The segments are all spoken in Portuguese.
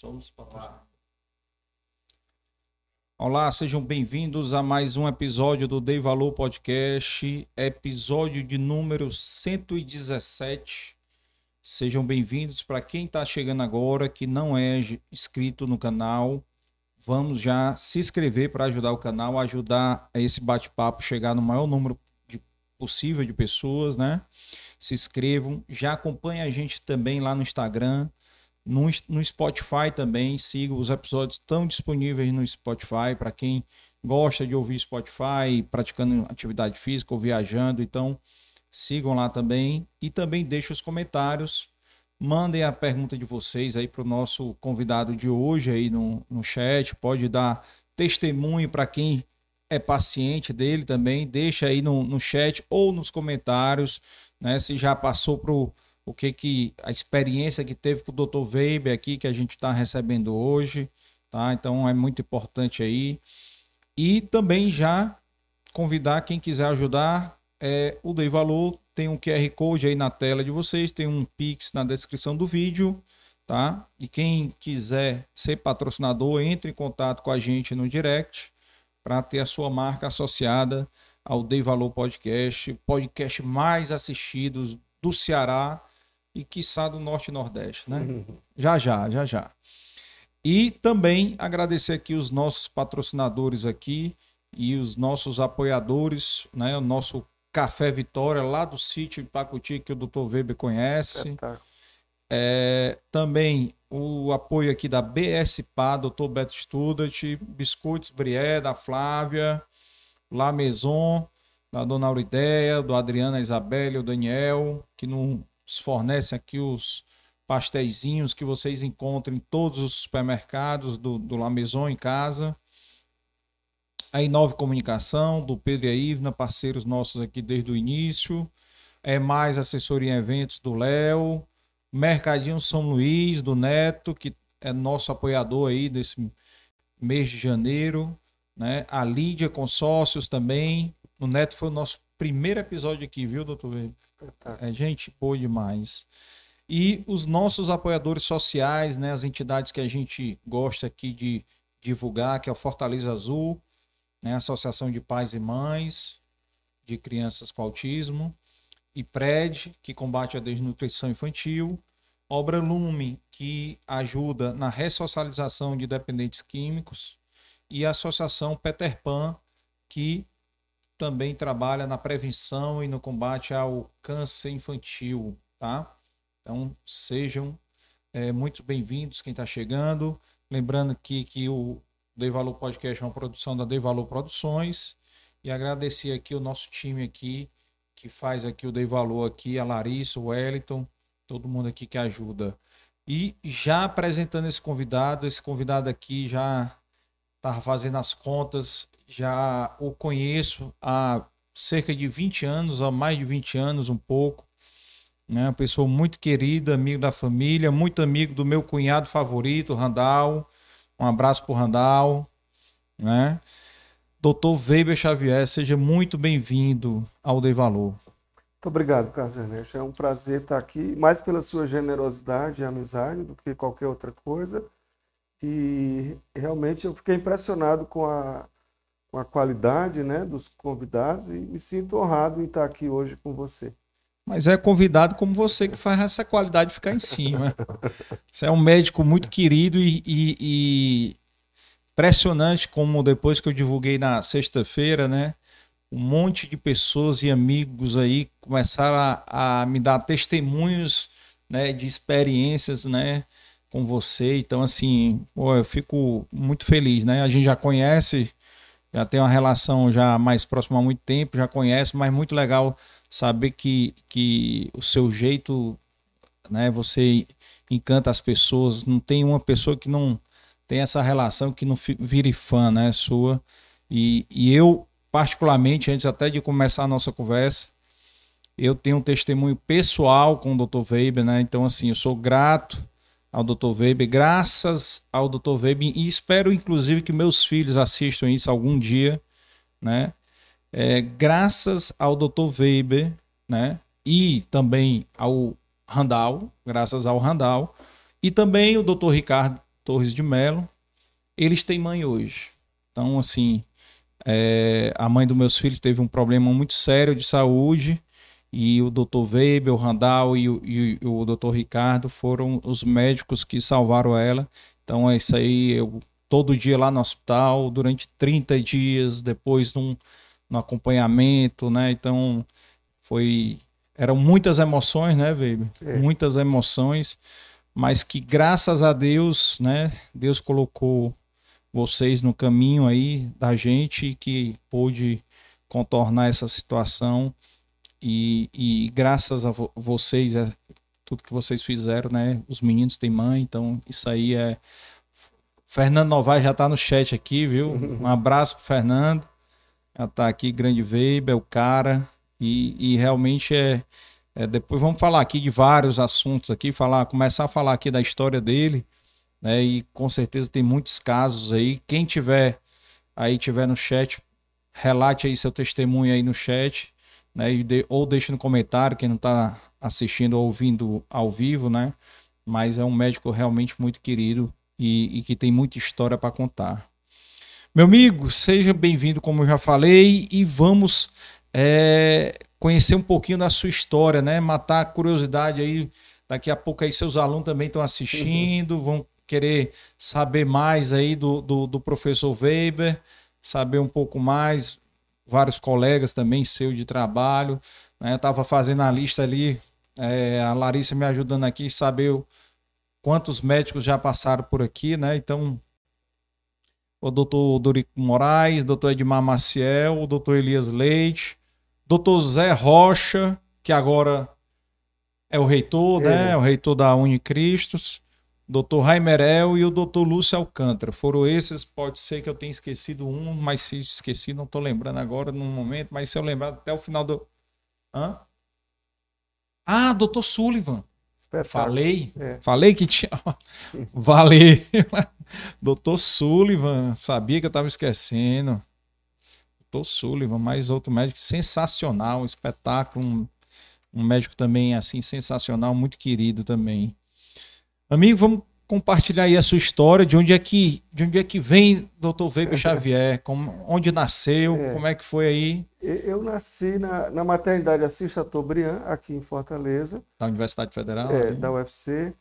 Somos Olá, sejam bem-vindos a mais um episódio do Dei Valor Podcast, episódio de número 117. Sejam bem-vindos para quem está chegando agora, que não é inscrito no canal. Vamos já se inscrever para ajudar o canal, ajudar esse bate-papo chegar no maior número de, possível de pessoas, né? Se inscrevam, já acompanha a gente também lá no Instagram, no, no Spotify também, siga os episódios estão disponíveis no Spotify para quem gosta de ouvir Spotify, praticando atividade física ou viajando, então sigam lá também. E também deixem os comentários, mandem a pergunta de vocês aí para o nosso convidado de hoje aí no, no chat, pode dar testemunho para quem é paciente dele também, deixa aí no, no chat ou nos comentários, né, se já passou pro o que que a experiência que teve com o Dr. Weber aqui que a gente está recebendo hoje, tá? Então é muito importante aí. E também já convidar quem quiser ajudar, é, o Dei Valor tem um QR Code aí na tela de vocês, tem um Pix na descrição do vídeo, tá? E quem quiser ser patrocinador, entre em contato com a gente no direct para ter a sua marca associada ao Dei Valor Podcast, podcast mais assistidos do Ceará e quiçá do Norte e Nordeste, né? Uhum. Já, já, já, já. E também agradecer aqui os nossos patrocinadores aqui e os nossos apoiadores, né? O nosso Café Vitória, lá do sítio Pacuti, que o Dr. Weber conhece. É, também o apoio aqui da BSPA, Dr. Beto Student, Biscoitos Brié, da Flávia, La Maison, da Dona Aurideia, do Adriana Isabelle, o Daniel, que nos fornece aqui os pastéisinhos que vocês encontram em todos os supermercados do, do La Maison em casa a Inove Comunicação, do Pedro e a Ivna, parceiros nossos aqui desde o início. É mais assessoria em eventos do Léo. Mercadinho São Luís, do Neto, que é nosso apoiador aí desse mês de janeiro. Né? A Lídia Consórcios também. O Neto foi o nosso primeiro episódio aqui, viu, doutor V? É gente boa demais. E os nossos apoiadores sociais, né, as entidades que a gente gosta aqui de divulgar, que é o Fortaleza Azul, né? Associação de Pais e Mães de Crianças com Autismo, e PRED, que combate a desnutrição infantil, Obra Lume, que ajuda na ressocialização de dependentes químicos, e a Associação Peter Pan, que também trabalha na prevenção e no combate ao câncer infantil, tá? Então, sejam é, muito bem-vindos quem está chegando. Lembrando aqui que o Dei Valor Podcast é uma produção da Dei Valor Produções. E agradecer aqui o nosso time aqui, que faz aqui o Dei Valor aqui, a Larissa, o Wellington, todo mundo aqui que ajuda. E já apresentando esse convidado, esse convidado aqui já estava fazendo as contas, já o conheço há cerca de 20 anos, há mais de 20 anos, um pouco. Né? Uma pessoa muito querida, amigo da família, muito amigo do meu cunhado favorito, Randall. Um abraço para o Randall. Né? Doutor Weber Xavier, seja muito bem-vindo ao Dei Valor. Muito obrigado, Carlos Ernesto. É um prazer estar aqui, mais pela sua generosidade e amizade do que qualquer outra coisa. E realmente eu fiquei impressionado com a, com a qualidade né, dos convidados e me sinto honrado em estar aqui hoje com você. Mas é convidado como você que faz essa qualidade ficar em cima. Você é um médico muito querido e, e, e impressionante como depois que eu divulguei na sexta-feira, né? Um monte de pessoas e amigos aí começaram a, a me dar testemunhos né, de experiências, né? Com você. Então, assim, pô, eu fico muito feliz, né? A gente já conhece, já tem uma relação já mais próxima há muito tempo, já conhece, mas muito legal saber que, que o seu jeito, né, você encanta as pessoas, não tem uma pessoa que não tem essa relação que não vire fã, né, sua. E, e eu, particularmente, antes até de começar a nossa conversa, eu tenho um testemunho pessoal com o Dr. Weber, né? Então, assim, eu sou grato ao Dr. Weber, graças ao Dr. Weber, e espero, inclusive, que meus filhos assistam isso algum dia, né? é, graças ao Dr. Weber, né? E também ao Randall, graças ao Randall, e também o Dr. Ricardo, Torres de Melo. Eles têm mãe hoje. Então, assim, é, a mãe dos meus filhos teve um problema muito sério de saúde e o doutor Weber, o Randall e o, e o doutor Ricardo foram os médicos que salvaram ela. Então é isso aí, eu todo dia lá no hospital, durante 30 dias, depois num, no acompanhamento, né? Então foi eram muitas emoções, né, Weber? É. Muitas emoções, mas que graças a Deus, né, Deus colocou vocês no caminho aí da gente que pôde contornar essa situação e, e graças a vo vocês, é, tudo que vocês fizeram, né? Os meninos têm mãe, então isso aí é. Fernando Novaes já está no chat aqui, viu? Um abraço pro Fernando. Já está aqui, grande Weber, o cara. E, e realmente é, é, Depois vamos falar aqui de vários assuntos aqui, falar, começar a falar aqui da história dele, né? E com certeza tem muitos casos aí. Quem tiver aí tiver no chat, relate aí seu testemunho aí no chat né? De, ou deixe no comentário quem não está assistindo ou ouvindo ao vivo, né? Mas é um médico realmente muito querido e, e que tem muita história para contar. Meu amigo, seja bem-vindo, como eu já falei, e vamos é, conhecer um pouquinho da sua história, né? Matar a curiosidade aí. Daqui a pouco aí seus alunos também estão assistindo, uhum. vão querer saber mais aí do, do, do professor Weber, saber um pouco mais, vários colegas também seu de trabalho. Né? Estava fazendo a lista ali, é, a Larissa me ajudando aqui, saber quantos médicos já passaram por aqui, né? Então, o doutor Dorico Moraes, doutor Edmar Maciel, o doutor Elias Leite, doutor Zé Rocha, que agora é o reitor, é. né? O reitor da Unicristos. Dr. Raimerel e o Dr. Lúcio Alcântara. Foram esses, pode ser que eu tenha esquecido um, mas se esqueci, não estou lembrando agora no momento, mas se eu lembrar até o final do. Hã? Ah, Dr. Sullivan. Falei, é. falei que tinha. Valeu. Doutor Sullivan, sabia que eu estava esquecendo. Doutor Sullivan, mais outro médico sensacional, espetáculo, um, um médico também assim sensacional, muito querido também. Amigo, vamos compartilhar aí a sua história, de onde é que, de onde é que vem Dr. Weber Xavier, como, onde nasceu, é. como é que foi aí? Eu nasci na, na maternidade Assis Chateaubriand, aqui em Fortaleza. Da Universidade Federal? É, da UFC.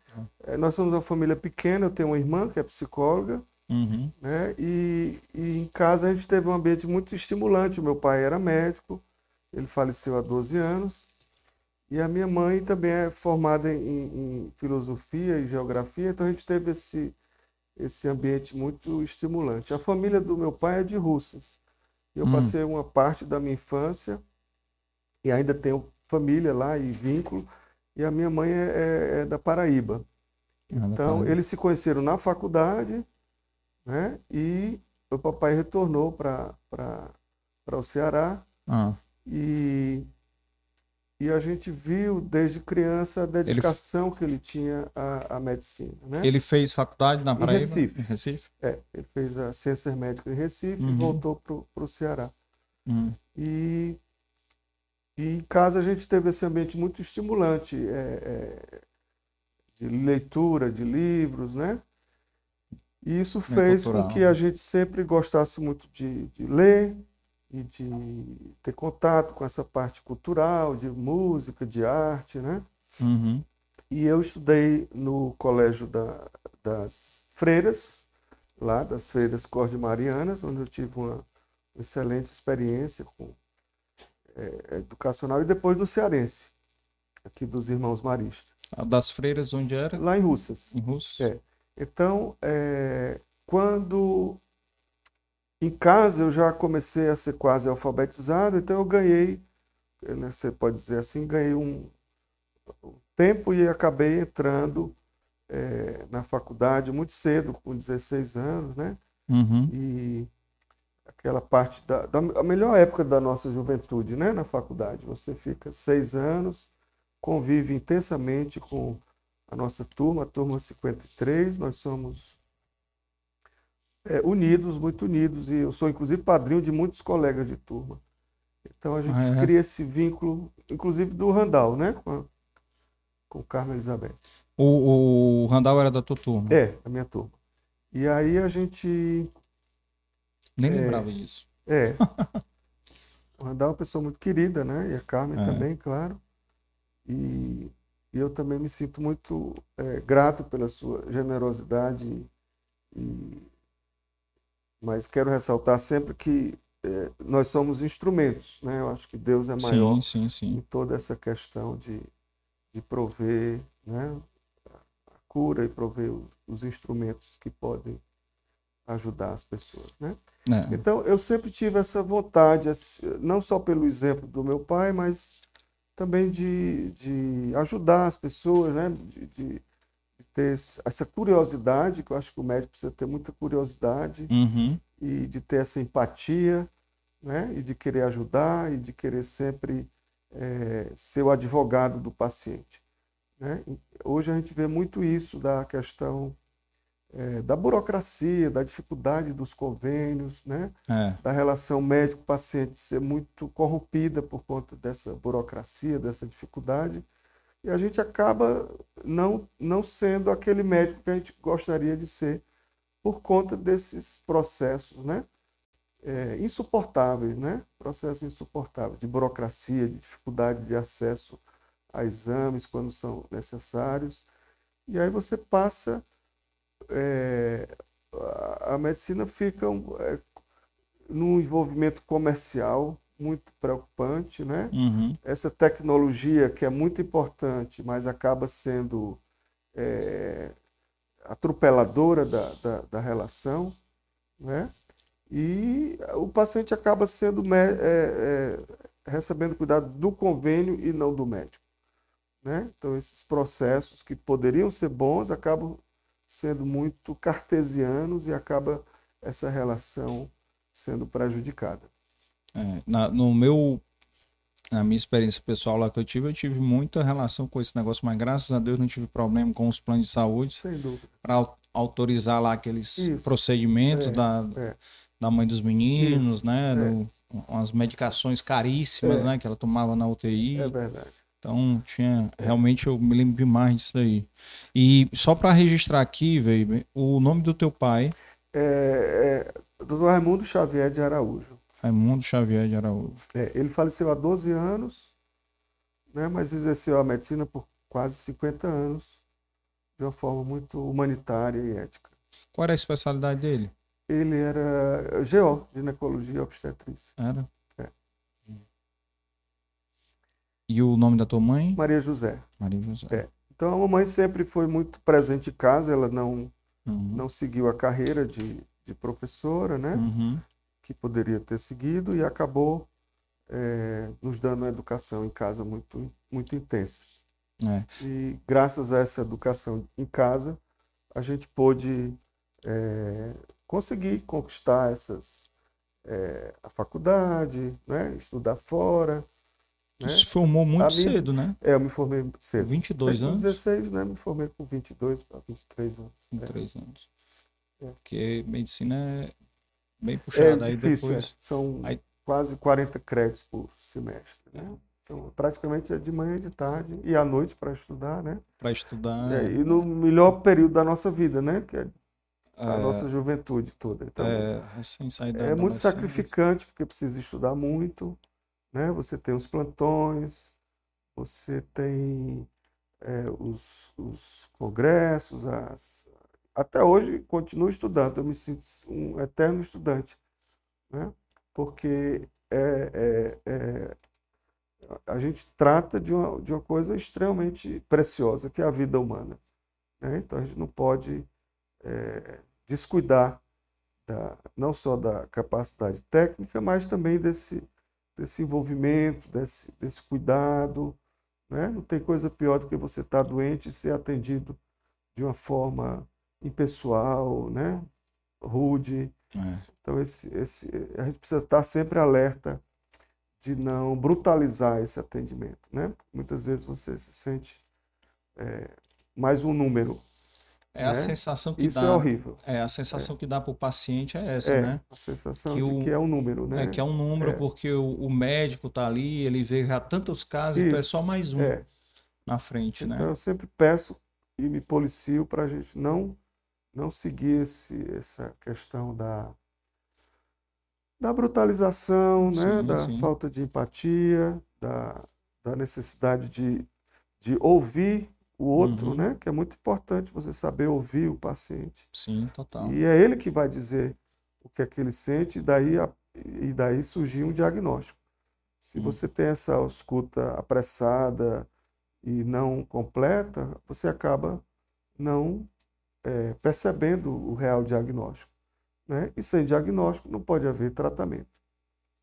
É, nós somos uma família pequena, eu tenho uma irmã que é psicóloga, uhum. né? E, e, em casa a gente teve um ambiente muito estimulante. O meu pai era médico, ele faleceu há 12 anos. E a minha mãe também é formada em, em, filosofia e geografia, então a gente teve esse, esse ambiente muito estimulante. A família do meu pai é de Russas. Eu hum. passei uma parte da minha infância e ainda tenho família lá e vínculo. E a minha mãe é, é, é da Paraíba. Ah, então, eles se conheceram na faculdade, né? E o papai retornou para o Ceará. Ah. E e a gente viu desde criança a dedicação ele... que ele tinha à, à medicina. Né? Ele fez faculdade na Paraíba? Em Recife. Em Recife? É, ele fez a ciências médicas em Recife uhum. e voltou para o Ceará. Uhum. E, e em casa a gente teve esse ambiente muito estimulante é, é, de leitura de livros, né? E isso fez com que a gente sempre gostasse muito de, de ler, e de ter contato com essa parte cultural, de música, de arte, né? Uhum. E eu estudei no colégio da, das freiras, lá das freiras Marianas, onde eu tive uma excelente experiência com é, educacional, e depois no Cearense, aqui dos Irmãos Maristas. A das freiras onde era? Lá em Russas. Em Russas. É. Então, é, quando em casa eu já comecei a ser quase alfabetizado, então eu ganhei, né, você pode dizer assim, ganhei um, tempo e acabei entrando é, na faculdade muito cedo, com 16 anos, né? Uhum. E aquela parte da, da, a melhor época da nossa juventude, né? Na faculdade, você fica seis anos, convive intensamente com a nossa turma, a turma 53, nós somos é, unidos, muito unidos, e eu sou inclusive padrinho de muitos colegas de turma. Então a gente ah, é. cria esse vínculo, inclusive do Randall, né? Com, a, com Carmen Elizabeth. O, o Randall era da tua turma? É, da minha turma. E aí a gente. Nem É. lembrava disso. É. O Randall é uma pessoa muito querida, né? E a Carmen É. também, claro. E, e eu também me sinto muito é, grato pela sua generosidade. E, mas quero ressaltar sempre que é, nós somos instrumentos, né? Eu acho que Deus é maior Sim, sim, em sim. toda essa questão de, de prover, né? A cura e prover os, os instrumentos que podem ajudar as pessoas, né? É. Então, eu sempre tive essa vontade, não só pelo exemplo do meu pai, mas também de, de ajudar as pessoas, né? De- de ter essa curiosidade, que eu acho que o médico precisa ter muita curiosidade Uhum. e de ter essa empatia, né? E de querer ajudar e de querer sempre eh, ser o advogado do paciente, né? Hoje a gente vê muito isso da questão eh, da burocracia, da dificuldade dos convênios, né? É. da relação médico-paciente ser muito corrompida por conta dessa burocracia, dessa dificuldade, e a gente acaba não, não sendo aquele médico que a gente gostaria de ser por conta desses processos, né? É, insuportáveis, né? Processos insuportáveis de burocracia, de dificuldade de acesso a exames quando são necessários. E aí você passa, é, a, medicina fica um, é, num envolvimento comercial muito preocupante, né? Uhum. Essa tecnologia que é muito importante, mas acaba sendo é, atropeladora da, da, da relação, né? E o paciente acaba sendo é, é, recebendo cuidado do convênio e não do médico, né? Então esses processos que poderiam ser bons acabam sendo muito cartesianos e acaba essa relação sendo prejudicada. É, na, no meu, na minha experiência pessoal lá que eu tive, eu tive muita relação com esse negócio, mas graças a Deus não tive problema com os planos de saúde Sem dúvida. para autorizar lá aqueles Isso. procedimentos É, da, é. da mãe dos meninos, né? é. no- umas medicações caríssimas, É. né? Que ela tomava na UTI. É verdade. Então, tinha. Realmente eu me lembro demais disso aí. E só para registrar aqui, velho, o nome do teu pai, É, é, Dr. Raimundo Xavier de Araújo. Raimundo Xavier de Araújo. É, ele faleceu há 12 anos, né, mas exerceu a medicina por quase 50 anos, de uma forma muito humanitária e ética. Qual era a especialidade dele? Ele era GO, ginecologia e obstetrícia. Era? É. E o nome da tua mãe? Maria José. Maria José. É. Então a mamãe sempre foi muito presente em casa, ela não, Uhum. não seguiu a carreira de, de professora, né? Uhum. Que poderia ter seguido e acabou eh, nos dando uma educação em casa muito, muito intensa. É. E graças a essa educação em casa, a gente pôde eh, conseguir conquistar essas, eh, a faculdade, né? estudar fora. Né? se formou muito minha- cedo, né? É, eu me formei cedo. 22 com anos? 16, né? Me formei com 22 para 23 anos. 23 anos. É. Porque medicina é bem É puxada. aí difícil, depois. é. São Aí- quase 40 créditos por semestre. É. né? Então, praticamente é de manhã e de tarde e à noite para estudar, né? Para estudar. É, e no melhor período da nossa vida, né? Que é a é, nossa juventude toda. Então, é, saída é da muito adolescência. sacrificante porque precisa estudar muito, né? Você tem os plantões, você tem é, os, os congressos, as... até hoje continuo estudando, eu me sinto um eterno estudante, né? Porque é, é, é, a gente trata de uma, de uma coisa extremamente preciosa, que é a vida humana, né? Então a gente não pode é, descuidar da, não só da capacidade técnica, mas também desse, desse envolvimento, desse, desse cuidado. Né? Não tem coisa pior do que você estar doente e ser atendido de uma forma impessoal, né? rude. É. Então, esse, esse, a gente precisa estar sempre alerta de não brutalizar esse atendimento. Né? Muitas vezes você se sente é, mais um número. É a né? sensação que Isso dá. é horrível. É, a sensação que dá para o paciente é essa, É, né? a sensação Que de o- que é um número, né? É que é um número, É. porque o, o médico tá ali, ele vê já tantos casos, então é Isso. só mais um É. na frente, né? Então eu sempre peço e me policio para a gente não, não seguir esse, essa questão da, da brutalização, né? Sim, da sim. falta de empatia, da, da necessidade de, de ouvir o outro, Uhum. né? que é muito importante você saber ouvir o paciente. Sim, total. E é ele que vai dizer o que é que ele sente, e daí, a- e daí surgir um diagnóstico. Se Hum. você tem essa escuta apressada e não completa, você acaba não eh, percebendo o real diagnóstico. Né? E sem diagnóstico não pode haver tratamento,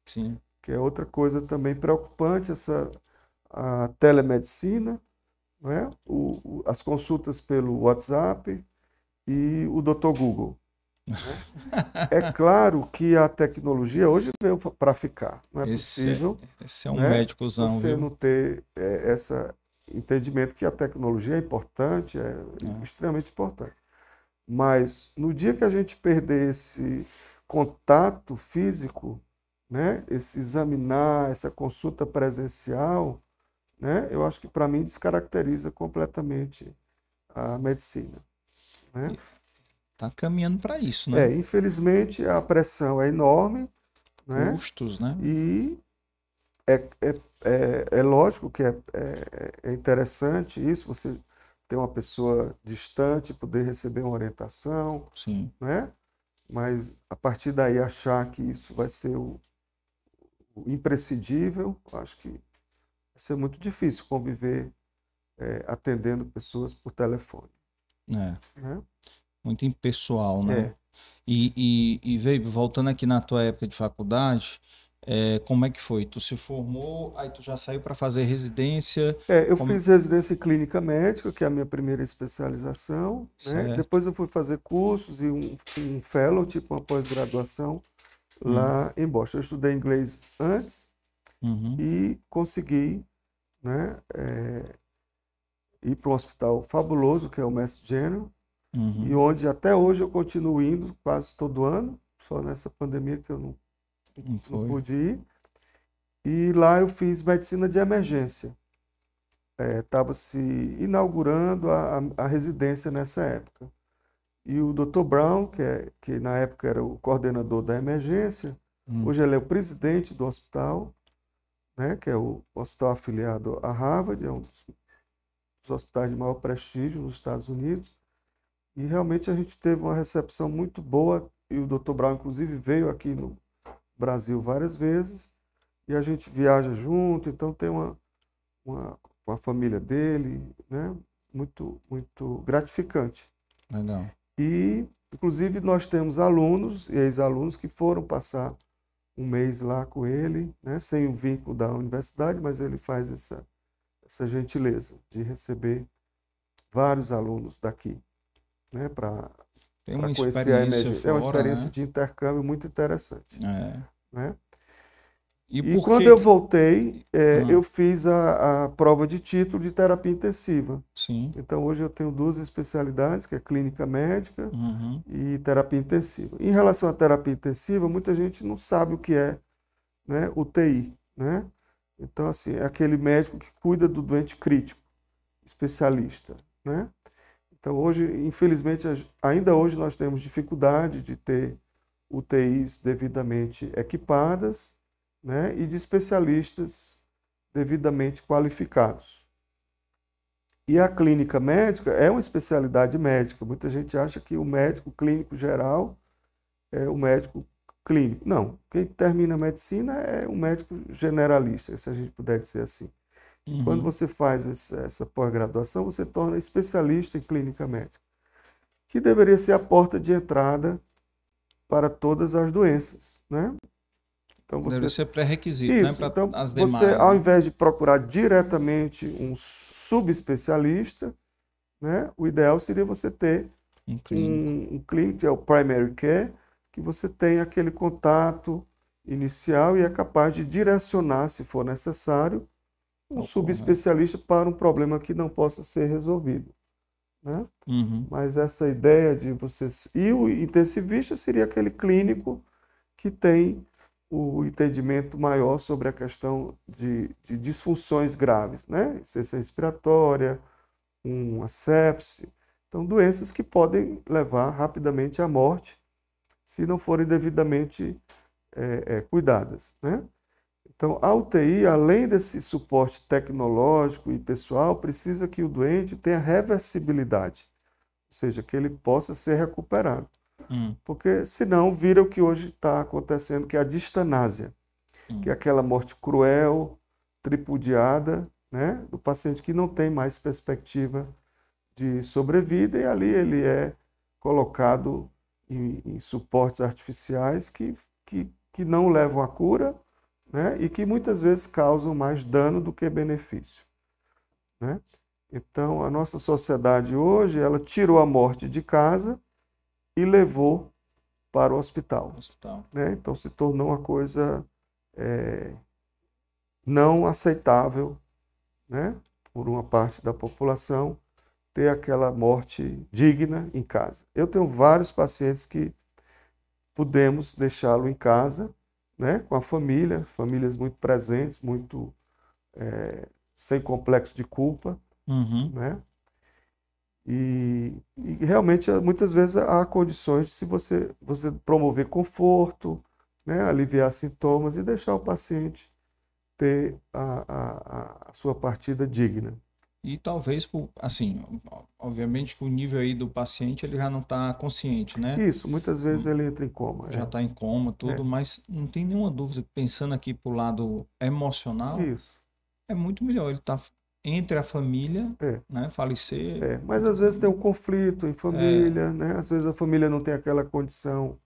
Sim. que é outra coisa também preocupante, essa a telemedicina, não é? O- o- as consultas pelo WhatsApp e o Dr. Google. É claro que a tecnologia hoje veio para ficar. Não é Esse possível Esse é um né? médicozão, você viu? não ter é, esse entendimento que a tecnologia é importante, é É. extremamente importante. Mas no dia que a gente perder esse contato físico, né, esse examinar, essa consulta presencial, né, eu acho que para mim descaracteriza completamente a medicina. Né? Tá caminhando para isso, né? É, infelizmente a pressão é enorme, né? Custos, né? E é, é, é, é lógico que é, é, é interessante isso, você ter uma pessoa distante, poder receber uma orientação, Sim. né? Mas a partir daí achar que isso vai ser o, o imprescindível, acho que vai ser muito difícil conviver é, atendendo pessoas por telefone, É. né? Muito impessoal, né? É. E, e, e veio, voltando aqui na tua época de faculdade, é, como é que foi? Tu se formou, aí tu já saiu para fazer residência. É, eu Como- fiz residência em clínica médica, que é a minha primeira especialização, né? Depois eu fui fazer cursos e um, um fellow, tipo uma pós-graduação, Hum. lá em Boston. Eu estudei inglês antes Uhum. e consegui, né, é, ir para um hospital fabuloso, que é o Mass General, Uhum. e onde até hoje eu continuo indo quase todo ano, só nessa pandemia que eu não Não pude ir. E lá eu fiz medicina de emergência. Estava se inaugurando a, a, a residência nessa época. E o Dr. Brown, que, é, que na época era o coordenador da emergência, Hum. hoje ele é o presidente do hospital, né, que é o hospital afiliado a Harvard, é um dos, dos hospitais de maior prestígio nos Estados Unidos. E realmente a gente teve uma recepção muito boa, e o Dr. Brown, inclusive, veio aqui no Brasil várias vezes, e a gente viaja junto, então tem uma, uma, uma família dele, né? Muito, muito gratificante. Legal. E, inclusive, nós temos alunos e ex-alunos que foram passar um mês lá com ele, né? Sem o vínculo da universidade, mas ele faz essa, essa gentileza de receber vários alunos daqui, né? Para Tem uma conhecer a experiência emergência. É uma fora, experiência né? de intercâmbio muito interessante, É. né? E, E quando que- eu voltei, é, Ah. eu fiz a, a prova de título de terapia intensiva. Sim. Então, hoje eu tenho duas especialidades, que é clínica médica Uhum. e terapia intensiva. Em relação à terapia intensiva, muita gente não sabe o que é, né, UTI, né? Então, assim, é aquele médico que cuida do doente crítico, especialista, né? Então, hoje, infelizmente, ainda hoje nós temos dificuldade de ter UTIs devidamente equipadas, né, e de especialistas devidamente qualificados. E a clínica médica é uma especialidade médica. Muita gente acha que o médico clínico geral é o médico clínico. Não, quem termina a medicina é um médico generalista, se a gente puder dizer assim. Uhum. Quando você faz essa, essa pós-graduação, você torna especialista em clínica médica, que deveria ser a porta de entrada para todas as doenças, né? Então você Deve ser pré-requisito, né? Para então as você, demais. ao né? invés de procurar diretamente um subespecialista, né, o ideal seria você ter Um clínico. um, um clínico, que é o primary care, que você tem aquele contato inicial e é capaz de direcionar, se for necessário, um Ocorre. subespecialista para um problema que não possa ser resolvido. Né? Uhum. Mas essa ideia de você. E o intensivista seria aquele clínico que tem o entendimento maior sobre a questão de, de disfunções graves, né? Insuficiência respiratória, uma sepse, Então, doenças que podem levar rapidamente à morte se não forem devidamente é, é, cuidadas. Né? Então, a UTI, além desse suporte tecnológico e pessoal, precisa que o doente tenha reversibilidade, ou seja, que ele possa ser recuperado. Hum. Porque senão vira o que hoje está acontecendo, que é a distanásia, hum. que é aquela morte cruel, tripudiada, né, do paciente que não tem mais perspectiva de sobrevida e ali ele é colocado em, em suportes artificiais que, que, que não levam à cura né? e que muitas vezes causam mais dano do que benefício. Né? Então, a nossa sociedade hoje, ela tirou a morte de casa e levou para o hospital. hospital. Né? Então, se tornou uma coisa é, não aceitável né? por uma parte da população ter aquela morte digna em casa. Eu tenho vários pacientes que pudemos deixá-lo em casa né, com a família, famílias muito presentes, muito é, sem complexo de culpa, uhum. né? E, e, realmente muitas vezes há condições de se você você promover conforto, né, aliviar sintomas e deixar o paciente ter a, a, a sua partida digna. E talvez, assim, obviamente que o nível aí do paciente ele já não está consciente, né? Isso, muitas vezes ele entra em coma. Já está é. em coma, tudo, é. mas não tem nenhuma dúvida, pensando aqui para o lado emocional, Isso. é muito melhor ele estar tá entre a família, é. né, falecer. É, mas às vezes tem um conflito em família, é. né? Às vezes a família não tem aquela condição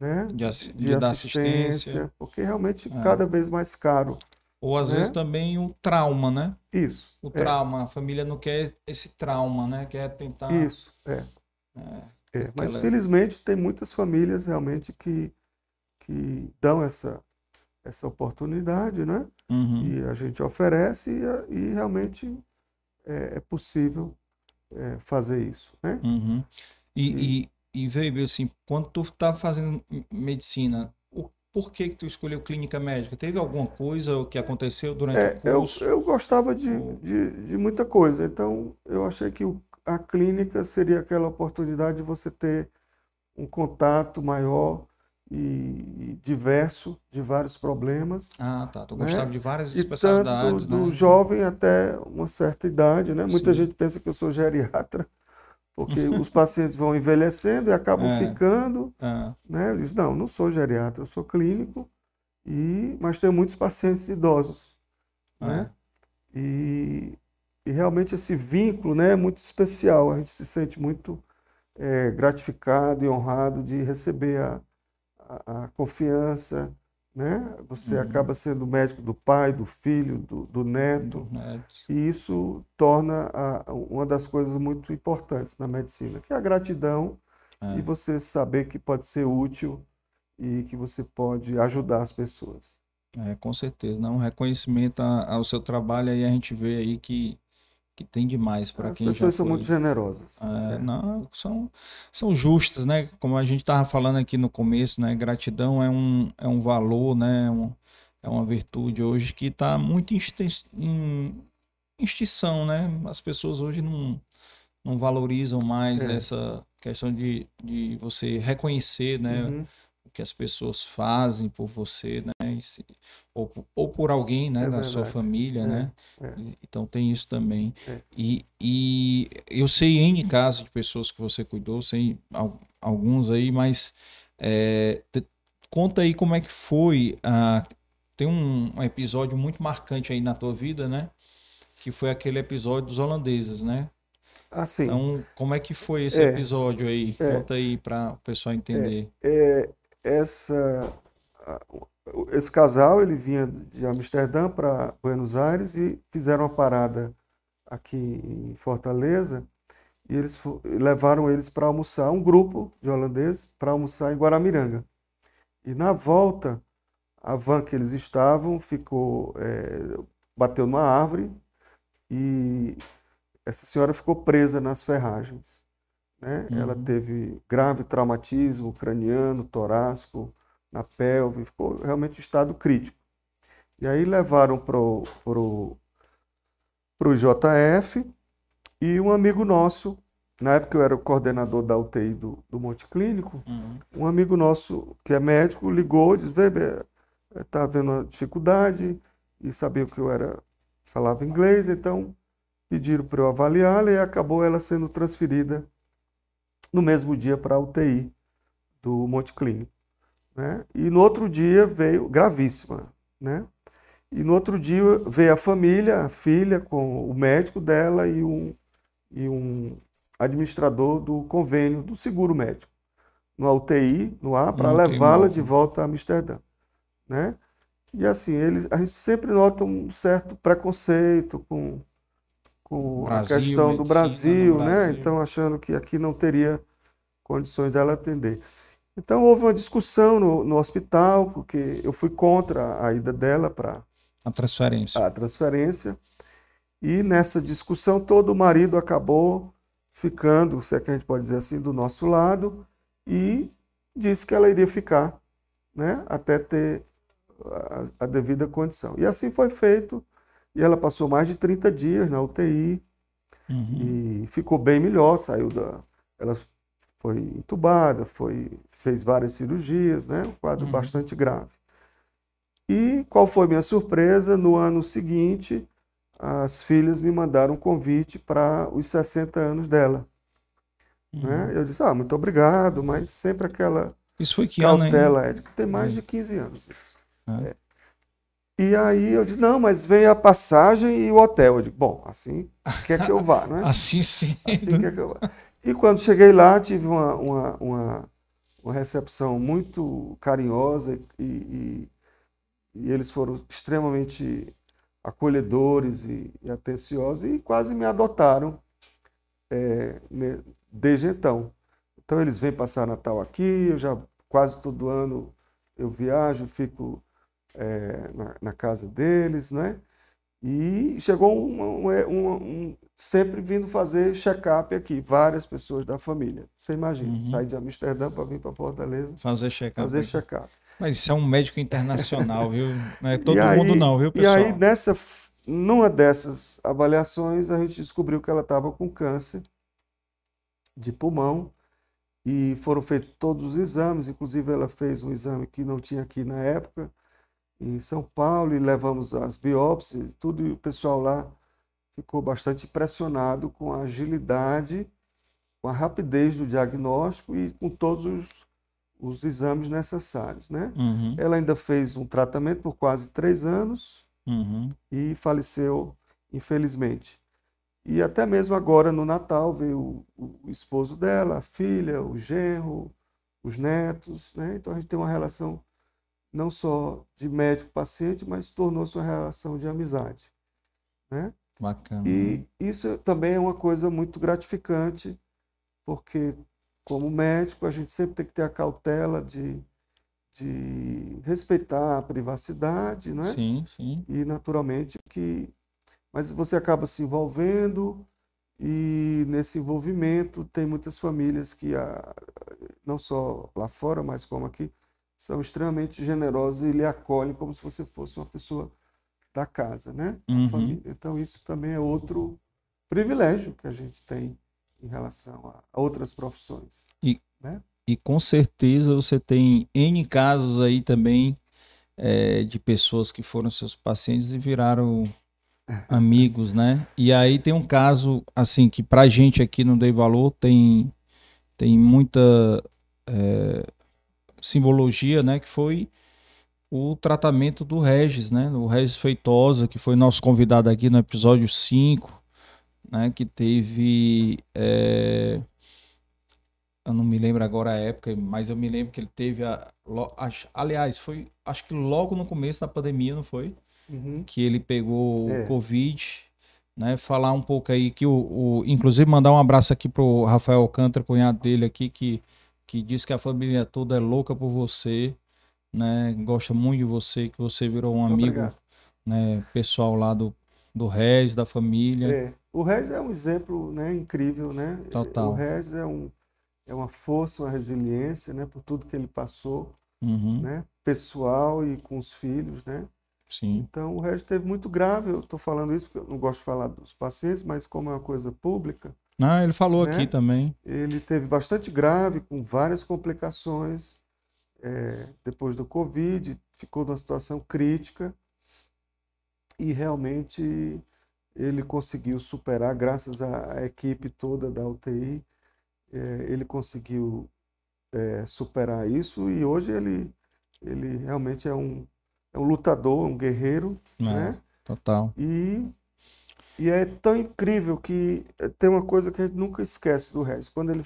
né? de, de, de assistência, assistência, porque realmente é. cada vez mais caro ou às né? vezes também o trauma, né? Isso. O é. trauma. A família não quer esse trauma, né? Quer tentar. Isso, é. é, é. Mas felizmente tem muitas famílias realmente que, que dão essa, essa oportunidade, né? Uhum. E a gente oferece e, e realmente é, é possível é, fazer isso, né? Uhum. E, e... e, e veio assim, quando tu tá fazendo medicina, por que, que tu escolheu clínica médica? Teve alguma coisa que aconteceu durante é, o curso? Eu, eu gostava de, de, de, muita coisa, então eu achei que a clínica seria aquela oportunidade de você ter um contato maior e, diverso de vários problemas. Ah, tá. Tu né? gostava de várias especialidades, e tanto né? do jovem até uma certa idade, né? Muita Sim. gente pensa que eu sou geriatra, porque os pacientes vão envelhecendo e acabam é. ficando. É. Né? Eu disse, não, não sou geriatra, eu sou clínico, e, mas tenho muitos pacientes idosos. É. Né? E, e, realmente esse vínculo né, é muito especial, a gente se sente muito é, gratificado e honrado de receber a, a, a confiança né? Você uhum. acaba sendo médico do pai, do filho, do, do neto, do neto. e isso torna a, uma das coisas muito importantes na medicina, que é a gratidão é. e você saber que pode ser útil e que você pode ajudar as pessoas. É, com certeza, não um reconhecimento ao seu trabalho aí a gente vê aí que que tem demais para quem As pessoas são muito generosas. É, é. Não, são, são justas, né? Como a gente estava falando aqui no começo, né? Gratidão é um, é um valor, né? É um, é uma virtude hoje que está muito em, extinção, né? As pessoas hoje não, não valorizam mais é. essa questão de, de você reconhecer, né? Uhum o que as pessoas fazem por você, né? Se, ou, ou por alguém, né? É da sua família, é, né? É. Então tem isso também. É. E, e eu sei N casos de pessoas que você cuidou, sei alguns aí, mas é, te, conta aí como é que foi. A, tem um, um episódio muito marcante aí na tua vida, né? Que foi aquele episódio dos holandeses, né? Ah, sim. Então, como é que foi esse é, episódio aí? É, Conta aí para o pessoal entender. É essa, esse casal ele vinha de Amsterdã para Buenos Aires e fizeram uma parada aqui em Fortaleza e eles levaram eles para almoçar, um grupo de holandeses, para almoçar em Guaramiranga. E na volta, a van que eles estavam ficou, é, bateu numa árvore e essa senhora ficou presa nas ferragens. Né? Uhum. Ela teve grave traumatismo craniano, torácico, na pelve, ficou realmente em estado crítico. E aí levaram para o pro, pro JF e um amigo nosso na época eu era o coordenador da UTI do, do Monte Clínico, Uhum. um amigo nosso que é médico ligou e disse, Weber, está havendo uma dificuldade e sabia que eu era, falava inglês, então pediram para eu avaliá-la e acabou ela sendo transferida no mesmo dia para a UTI do Monte Clínico, né? E no outro dia veio, gravíssima, né? E no outro dia veio a família, a filha com o médico dela e um, e um administrador do convênio do seguro médico no UTI, no ar, para levá-la de volta a Amsterdã, né? E assim, eles, a gente sempre nota um certo preconceito com, com Brasil, a questão do Brasil, no né? Brasil. Então, achando que aqui não teria condições dela atender. Então, houve uma discussão no, no hospital, porque eu fui contra a ida dela para A transferência. a transferência. E nessa discussão todo o marido acabou ficando, se é que a gente pode dizer assim, do nosso lado e disse que ela iria ficar, né, até ter a, a devida condição. E assim foi feito. E ela passou mais de 30 dias na UTI Uhum. e ficou bem melhor, saiu da, ela foi entubada, foi fez várias cirurgias, né, um quadro Uhum. bastante grave. E qual foi minha surpresa? No ano seguinte, as filhas me mandaram um convite para os 60 anos dela, né? Uhum. Eu disse, ah, muito obrigado, mas sempre aquela Isso foi que ano, hein? cautela ética. Tem mais É. de 15 anos isso. É. É. E aí eu disse, não, mas vem a passagem e o hotel. Eu digo, bom, assim quer que eu vá, né? Assim sim. Assim quer que eu vá. E quando cheguei lá, tive uma, uma, uma, uma recepção muito carinhosa e, e, e eles foram extremamente acolhedores e, e atenciosos e quase me adotaram é, desde então. Então eles vêm passar Natal aqui, eu já quase todo ano eu viajo, fico é, na, na casa deles, né? E chegou um, um- sempre vindo fazer check-up aqui, várias pessoas da família. Você imagina, Uhum. sair de Amsterdã para vir para Fortaleza Fazer check-up. fazer check-up. Mas isso é um médico internacional, viu? Não é todo E aí- mundo não, viu, E pessoal? aí, nessa, numa dessas avaliações, a gente descobriu que ela estava com câncer de pulmão e foram feitos todos os exames, inclusive ela fez um exame que não tinha aqui na época, em São Paulo, e levamos as biópsias, tudo, e o pessoal lá ficou bastante impressionado com a agilidade, com a rapidez do diagnóstico e com todos os, os exames necessários, né? Uhum, Ela ainda fez um tratamento por quase três anos uhum. e faleceu, infelizmente. E até mesmo agora, no Natal, veio o, o esposo dela, a filha, o genro, os netos, né? Então a gente tem uma relação não só de médico-paciente, mas tornou-se uma relação de amizade, né? Bacana. E isso também é uma coisa muito gratificante, porque como médico a gente sempre tem que ter a cautela de, de respeitar a privacidade, não é? Sim, sim. E naturalmente que. Mas você acaba se envolvendo, e nesse envolvimento tem muitas famílias que, ah, não só lá fora, mas como aqui, são extremamente generosas e lhe acolhem como se você fosse uma pessoa da casa, né? Uhum. família. Então, isso também é outro privilégio que a gente tem em relação a, outras profissões. E com certeza você tem N casos aí também é, de pessoas que foram seus pacientes e viraram amigos, né? E aí tem um caso, assim, que pra gente aqui no Dei Valor tem, tem muita é, simbologia, né? Que foi o tratamento do Regis, né? O Regis Feitosa, que foi nosso convidado aqui no episódio 5, né? Que teve... é, eu não me lembro agora a época, mas eu me lembro que ele teve a. aliás, foi acho que logo no começo da pandemia, não foi? Uhum. Que ele pegou É. o Covid, né? Falar um pouco aí que o, o- Inclusive mandar um abraço aqui pro Rafael Alcântara, cunhado dele aqui, que, que diz que a família toda é louca por você, né? Gosta muito de você, que você virou um Muito amigo, obrigado. né? Pessoal lá do, do Regis, da família. É. O Regis é um exemplo, né, incrível, né? Total. O Regis é, um, é uma força, uma resiliência, né, por tudo que ele passou, Uhum, né, pessoal e com os filhos, né? sim. Então, o Regis teve muito grave. Eu estou falando isso porque eu não gosto de falar dos pacientes, mas como é uma coisa pública, Não, ele falou Né? aqui também. Ele teve bastante grave, com várias complicações é, depois do Covid, ficou numa situação crítica e realmente ele conseguiu superar, graças à, à equipe toda da UTI, é, ele conseguiu é, superar isso e hoje ele, ele realmente é um, é um lutador, um guerreiro, É, né? Total. E, e é tão incrível que eh, tem uma coisa que a gente nunca esquece do Regis. Quando ele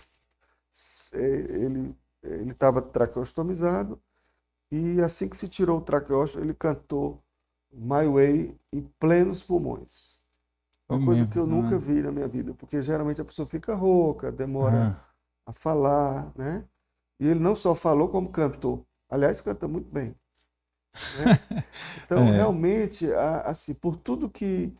eh, ele ele estava traqueostomizado e assim que se tirou o traqueostomo, ele cantou My Way em plenos pulmões. É uma Foi coisa mesmo, que eu nunca ah. vi na minha vida, porque geralmente a pessoa fica rouca, demora Ah, a falar, né? E ele não só falou, como cantou. Aliás, canta muito bem. né? Então, É. realmente, assim, por tudo que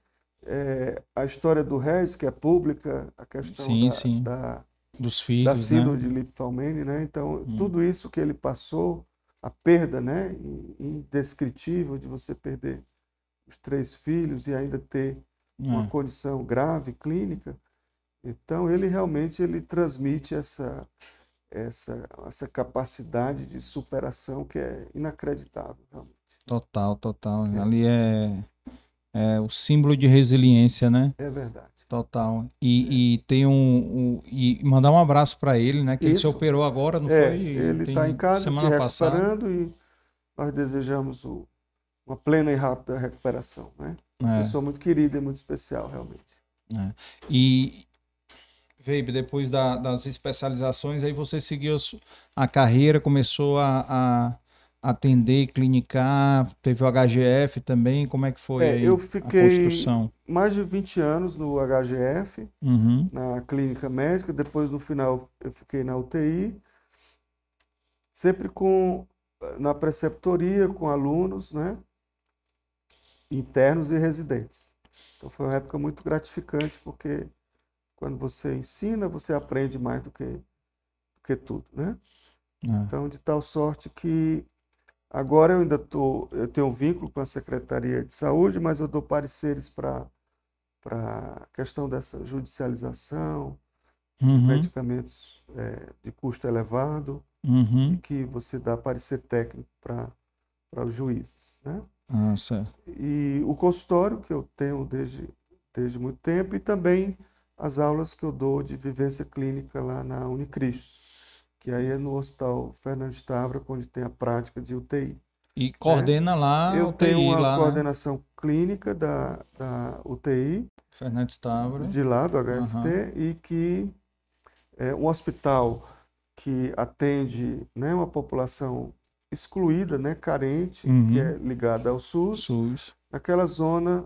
é, a história do Regis, que é pública, a questão Sim, da, sim. da, dos da filhos, síndrome né? de Lipfalmene, né? Então, Hum. tudo isso que ele passou, a perda, né? in- Indescritível de você perder os três filhos e ainda ter uma É, condição grave, clínica. Então, ele realmente ele transmite essa, essa, essa capacidade de superação que é inacreditável, realmente. total, total. É. Ali é, é o símbolo de resiliência, né? É verdade. Total. E, e tem um, um- E mandar um abraço para ele, né? Que ele se Isso. operou agora, não É, foi? ele está em casa se semana passada. recuperando e nós desejamos o- uma plena e rápida recuperação, né? É. Pessoa muito querida e muito especial, realmente. E, Veibe, depois da- das especializações, aí você seguiu a carreira, começou a, a atender, clinicar, teve o HGF também, como é que foi É, aí eu a fiquei construção? mais de 20 anos no HGF, Uhum, na clínica médica, depois no final eu fiquei na UTI, sempre com na preceptoria com alunos, né, internos e residentes. Então foi uma época muito gratificante porque quando você ensina, você aprende mais do que do que tudo, né? é, Então, de tal sorte que agora eu ainda tô, eu tenho um vínculo com a Secretaria de Saúde, mas eu dou pareceres para para a questão dessa judicialização, uhum, medicamentos eh, de custo elevado, e uhum, que você dá parecer técnico para para os juízes, né? ah, certo. E o consultório que eu tenho desde, desde muito tempo e também as aulas que eu dou de vivência clínica lá na Unicristo, que aí é no Hospital Fernandes Tavra, onde tem a prática de UTI. E coordena lá É. eu a UTI tenho uma lá, né? coordenação clínica da, da UTI, Fernandes Távora. de lá do HFT, e que é um hospital que atende né, uma população excluída, né, carente, Uhum. que é ligada ao SUS, SUS. naquela zona,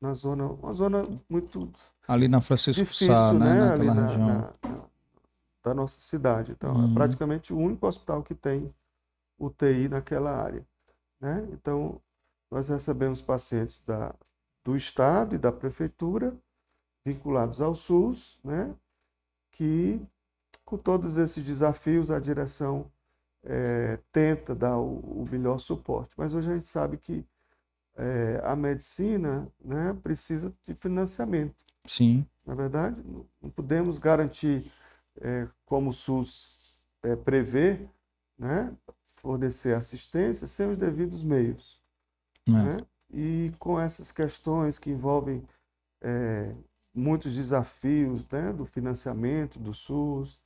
na zona, uma zona muito Ali na Francisco difícil, Sá, né? né, ali na, região. na- na- da nossa cidade. Então, Uhum. é praticamente o único hospital que tem UTI naquela área, né? Então, nós recebemos pacientes da, do estado e da prefeitura vinculados ao SUS, né? Que com todos esses desafios a direção eh, tenta dar o, o melhor suporte. Mas hoje a gente sabe que eh, a medicina, né, precisa de financiamento. Sim. Na verdade, não- não podemos garantir, eh, como o SUS eh, prevê, né, fornecer assistência sem os devidos meios. É. né? E com essas questões que envolvem eh, muitos desafios, né, do financiamento do SUS,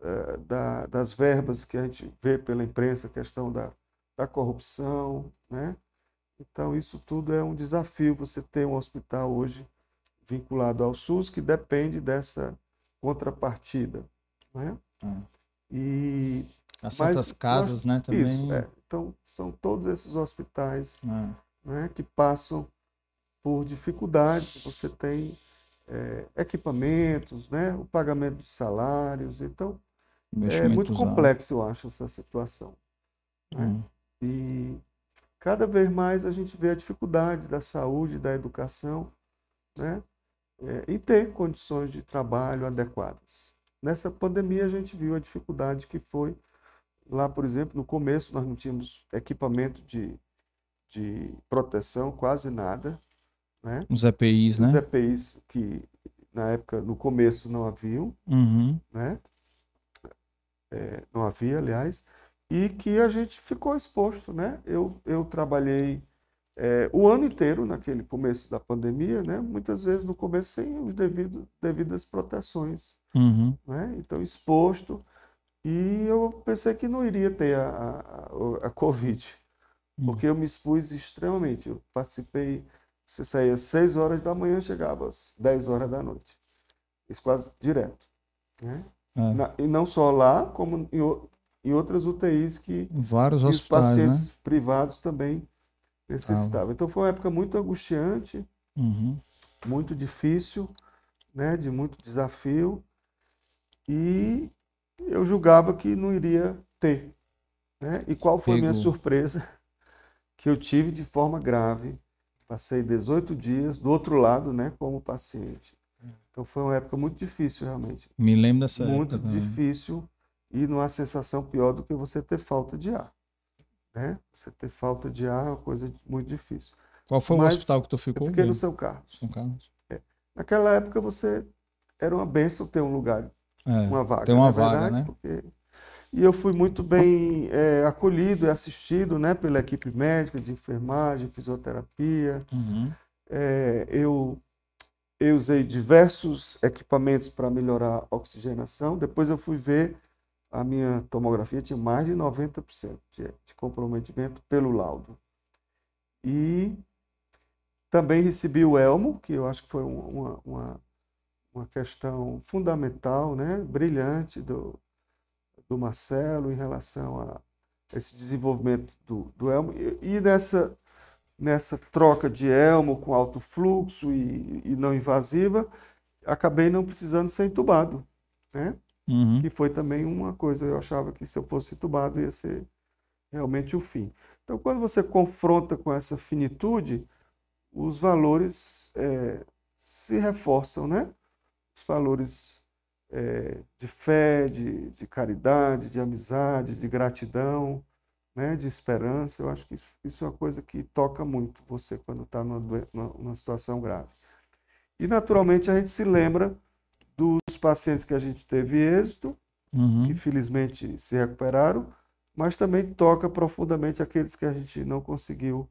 eh, da- das verbas que a gente vê pela imprensa, a questão da, da corrupção, né? Então, isso tudo é um desafio, você ter um hospital hoje vinculado ao SUS que depende dessa contrapartida, né? É. E As Santas nós- Casas, né? Também. isso, é. Então, são todos esses hospitais É. né, que passam por dificuldades. Você tem eh, equipamentos, né, o pagamento de salários. Então, é muito complexo, eu acho, essa situação. né? Hum. E cada vez mais a gente vê a dificuldade da saúde, da educação, né, eh, em ter condições de trabalho adequadas. Nessa pandemia, a gente viu a dificuldade que foi. Lá, por exemplo, no começo, nós não tínhamos equipamento de, de proteção, quase nada. Né? Os EPIs, né? Os EPIs que na época, no começo, não haviam, Uhum. né? É, não havia, aliás, e que a gente ficou exposto, né? Eu, eu trabalhei é, o ano inteiro naquele começo da pandemia, né? Muitas vezes no começo sem os devido, devidas proteções, Uhum. né? Então exposto e eu pensei que não iria ter a, a, a- Covid, Hum. porque eu me expus extremamente. Eu participei, você saía às 6 horas da manhã, chegava às 10 horas da noite. Isso quase direto, né? É. Na- e não só lá, como em, em outras UTIs que, Vários que os hospitais, pacientes né? privados também necessitavam. Então foi uma época muito angustiante, Uhum. muito difícil, né, de muito desafio, e eu julgava que não iria ter, né? E qual foi a minha surpresa? Que eu tive de forma grave. Passei 18 dias do outro lado, né, como paciente. Então foi uma época muito difícil, realmente. Me lembro dessa Muito época também. difícil e numa sensação pior do que você ter falta de ar, né? Você ter falta de ar é uma coisa muito difícil. Qual foi o Mas hospital que tu Eu ficou? fiquei no? São Carlos. São Carlos. Naquela época você era uma benção ter um lugar, É. uma vaga, Tem uma vaga, verdade, né? porque- E eu fui muito bem é, acolhido e assistido, né, pela equipe médica de enfermagem, fisioterapia. Uhum. É, eu, eu usei diversos equipamentos para melhorar a oxigenação. Depois eu fui ver a minha tomografia tinha mais de 90% de, comprometimento pelo laudo. E também recebi o elmo, que eu acho que foi um- uma, uma, uma questão fundamental, né, brilhante do, do Marcelo em relação a esse desenvolvimento do, do elmo. E, e nessa, nessa troca de elmo com alto fluxo e, e não invasiva, acabei não precisando ser entubado, né? Uhum. que foi também uma coisa, eu achava que se eu fosse entubado ia ser realmente o fim. Então, quando você confronta com essa finitude, os valores eh, se reforçam, né? Os valores eh, de fé, de, de caridade, de amizade, de gratidão, né? De esperança. Eu acho que isso, é uma coisa que toca muito você quando está numa, numa- situação grave. E, naturalmente, a gente se lembra pacientes que a gente teve êxito, Uhum. que felizmente se recuperaram, mas também toca profundamente aqueles que a gente não conseguiu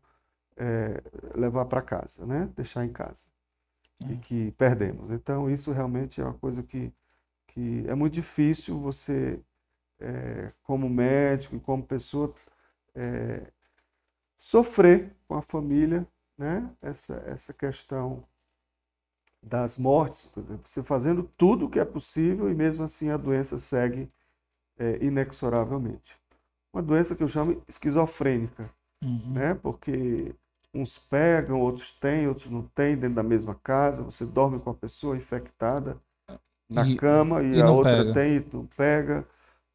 eh, levar para casa, né? Deixar em casa e É. que perdemos. Então isso realmente é uma coisa que, que é muito difícil você, eh, como médico e como pessoa, eh, sofrer com a família, né? Essa essa questão das mortes, você fazendo tudo o que é possível e mesmo assim a doença segue é, inexoravelmente. Uma doença que eu chamo esquizofrênica, Uhum. né? Porque uns pegam, outros têm, outros não têm dentro da mesma casa. Você dorme com a pessoa infectada na E- cama e, e a outra pega. tem e não pega.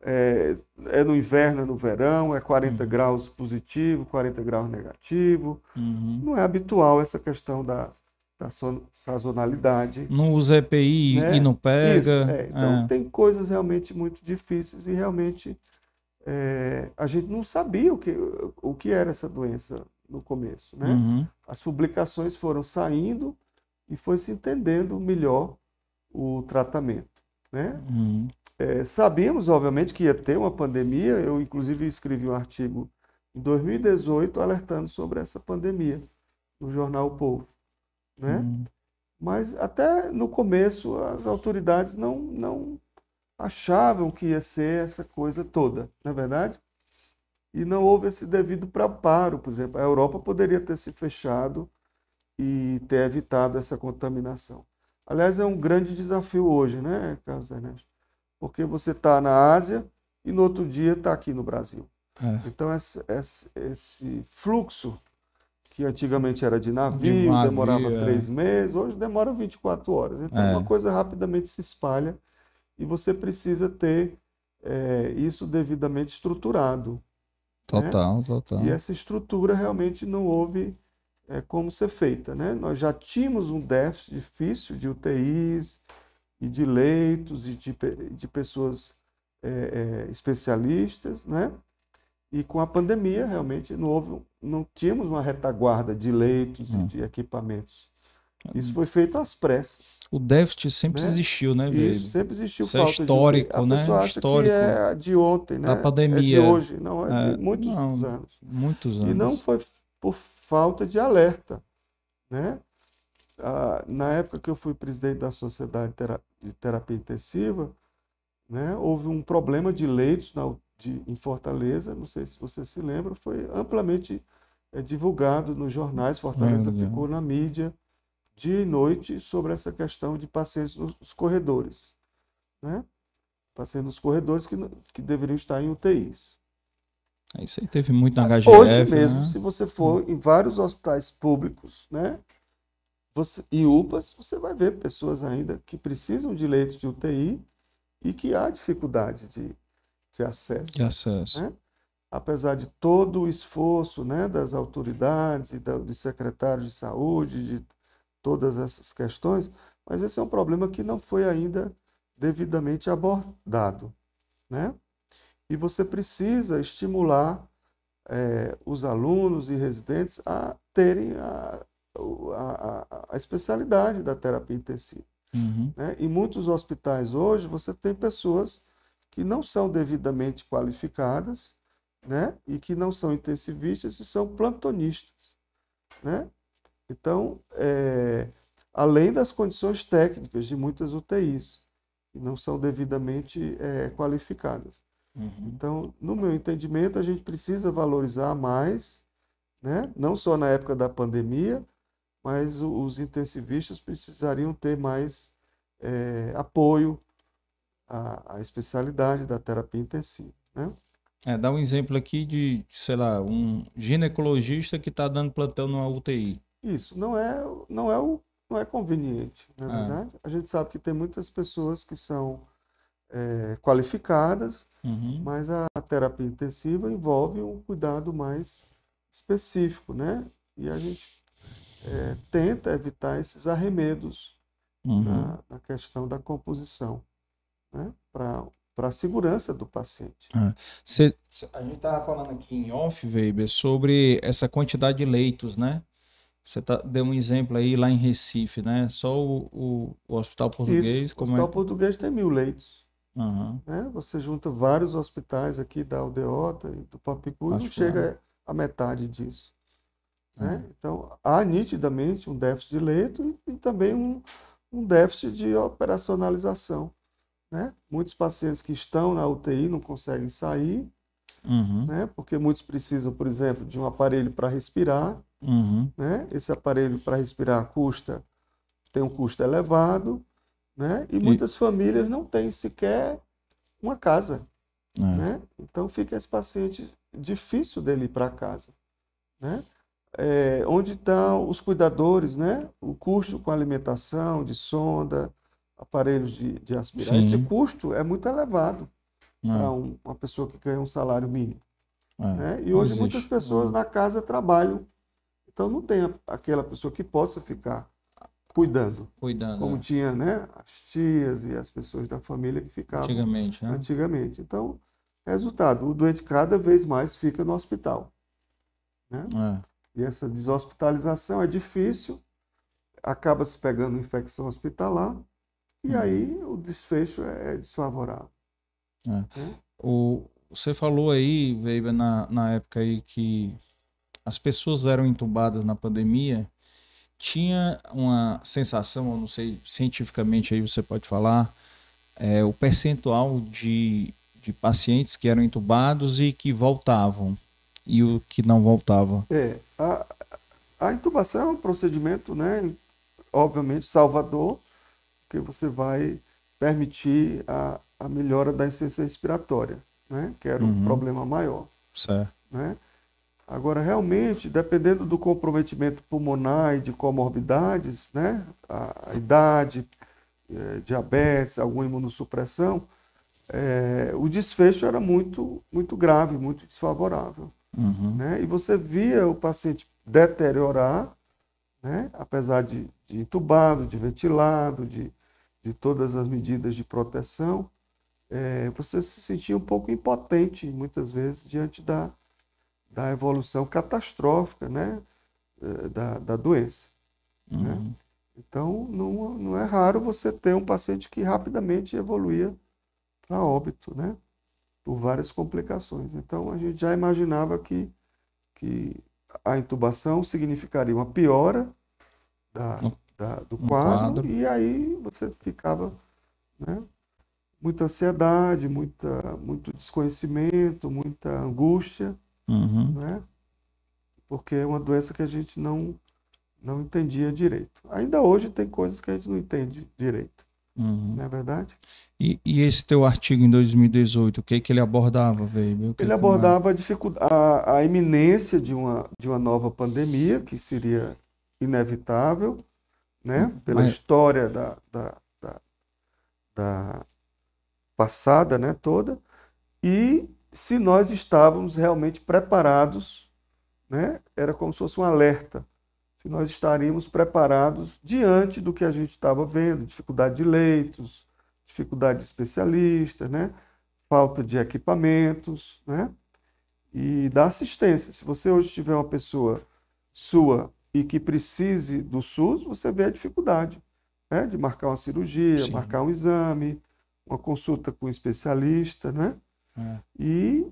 É, é no inverno, é no verão, é 40 Uhum. graus positivo, 40 graus negativo. Uhum. Não é habitual essa questão da, da sazonalidade. Não usa EPI Né? e não pega. Isso, é. Então, É. tem coisas realmente muito difíceis e realmente é, a gente não sabia o que, o que era essa doença no começo, né? Uhum. As publicações foram saindo e foi se entendendo melhor o tratamento, né? Uhum. É, sabíamos, obviamente, que ia ter uma pandemia. Eu, inclusive, escrevi um artigo em 2018 alertando sobre essa pandemia no jornal O Povo, né? Uhum. Mas até no começo as autoridades não, não achavam que ia ser essa coisa toda, não é verdade? E não houve esse devido preparo, por exemplo. A Europa poderia ter se fechado e ter evitado essa contaminação. Aliás, é um grande desafio hoje, né, Carlos Ernesto? Porque você está na Ásia e no outro dia está aqui no Brasil. É. Então, esse, esse, esse fluxo, que antigamente era de navio, De navio, demorava é. três meses, hoje demora 24 horas. Então, É. uma coisa rapidamente se espalha e você precisa ter eh, isso devidamente estruturado. Total, total. E essa estrutura realmente não houve eh, como ser feita, né? Nós já tínhamos um déficit difícil de UTIs e de leitos e de, de pessoas eh, especialistas, né? E com a pandemia realmente não houve, não tínhamos uma retaguarda de leitos e Hum. de equipamentos Isso foi feito às pressas. O déficit sempre Né? existiu, né, Isso Veio? sempre existiu Isso é falta de histórico, a né? Histórico. é de ontem, né? Da pandemia. É de hoje, não, é, É, de muitos não. anos. Muitos anos. E não foi por falta de alerta, né? Ah, na época que eu fui presidente da Sociedade de Terapia Intensiva, né, houve um problema de leitos na de- em Fortaleza, não sei se você se lembra, foi amplamente eh, divulgado nos jornais, Fortaleza Lembro. ficou na mídia dia e noite sobre essa questão de pacientes nos corredores, né? Pacientes nos corredores que, que deveriam estar em UTIs. Isso aí teve muito na HGF, Hoje mesmo, né? se você for em vários hospitais públicos, né, você, e UPAs, você vai ver pessoas ainda que precisam de leitos de UTI e que há dificuldade de, de acesso. de acesso. né? Apesar de todo o esforço, né, das autoridades e da, dos secretários de saúde, de todas essas questões, mas esse é um problema que não foi ainda devidamente abordado, né? E você precisa estimular eh, os alunos e residentes a terem a, a, a- a especialidade da terapia intensiva Uhum. né? Em muitos hospitais hoje você tem pessoas que não são devidamente qualificadas, né? E que não são intensivistas e são plantonistas, né? Então, é, além das condições técnicas de muitas UTIs, que não são devidamente é, qualificadas. Uhum. Então, no meu entendimento, a gente precisa valorizar mais, né? Não só na época da pandemia, mas os intensivistas precisariam ter mais eh, apoio à, à especialidade da terapia intensiva, né? É, dá um exemplo aqui de, sei lá, um ginecologista que está dando plantão numa UTI. Isso não é, não é, o, não é conveniente, na Ah. verdade. A gente sabe que tem muitas pessoas que são eh, qualificadas, Uhum. mas a terapia intensiva envolve um cuidado mais específico, né? E a gente eh, tenta evitar esses arremedos Uhum. na, na questão da composição, né? Para para a segurança do paciente. Cê- cê- a gente estava falando aqui em off, Weber, sobre essa quantidade de leitos, né? Você tá, deu um exemplo aí lá em Recife, né? Só o, o- o Hospital Português, Isso, o como Hospital é? Português tem mil leitos, Aham. né? Você junta vários hospitais aqui da Aldeota e do Papicu e não chega a metade disso, né? É. Então, há nitidamente um déficit de leito e, e também um, um déficit de operacionalização, né? Muitos pacientes que estão na UTI não conseguem sair, Uhum. né? Porque muitos precisam, por exemplo, de um aparelho para respirar, Uhum. né? Esse aparelho para respirar custa, tem um custo elevado, né? E muitas famílias não têm sequer uma casa, É. né? Então fica esse paciente difícil dele ir para casa, né? É, onde estão os cuidadores, né? O custo com alimentação, de sonda, aparelhos de, de aspirar. Sim. Esse custo é muito elevado É. para um- uma pessoa que ganha um salário mínimo É. né? E hoje existe. muitas pessoas na casa trabalham, então não tem aquela pessoa que possa ficar cuidando, Cuidando. como é. tinha, né, as tias e as pessoas da família que ficavam Antigamente, né? antigamente. Então, resultado, o doente cada vez mais fica no hospital, né? É. E essa deshospitalização é difícil, acaba se pegando infecção hospitalar e Uhum. aí o desfecho é desfavorável. O, você falou aí, Weber, na, na época aí que as pessoas eram entubadas na pandemia, tinha uma sensação, eu não sei, cientificamente aí você pode falar, é, o percentual de, de pacientes que eram entubados e que voltavam, e o que não voltava. É, a, a intubação é um procedimento, né, obviamente salvador, que você vai permitir a, a melhora da insuficiência respiratória, né, que era um Uhum. problema maior, Certo. né. Agora, realmente, dependendo do comprometimento pulmonar e de comorbidades, né, a, a idade, eh, diabetes, alguma imunossupressão, eh, o desfecho era muito, muito grave, muito desfavorável Uhum. né? E você via o paciente deteriorar, né? Apesar de, de entubado, de ventilado, de, de todas as medidas de proteção, eh, você se sentia um pouco impotente, muitas vezes, diante da, da evolução catastrófica, né? eh, Da, da doença. Uhum. Então, não, não é raro você ter um paciente que rapidamente evoluía para óbito, né? Por várias complicações. Então, a gente já imaginava que, que a intubação significaria uma piora da, da do quadro, quadro, e aí você ficava, né? Muita ansiedade, muita, muito desconhecimento, muita angústia, uhum. né? Porque é uma doença que a gente não não entendia direito. Ainda hoje tem coisas que a gente não entende direito. Uhum. Não é verdade? E, e, esse teu artigo em 2018, o que, que ele abordava, velho? Ele abordava a, dificuldade, a, a iminência de uma, de uma nova pandemia, que seria inevitável, né? Uhum. pela Mas... história da, da, da, da passada né? toda, e se nós estávamos realmente preparados, né? era como se fosse um alerta se nós estaríamos preparados diante do que a gente estava vendo, dificuldade de leitos, dificuldade de especialistas, né? falta de equipamentos, né? e da assistência. Se você hoje tiver uma pessoa sua e que precise do SUS, você vê a dificuldade né? de marcar uma cirurgia, Sim. marcar um exame, uma consulta com um especialista, né? É. E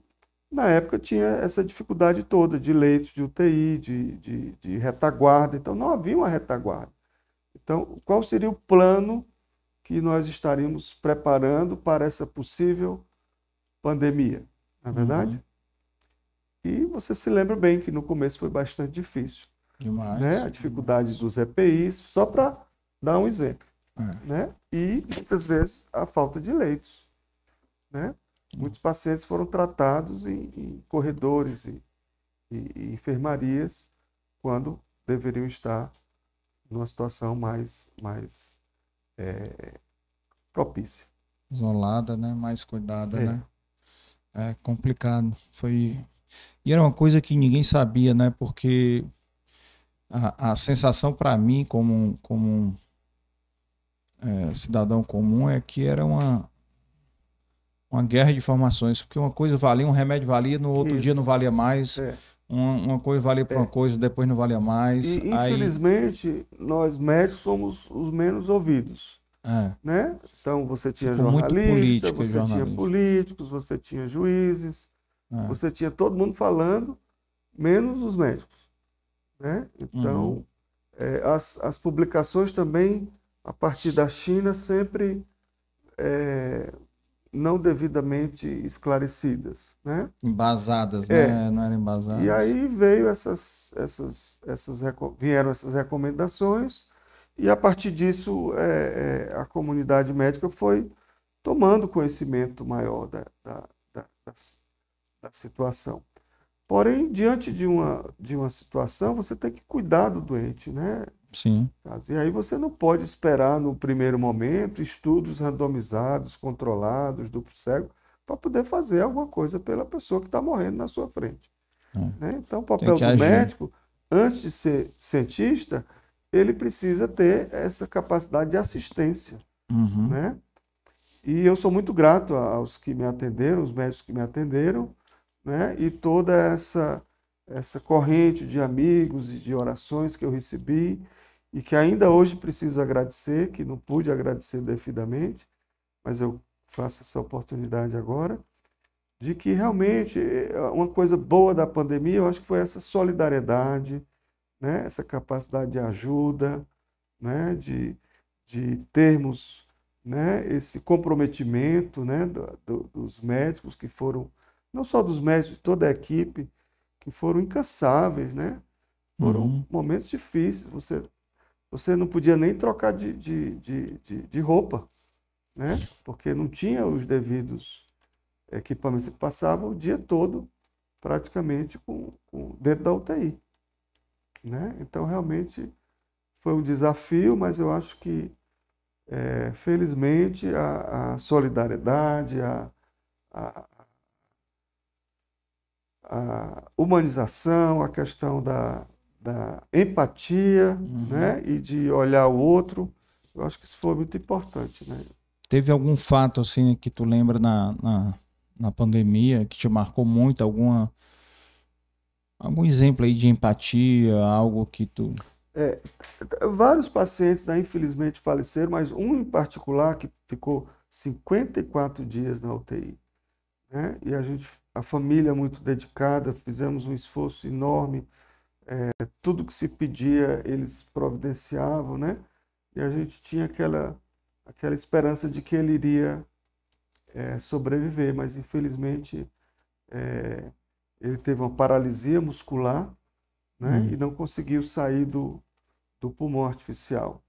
na época tinha essa dificuldade toda de leitos de UTI, de, de, de, retaguarda, então não havia uma retaguarda. Então, qual seria o plano que nós estaríamos preparando para essa possível pandemia? Na é verdade? Uhum. E você se lembra bem que no começo foi bastante difícil. Demais. Né? A dificuldade demais. dos EPIs, só para dar um exemplo. É. Né? E muitas vezes a falta de leitos. Né? Muitos pacientes foram tratados em, em corredores e, e, e, enfermarias quando deveriam estar numa situação mais, mais é, propícia. Isolada, né? Mais cuidada, é. né? É complicado. Foi e era uma coisa que ninguém sabia, né? Porque a, a sensação para mim, como, como um é, cidadão comum, é que era uma, uma guerra de informações, porque uma coisa valia, um remédio valia, no outro Isso. dia não valia mais. É. Uma, uma, coisa valia para é. uma coisa, depois não valia mais. E, aí... Infelizmente, nós médicos somos os menos ouvidos. É. Né? Então você tinha Ficou jornalista, você jornalista. tinha políticos, você tinha juízes, é. você tinha todo mundo falando, menos os médicos. Né? Então, uhum. é, as, as publicações também, a partir da China, sempre é, não devidamente esclarecidas, né? Embasadas, é. né? Não eram embasadas. E aí veio essas, essas, essas vieram essas recomendações e a partir disso é, é, a comunidade médica foi tomando conhecimento maior da, da, da, da, da situação. Porém, diante de uma, de uma situação, você tem que cuidar do doente, né? Sim. E aí você não pode esperar no primeiro momento estudos randomizados, controlados, duplo cego, para poder fazer alguma coisa pela pessoa que está morrendo na sua frente. É. Né? Então, o papel do agir. médico, antes de ser cientista, ele precisa ter essa capacidade de assistência. Uhum. Né? E eu sou muito grato aos que me atenderam, os médicos que me atenderam, né? e toda essa, essa corrente de amigos e de orações que eu recebi e que ainda hoje preciso agradecer, que não pude agradecer devidamente, mas eu faço essa oportunidade agora, de que realmente eh, uma coisa boa da pandemia, eu acho que foi essa solidariedade, né? essa capacidade de ajuda, né? de, de termos né? esse comprometimento né? Do, do, dos médicos que foram, não só dos médicos, de toda a equipe, que foram incansáveis, né? Foram uhum. momentos difíceis. Você você não podia nem trocar de, de, de, de, de roupa, né? porque não tinha os devidos equipamentos. Você passava o dia todo praticamente com, com, dentro da UTI. Né? Então, realmente, foi um desafio, mas eu acho que, é, felizmente, a, a solidariedade, a, a, a humanização, a questão da, da empatia uhum. né? e de olhar o outro. Eu acho que isso foi muito importante. Né? Teve algum fato assim que tu lembra na, na, na pandemia que te marcou muito? Alguma, algum exemplo aí de empatia, algo que tu... É, vários pacientes, né, infelizmente, faleceram, mas um em particular que ficou 54 dias na UTI. Né? E a gente, a família muito dedicada, fizemos um esforço enorme. É, tudo que se pedia, eles providenciavam, né? E a gente tinha aquela, aquela esperança de que ele iria é, sobreviver, mas infelizmente é, ele teve uma paralisia muscular né? Hum. e não conseguiu sair do, do pulmão artificial.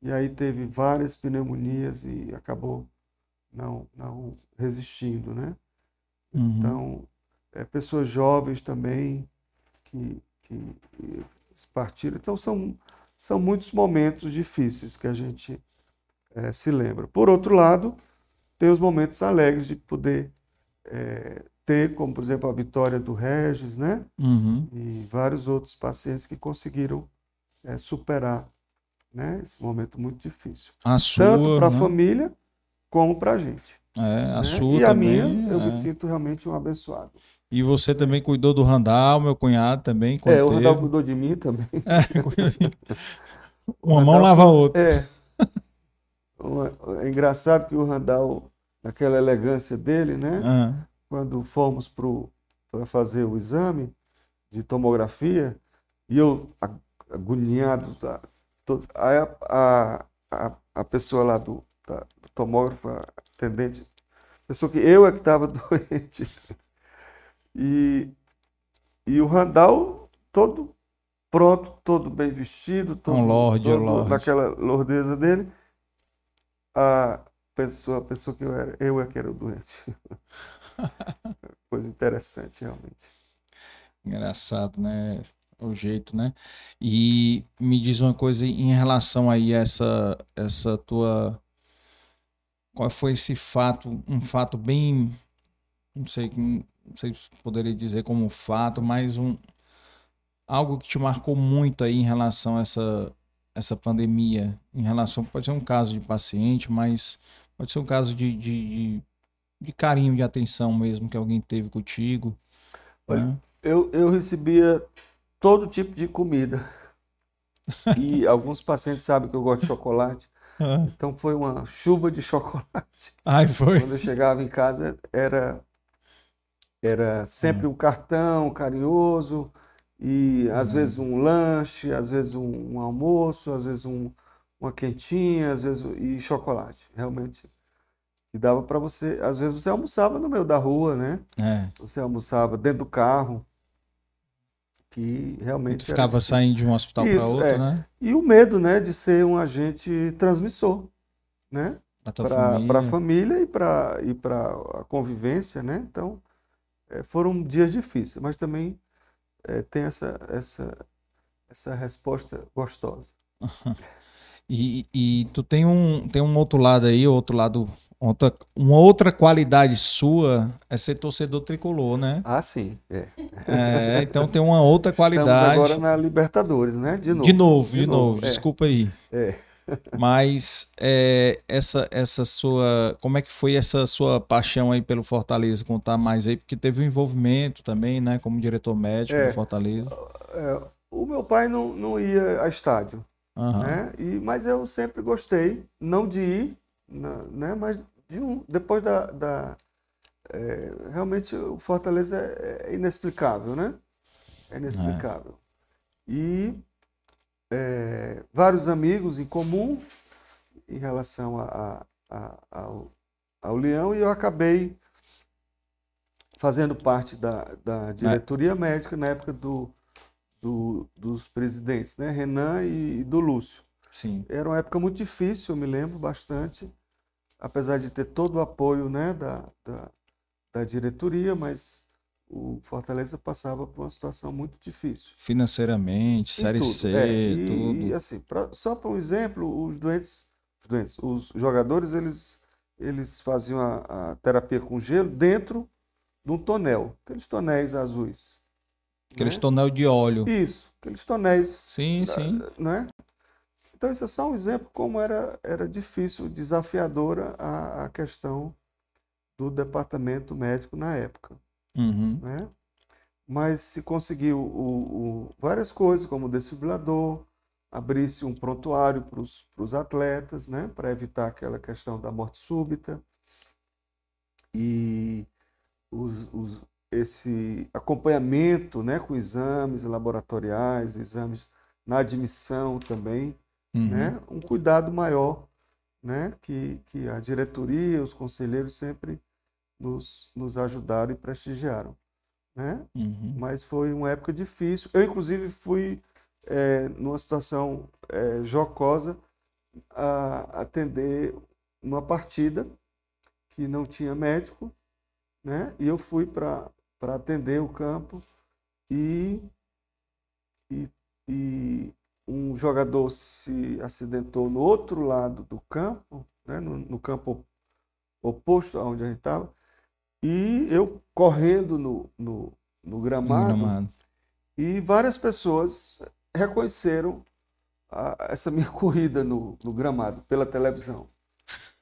E aí teve várias pneumonias e acabou não, não resistindo, né? Uhum. Então, é, pessoas jovens também que, que, que partiram. Então, são, são muitos momentos difíceis que a gente é, se lembra. Por outro lado, tem os momentos alegres de poder é, ter, como por exemplo a vitória do Regis, né? Uhum. E vários outros pacientes que conseguiram é, superar né, esse momento muito difícil. A Tanto para a né? família como para a gente. É, a né? sua e também, a minha, eu é. me sinto realmente um abençoado. E você também cuidou do Randall, meu cunhado também. É, o Randall cuidou de mim também. É, Uma mão lava a outra. É. É engraçado que o Randall, naquela elegância dele, né? Uhum. Quando fomos para fazer o exame de tomografia, e eu agoniado, tá, todo, a, a, a, a pessoa lá do, da, do tomógrafo, atendente, pensou que eu é que estava doente. E, e o Randall todo pronto, todo bem vestido, todo, um lorde, todo lorde. naquela lordeza dele. A pessoa, a pessoa que eu era, eu é que era o doente. Coisa interessante, realmente. Engraçado, né? O jeito, né? E me diz uma coisa em relação aí a essa, essa tua qual foi esse fato, um fato bem, não sei, não sei se poderia dizer como fato, mas um algo que te marcou muito aí em relação a essa essa pandemia, em relação pode ser um caso de paciente, mas pode ser um caso de, de, de, de carinho, de atenção mesmo que alguém teve contigo. Olha, né? eu, eu recebia todo tipo de comida. E alguns pacientes sabem que eu gosto de chocolate. Então foi uma chuva de chocolate. Ai, foi. Quando eu chegava em casa era era sempre um cartão carinhoso e às uhum. vezes um lanche, às vezes um, um almoço, às vezes um, uma quentinha, às vezes e chocolate. Realmente que dava para você, às vezes você almoçava no meio da rua, né? É. Você almoçava dentro do carro que realmente. ficava era... saindo de um hospital para outro, é. né? E o medo, né, de ser um agente transmissor, né? Para a família e para e para a convivência, né? Então, é, foram dias difíceis, mas também é, tem essa, essa, essa resposta gostosa. E, e tu tem um, tem um outro lado aí, outro lado Outra, uma outra qualidade sua é ser torcedor tricolor, né? Ah, sim. É. é então tem uma outra qualidade. Estamos agora na Libertadores, né? De novo. De novo, de, de novo. novo. É. Desculpa aí. É. Mas é, essa, essa sua. Como é que foi essa sua paixão aí pelo Fortaleza? Contar mais aí, porque teve um envolvimento também, né? Como diretor médico é, do Fortaleza. É, o meu pai não, não ia a estádio. Uhum. Né? E, mas eu sempre gostei, não de ir, né? mas de um, depois da, da é, realmente o Fortaleza é, é, inexplicável, né? É inexplicável. É. E é, vários amigos em comum em relação a, a, a, ao, ao Leão e eu acabei fazendo parte da, da diretoria médica na época do, do, dos presidentes, né? Renan e, e do Lúcio. Sim. Era uma época muito difícil, eu me lembro bastante apesar de ter todo o apoio né, da, da, da diretoria, mas o Fortaleza passava por uma situação muito difícil. Financeiramente, Série tudo. C, é, e, tudo. E assim, pra, só para um exemplo, os doentes, os doentes, os jogadores, eles, eles faziam a, a, terapia com gelo dentro de um tonel, aqueles tonéis azuis. Aqueles né? tonel de óleo. Isso, aqueles tonéis. Sim, da, sim. Né? Então, isso é só um exemplo como era, era difícil, desafiadora a, a questão do departamento médico na época. Uhum. Né? Mas se conseguiu o, o, várias coisas, como o desfibrilador, abrisse um prontuário para os atletas, né, para evitar aquela questão da morte súbita. E os, os, esse acompanhamento né, com exames laboratoriais, exames na admissão também, uhum. né, um cuidado maior né, que, que a diretoria, os conselheiros sempre nos, nos ajudaram e prestigiaram. Né? Uhum. Mas foi uma época difícil. Eu, inclusive, fui é, numa situação é, jocosa a atender uma partida que não tinha médico, né? E eu fui para atender o campo e, e, e, um jogador se acidentou no outro lado do campo, né, no, no campo oposto aonde a gente estava, e eu correndo no, no, no gramado, gramado, e várias pessoas reconheceram a, essa minha corrida no, no gramado pela televisão.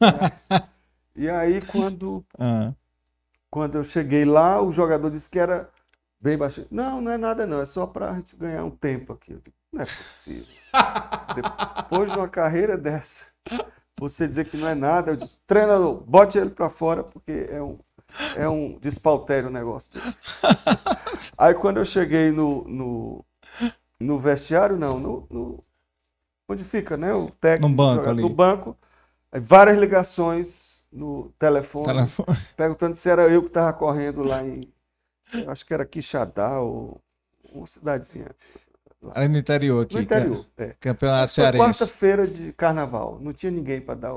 Né? e aí quando ah. Quando eu cheguei lá, o jogador disse que era bem baixo. Não, não é nada não, é só para a gente ganhar um tempo aqui. Eu digo, não é possível. Depois de uma carreira dessa, você dizer que não é nada, eu disse, treinador, bote ele para fora, porque é um, é um despautério o negócio dele. Aí quando eu cheguei no, no, no vestiário, não, no, no, onde fica, né? O técnico. No banco ali. No banco, várias ligações no telefone, telefone, perguntando se era eu que estava correndo lá em. acho que era Quixadá ou uma cidadezinha. Era no interior aqui. No interior, é. Campeonato Cearense. quarta-feira de carnaval. Não tinha ninguém para dar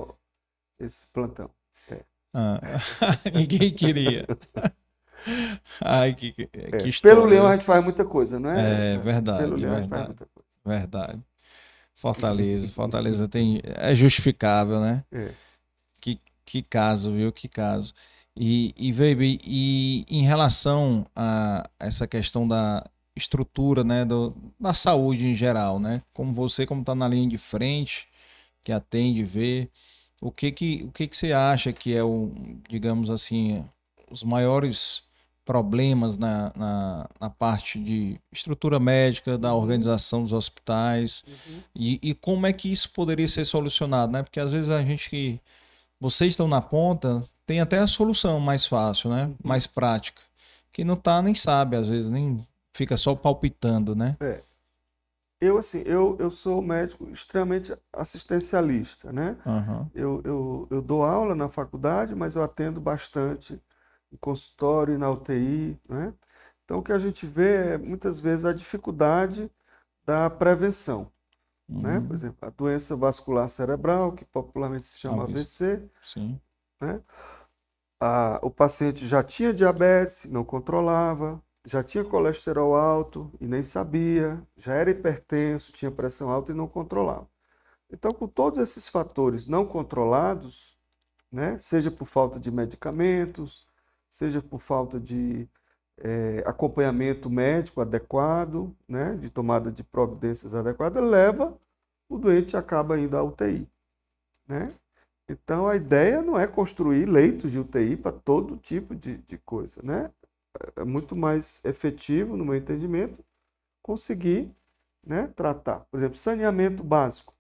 esse plantão. É. Ah, ninguém queria. Ai, que, que, é. história. Pelo Leão a gente faz muita coisa, não é? É verdade. Pelo Leão a gente faz muita coisa. Verdade. Fortaleza. Fortaleza tem. É justificável, né? É. Que, que caso, viu? Que caso. E, e Baby, e em relação a essa questão da estrutura, né, do, da saúde em geral, né? Como você, como está na linha de frente, que atende, vê, o que que, o que que você acha que é o, digamos assim, os maiores problemas na, na, na parte de estrutura médica, da uhum. organização dos hospitais, uhum. e, e como é que isso poderia ser solucionado, né? Porque às vezes a gente que vocês estão na ponta, tem até a solução mais fácil, né? Uhum. Mais prática. Que não tá, nem sabe, às vezes, nem fica só palpitando, né? É. Eu, assim, eu, eu sou médico extremamente assistencialista, né? Uhum. Eu, eu, eu dou aula na faculdade, mas eu atendo bastante em consultório e na UTI, né? Então, o que a gente vê é, muitas vezes, a dificuldade da prevenção. Né? Uhum. Né? Por exemplo, a doença vascular cerebral, que popularmente se chama AVC. Sim. Né? A, o paciente já tinha diabetes, não controlava, já tinha colesterol alto e nem sabia, já era hipertenso, tinha pressão alta e não controlava. Então, com todos esses fatores não controlados, né, seja por falta de medicamentos, seja por falta de é, acompanhamento médico adequado, né, de tomada de providências adequadas, leva o doente acaba indo à UTI. Né? Então a ideia não é construir leitos de UTI para todo tipo de, de coisa. Né? É muito mais efetivo, no meu entendimento, conseguir né, tratar. Por exemplo, saneamento básico.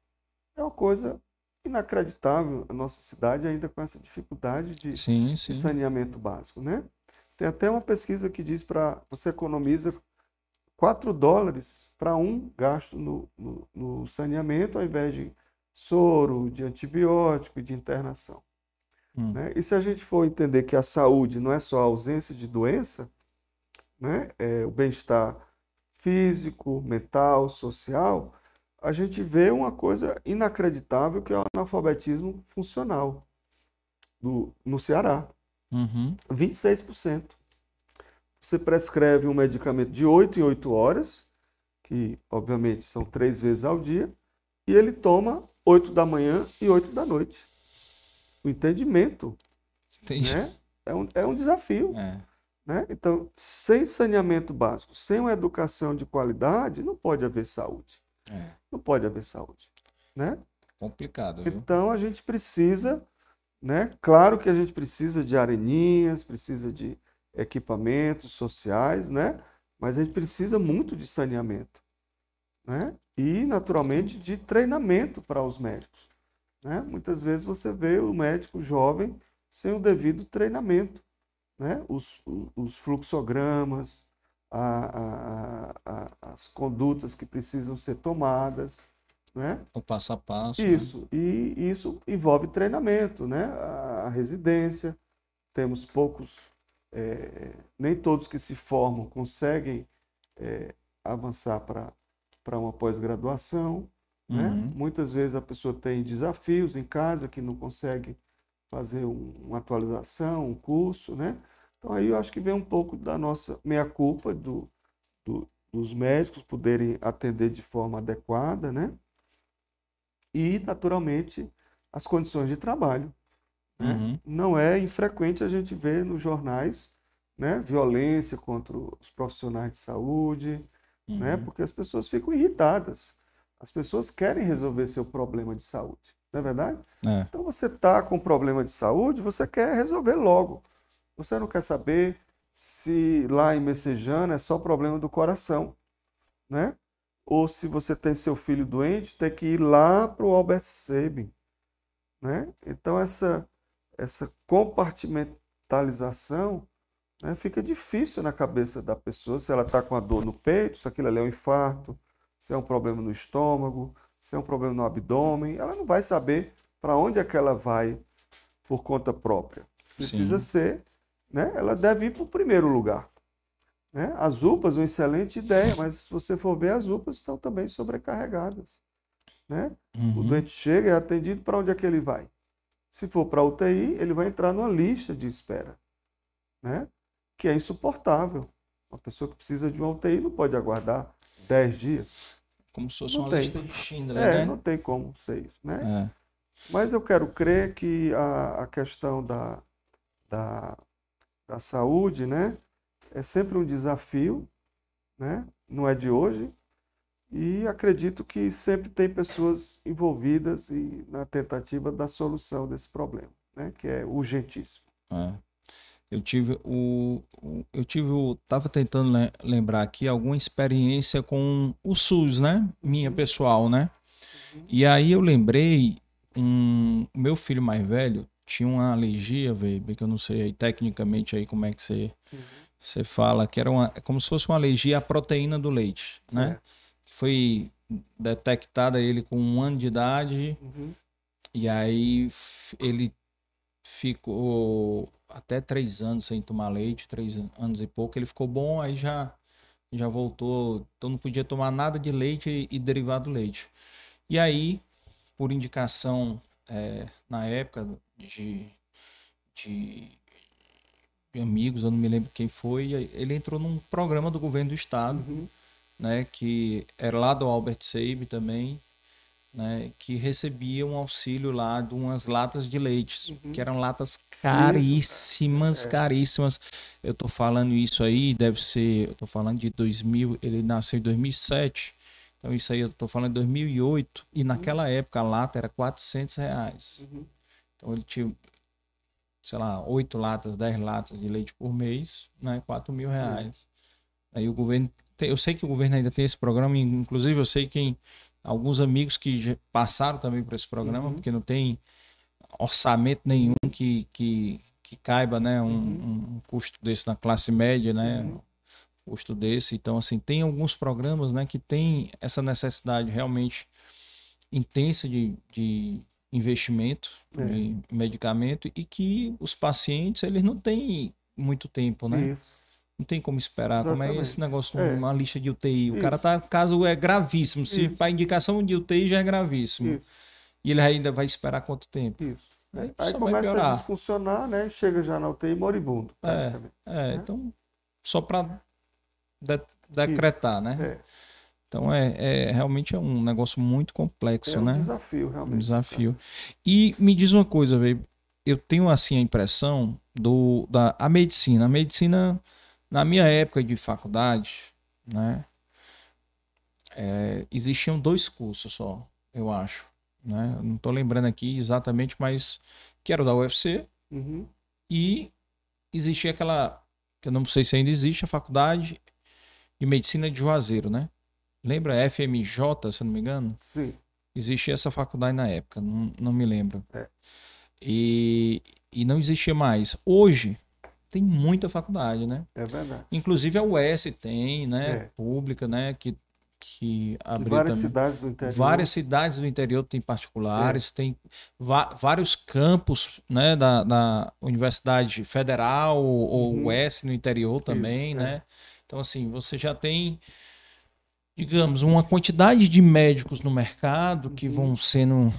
É uma coisa inacreditável a nossa cidade ainda com essa dificuldade de, sim, sim. de saneamento básico. Né? Tem até uma pesquisa que diz para você economiza 4 dólares para um gasto no, no, no, saneamento, ao invés de soro, de antibiótico e de internação. Hum. Né? E se a gente for entender que a saúde não é só a ausência de doença, né? é o bem-estar físico, mental, social, a gente vê uma coisa inacreditável que é o analfabetismo funcional do, no Ceará. Uhum. 26%. Você prescreve um medicamento de 8 em 8 horas, que obviamente são três vezes ao dia, e ele toma 8 da manhã e 8 da noite. O entendimento né, é, um, é um desafio. É. Né? Então, sem saneamento básico, sem uma educação de qualidade, não pode haver saúde. É. Não pode haver saúde. Né? Complicado. Viu? Então, a gente precisa né? Claro que a gente precisa de areninhas, precisa de equipamentos sociais, né? mas a gente precisa muito de saneamento. Né? e, naturalmente, de treinamento para os médicos. Né? Muitas vezes você vê o médico jovem sem o devido treinamento. Né? Os, os fluxogramas, a, a, a, as condutas que precisam ser tomadas. Né? O passo a passo. Né? Isso, né? e isso envolve treinamento, né? a residência. Temos poucos, é, nem todos que se formam conseguem é, avançar para uma pós-graduação. Né? Uhum. Muitas vezes a pessoa tem desafios em casa que não consegue fazer um, uma atualização, um curso, né? Então aí eu acho que vem um pouco da nossa meia-culpa do, do, dos médicos poderem atender de forma adequada, né? E, naturalmente, as condições de trabalho. Né? Uhum. Não é infrequente a gente ver nos jornais né, violência contra os profissionais de saúde, né? uhum. né, porque as pessoas ficam irritadas. As pessoas querem resolver seu problema de saúde, não é verdade? É. Então você está com problema de saúde, você quer resolver logo. Você não quer saber se lá em Messejana é só problema do coração, né? Ou se você tem seu filho doente, tem que ir lá para o Albert Sabin, né? Então essa essa compartimentalização né, fica difícil na cabeça da pessoa se ela está com a dor no peito, se aquilo ali é um infarto, se é um problema no estômago, se é um problema no abdômen, ela não vai saber para onde é que ela vai por conta própria. Precisa Sim. ser, né? Ela deve ir para o primeiro lugar. Né? As UPAs, uma excelente ideia, mas se você for ver, as UPAs estão também sobrecarregadas. Né? Uhum. O doente chega e é atendido para onde é que ele vai? Se for para UTI, ele vai entrar numa lista de espera, né? que é insuportável. Uma pessoa que precisa de uma UTI não pode aguardar 10 dias. Como se fosse não uma tem. lista de Schindler, é, né? não tem como ser isso, né? É. Mas eu quero crer que a, a questão da, da, da saúde, né? É sempre um desafio, né? Não é de hoje. E acredito que sempre tem pessoas envolvidas e na tentativa da solução desse problema, né? Que é urgentíssimo. É. Eu tive o. Eu tive o. Tava tentando lembrar aqui alguma experiência com o SUS, né? Minha uhum. pessoal, né? Uhum. E aí eu lembrei. Um, meu filho mais velho tinha uma alergia, velho, que eu não sei aí, tecnicamente aí como é que você, uhum. você fala, que era uma, é como se fosse uma alergia à proteína do leite, né? Que foi detectada ele com um ano de idade. Uhum. E aí ele ficou até três anos sem tomar leite, três anos e pouco. Ele ficou bom, aí já, já voltou. Então não podia tomar nada de leite e, e derivado do leite. E aí, por indicação é, na época de, de, de, amigos, eu não me lembro quem foi, ele entrou num programa do governo do estado, uhum. né, que era lá do Albert Seib também, né, que recebia um auxílio lá de umas latas de leite, uhum. que eram latas caríssimas, é. caríssimas. Eu tô falando isso aí, deve ser, eu tô falando de 2000, ele nasceu em 2007, então isso aí eu tô falando de 2008, e uhum. naquela época a lata era 400 reais. Uhum. Então ele tinha, sei lá, 8 latas, 10 latas de leite por mês, né, 4 mil reais. Aí o governo, eu sei que o governo ainda tem esse programa, inclusive eu sei quem alguns amigos que passaram também por esse programa, uhum. porque não tem orçamento nenhum que, que, que caiba né, um, uhum. um custo desse na classe média, né? Uhum. Custo desse. Então, assim, tem alguns programas né, que tem essa necessidade realmente intensa de, de investimento é. de medicamento e que os pacientes eles não têm muito tempo, né? Isso. Não tem como esperar. Exatamente. Como é esse negócio, é. uma lista de UTI? O Isso. cara tá, caso é gravíssimo. Se para indicação de UTI já é gravíssimo. Isso. E ele ainda vai esperar quanto tempo? Isso. Aí, Aí começa a desfuncionar, né? Chega já na UTI moribundo. É, é né? então, só para de, decretar, né? É. Então é, é, realmente é um negócio muito complexo, é um né? desafio, realmente. Um desafio. E me diz uma coisa, velho. Eu tenho assim a impressão do da a medicina. A medicina na minha época de faculdade, né, é, existiam dois cursos só, eu acho. Né? Não estou lembrando aqui exatamente, mas que era o da UFC uhum. e existia aquela, que eu não sei se ainda existe, a faculdade de medicina de Juazeiro, né? lembra FMJ, se eu não me engano? Sim. Existia essa faculdade na época, não, não me lembro. É. E, e não existia mais. Hoje tem muita faculdade, né? É verdade. Inclusive a UES tem, né? É. Pública, né? Que, que abriu Várias também. cidades do interior. Várias cidades do interior tem particulares, É. tem vários campos né, da, da Universidade Federal ou Uhum. UES no interior também, Isso, né? Então, assim, você já tem, digamos, uma quantidade de médicos no mercado que Uhum. vão sendo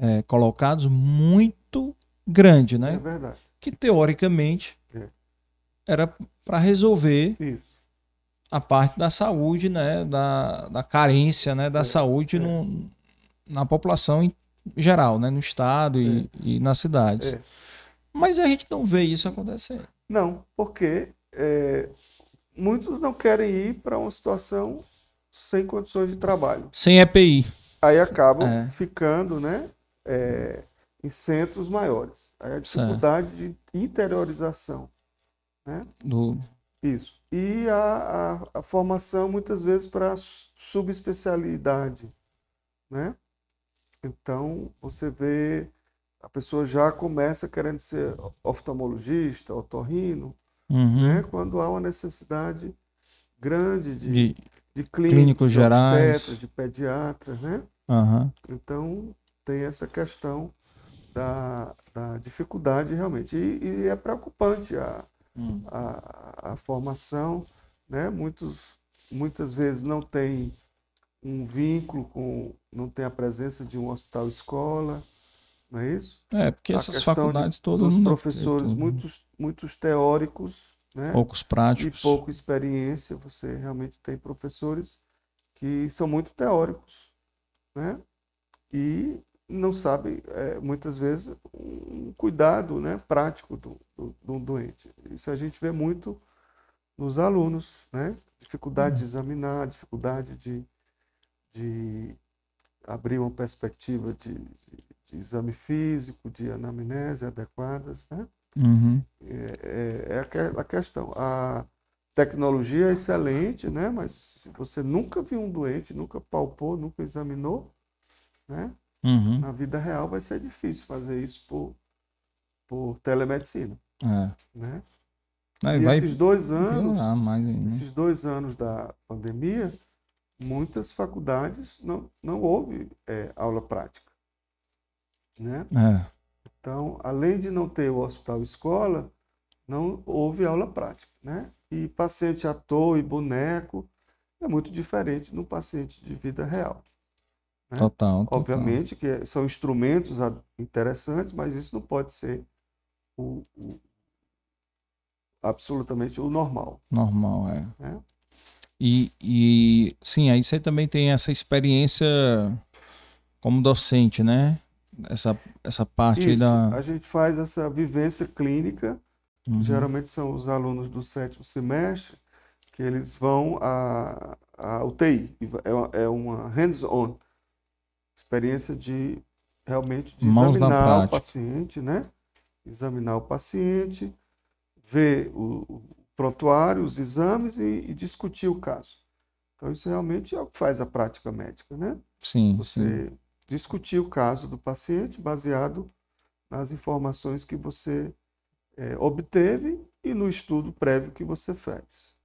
é, colocados muito grande, É né? verdade. Que teoricamente É. era para resolver Isso. a parte da saúde, né, da, da carência, né, da É, saúde é. no- na população em geral, né, no estado e, e nas cidades. É. Mas a gente não vê isso acontecer. Não, porque é, muitos não querem ir para uma situação sem condições de trabalho. Sem EPI. Aí acabam É. ficando, né, é, em centros maiores. Aí a dificuldade de interiorização, né? Isso. E a, a, a formação, muitas vezes, para subespecialidade, né? Então, você vê, a pessoa já começa querendo ser oftalmologista, otorrino, Uhum. né? Quando há uma necessidade grande de, De, de clínicos, clínicos de gerais. obstetras, de pediatras, né? aham. Então, tem essa questão da, da dificuldade realmente. E, e é preocupante a, Hum. a, a formação, né? Muitos, muitas vezes não tem um vínculo com, não tem a presença de um hospital-escola, não é isso? É, porque A essas questão de- faculdades todas dá professores, tudo, muitos, muitos teóricos, né? poucos E práticos. pouca experiência, você realmente tem professores que são muito teóricos, né? E não sabem, é, muitas vezes, um cuidado né, prático do, do, do doente. Isso a gente vê muito nos alunos, né? Dificuldade de examinar, dificuldade de, de abrir uma perspectiva de, de, de exame físico, de anamnese adequadas, né? Uhum. é, é a, que- a questão. A tecnologia é excelente, né? Mas se você nunca viu um doente, nunca palpou, nunca examinou, né? Uhum. Na vida real vai ser difícil fazer isso por, por telemedicina, É. né? Aí E esses dois anos, esses dois anos da pandemia, muitas faculdades não, não houve é, aula prática, né? É. Então, além de não ter o hospital escola, não houve aula prática, né? E paciente ator e boneco é muito diferente no paciente de vida real. Né? Total, total. Obviamente que são instrumentos interessantes, mas isso não pode ser o, o- absolutamente o normal, Normal, é. né? E, e sim, aí você também tem essa experiência como docente, né? Essa, essa parte aí Isso, da. a gente faz essa vivência clínica Uhum. Geralmente são os alunos do sétimo semestre que eles vão à, à UTI. É uma, é uma hands-on experiência de realmente de examinar o paciente, né? Examinar o paciente, ver o, o prontuário, os exames e, e discutir o caso. Então isso realmente é o que faz a prática médica, né? Sim, sim. Você discutir o caso do paciente baseado nas informações que você eh, obteve e no estudo prévio que você fez,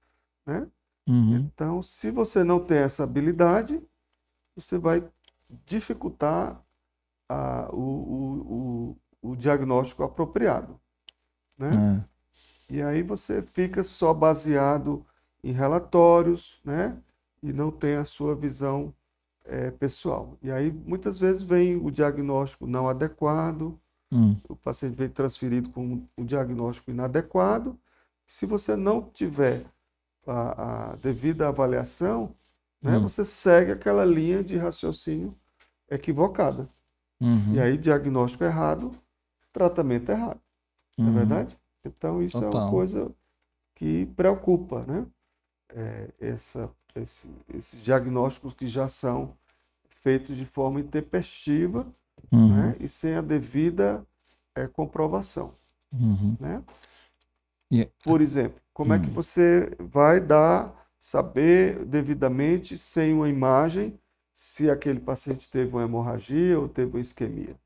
né? Uhum. Então, se você não tem essa habilidade, você vai dificultar a- o, o, o, o diagnóstico apropriado, né? É. E aí você fica só baseado em relatórios, né? E não tem a sua visão eh, pessoal. E aí muitas vezes vem o diagnóstico não adequado, Hum. o paciente vem transferido com um diagnóstico inadequado. Se você não tiver a, a devida avaliação, né, Hum. você segue aquela linha de raciocínio equivocada. Uhum. E aí, diagnóstico errado, tratamento errado. Não é Uhum. verdade? Então, isso é Total. uma coisa que preocupa, né? É, essa, esse- esses diagnósticos que já são feitos de forma intempestiva Uhum. né? e sem a devida é, comprovação. Uhum. Né? E- Por exemplo, como é que Hum. você vai dar saber devidamente, sem uma imagem, se aquele paciente teve uma hemorragia ou teve uma isquemia.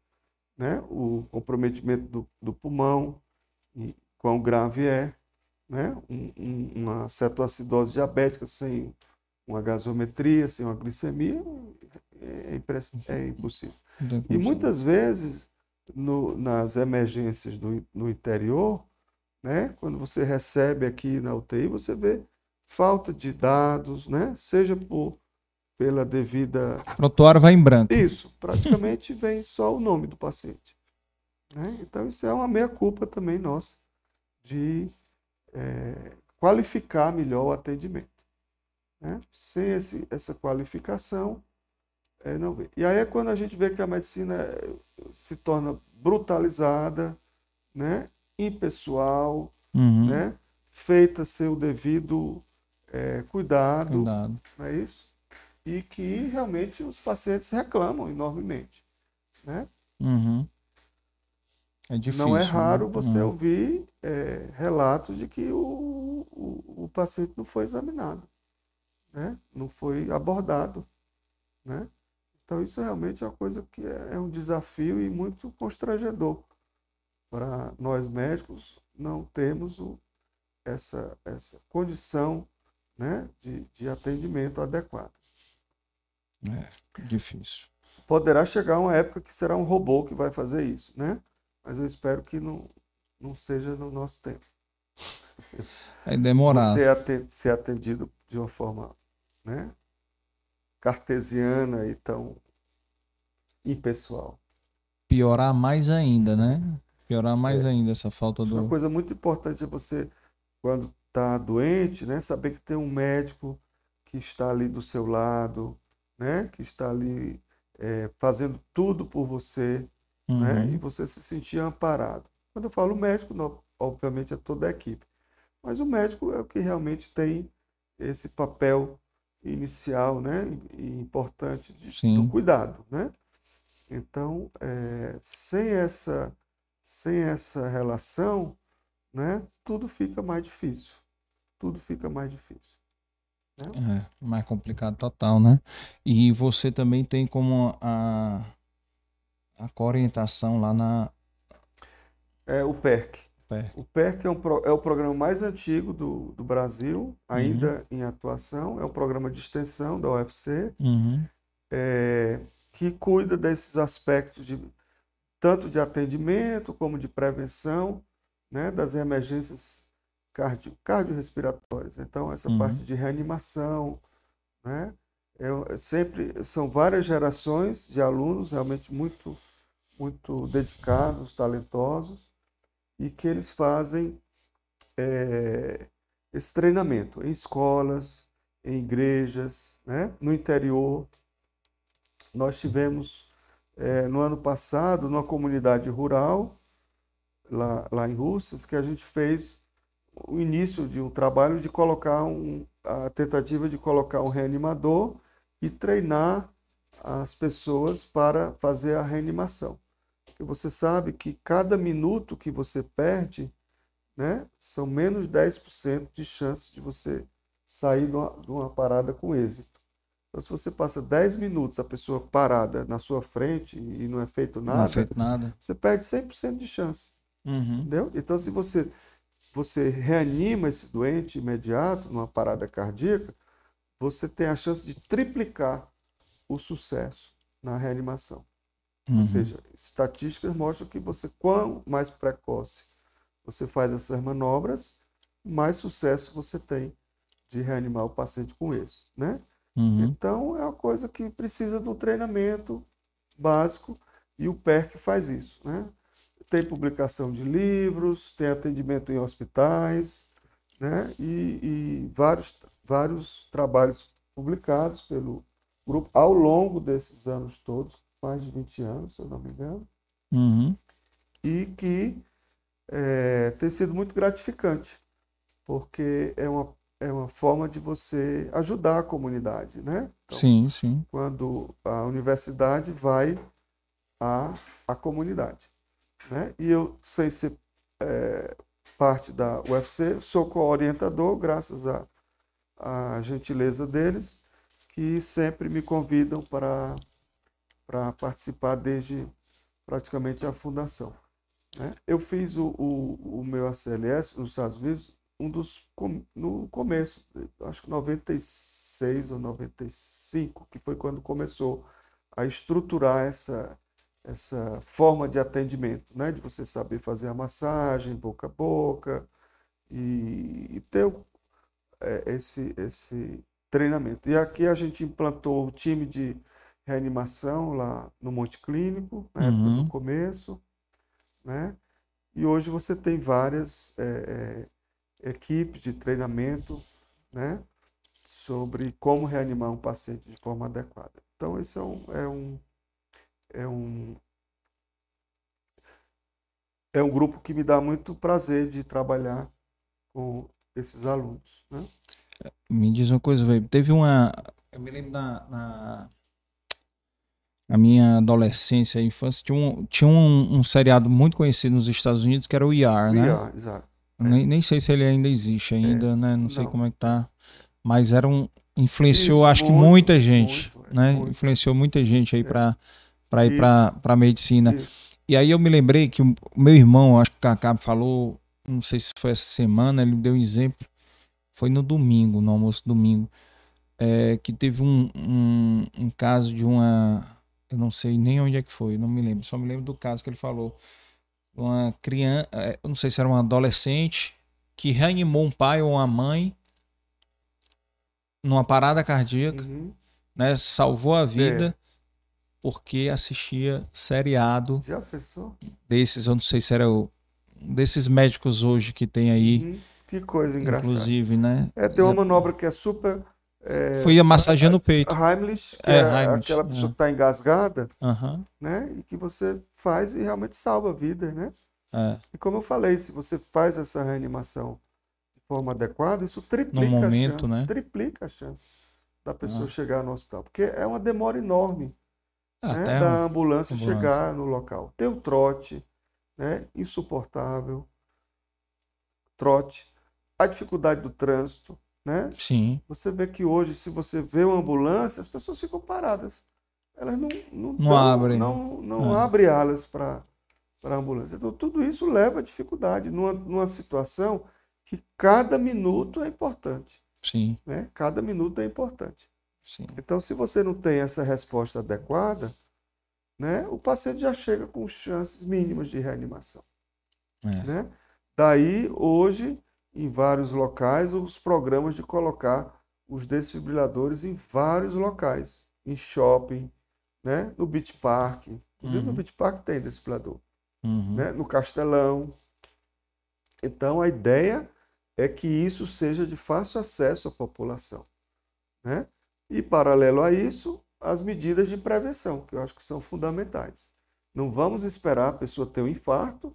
Né? O comprometimento do, do pulmão, quão grave é, né? Um, um, uma cetoacidose diabética sem uma gasometria, sem uma glicemia, é, é impossível. E muitas vezes, no, nas emergências do, no interior, né? quando você recebe aqui na UTI, você vê falta de dados, né? seja por, pela devida. Prontuário vai em branco. Isso, praticamente vem só o nome do paciente. Né? Então, isso é uma meia-culpa também nossa de é, qualificar melhor o atendimento. Né? Sem esse, essa qualificação, é, não vê. E aí é quando a gente vê que a medicina é, se torna brutalizada, né? impessoal, uhum. né? feita sem o devido é, cuidado, cuidado, não é isso? E que realmente os pacientes reclamam enormemente. Né? Uhum. É difícil, não é raro né? você uhum. ouvir é, relatos de que o, o, o, paciente não foi examinado, né? não foi abordado. Né? Então, isso realmente é uma coisa que é, é um desafio e muito constrangedor para nós médicos não termos o, essa, essa condição né, de, de atendimento adequado. É, difícil. Poderá chegar uma época que será um robô que vai fazer isso, né? Mas eu espero que não, não seja no nosso tempo. É demorado. Ser atendido, ser atendido de uma forma né, cartesiana e tão impessoal. Piorar mais ainda, né? Piorar mais é. ainda essa falta do. Uma coisa muito importante é você, quando está doente, né, saber que tem um médico que está ali do seu lado, né, que está ali é, fazendo tudo por você, né, uhum. né, e você se sentir amparado. Quando eu falo médico, não, obviamente é toda a equipe, mas o médico é o que realmente tem esse papel inicial, né, e importante de, do cuidado, né? Então, é, sem essa sem essa relação, né, tudo fica mais difícil. Tudo fica mais difícil. Né? É, mais complicado total, né? E você também tem como a, a orientação lá na. É o PERC. PERC. O PERC é, um, é o programa mais antigo do, do Brasil, ainda uhum. em atuação. É um programa de extensão da UFC, uhum. é, que cuida desses aspectos de tanto de atendimento como de prevenção né, das emergências cardio, cardiorrespiratórias. Então, essa uhum. parte de reanimação, né, é, sempre são várias gerações de alunos realmente muito, muito dedicados, talentosos, e que eles fazem é, esse treinamento em escolas, em igrejas, né, no interior. Nós tivemos é, no ano passado, numa comunidade rural, lá, lá em Russas, que a gente fez o início de um trabalho de colocar um, a tentativa de colocar um reanimador e treinar as pessoas para fazer a reanimação. Porque você sabe que cada minuto que você perde, né, são menos 10% de chance de você sair de uma, de uma parada com êxito. Então, se você passa 10 minutos a pessoa parada na sua frente e não é feito nada, não é feito nada. você perde 100% de chance. Uhum. Entendeu? Então, se você, você reanima esse doente imediato numa parada cardíaca, você tem a chance de triplicar o sucesso na reanimação. Uhum. Ou seja, estatísticas mostram que você, quanto mais precoce você faz essas manobras, mais sucesso você tem de reanimar o paciente com isso, né? Uhum. Então, é uma coisa que precisa um treinamento básico e o PERC faz isso. Né? Tem publicação de livros, tem atendimento em hospitais né? e, e vários, vários trabalhos publicados pelo grupo ao longo desses anos todos, mais de 20 anos, se eu não me engano, uhum. e que é, tem sido muito gratificante, porque é uma é uma forma de você ajudar a comunidade, né? Então, sim, sim. Quando a universidade vai à, à comunidade, né? E eu, sem ser é, parte da UFC, sou co-orientador, graças a, a gentileza deles, que sempre me convidam para, para participar desde praticamente a fundação. Né? Eu fiz o, o, o, meu ACLS nos Estados Unidos um dos, no começo, acho que 96 ou 95, que foi quando começou a estruturar essa, essa forma de atendimento, né? de você saber fazer a massagem boca a boca e, e ter é, esse, esse treinamento. E aqui a gente implantou o time de reanimação lá no Monte Clínico, na época Uhum. do começo, né? E hoje você tem várias é, é, equipes de treinamento, né? Sobre como reanimar um paciente de forma adequada. Então, esse é um, é um, é um, é um grupo que me dá muito prazer de trabalhar com esses alunos, né? Me diz uma coisa, velho. Teve uma. Eu me lembro na, na, na minha adolescência, infância, tinha, um, tinha um, um seriado muito conhecido nos Estados Unidos que era o ER, né? VR, exato. Nem, nem sei se ele ainda existe ainda, né? Não sei Não. como é que tá. Mas era um. Influenciou, Isso, acho que muito, muita gente, muito, é, né? muito. Influenciou muita gente aí É. pra, pra ir pra medicina. Isso. E aí eu me lembrei que o meu irmão, acho que o Kaká falou, não sei se foi essa semana, ele me deu um exemplo. Foi no domingo, no almoço domingo. é, que teve um, um, um caso de uma. Eu não sei nem onde é que foi, não me lembro. Só me lembro do caso que ele falou. Uma criança, é, eu não sei se era uma adolescente, que reanimou um pai ou uma mãe numa parada cardíaca, Uhum. né? Salvou a vida porque assistia seriado Já pensou? desses, eu não sei se era o, desses médicos hoje que tem aí, Uhum. Que coisa engraçada. inclusive, né? É, tem uma manobra que é super. É, Foi a massageando o peito. Heimlich, que É, é, Heimlich, aquela pessoa é. que está engasgada, Aham. né? E que você faz e realmente salva vidas, né? é. E como eu falei, se você faz essa reanimação de forma adequada, isso triplica No momento, a chance, né? triplica a chance da pessoa Ah. chegar no hospital, porque é uma demora enorme, Ah, né, Até da um- ambulância, ambulância. chegar no local. Tem o trote, né, insuportável, trote, a dificuldade do trânsito, né? Sim, Você vê que hoje, se você vê uma ambulância, as pessoas ficam paradas. Elas não não, Não dão- abrem. não, não É. abre alas para para a ambulância. Então tudo isso leva a dificuldade numa, numa situação que cada minuto é importante, sim, né? Cada minuto é importante. Sim. Então, se você não tem essa resposta adequada, né, o paciente já chega com chances mínimas de reanimação. É. Né? Daí, hoje, em vários locais, os programas de colocar os desfibriladores em vários locais, em shopping, né? no Beach Park. Inclusive, no Uhum. Beach Park tem desfibrilador, Uhum. né? no Castelão. Então, a ideia é que isso seja de fácil acesso à população. Né? E, paralelo a isso, as medidas de prevenção, que eu acho que são fundamentais. Não vamos esperar a pessoa ter um infarto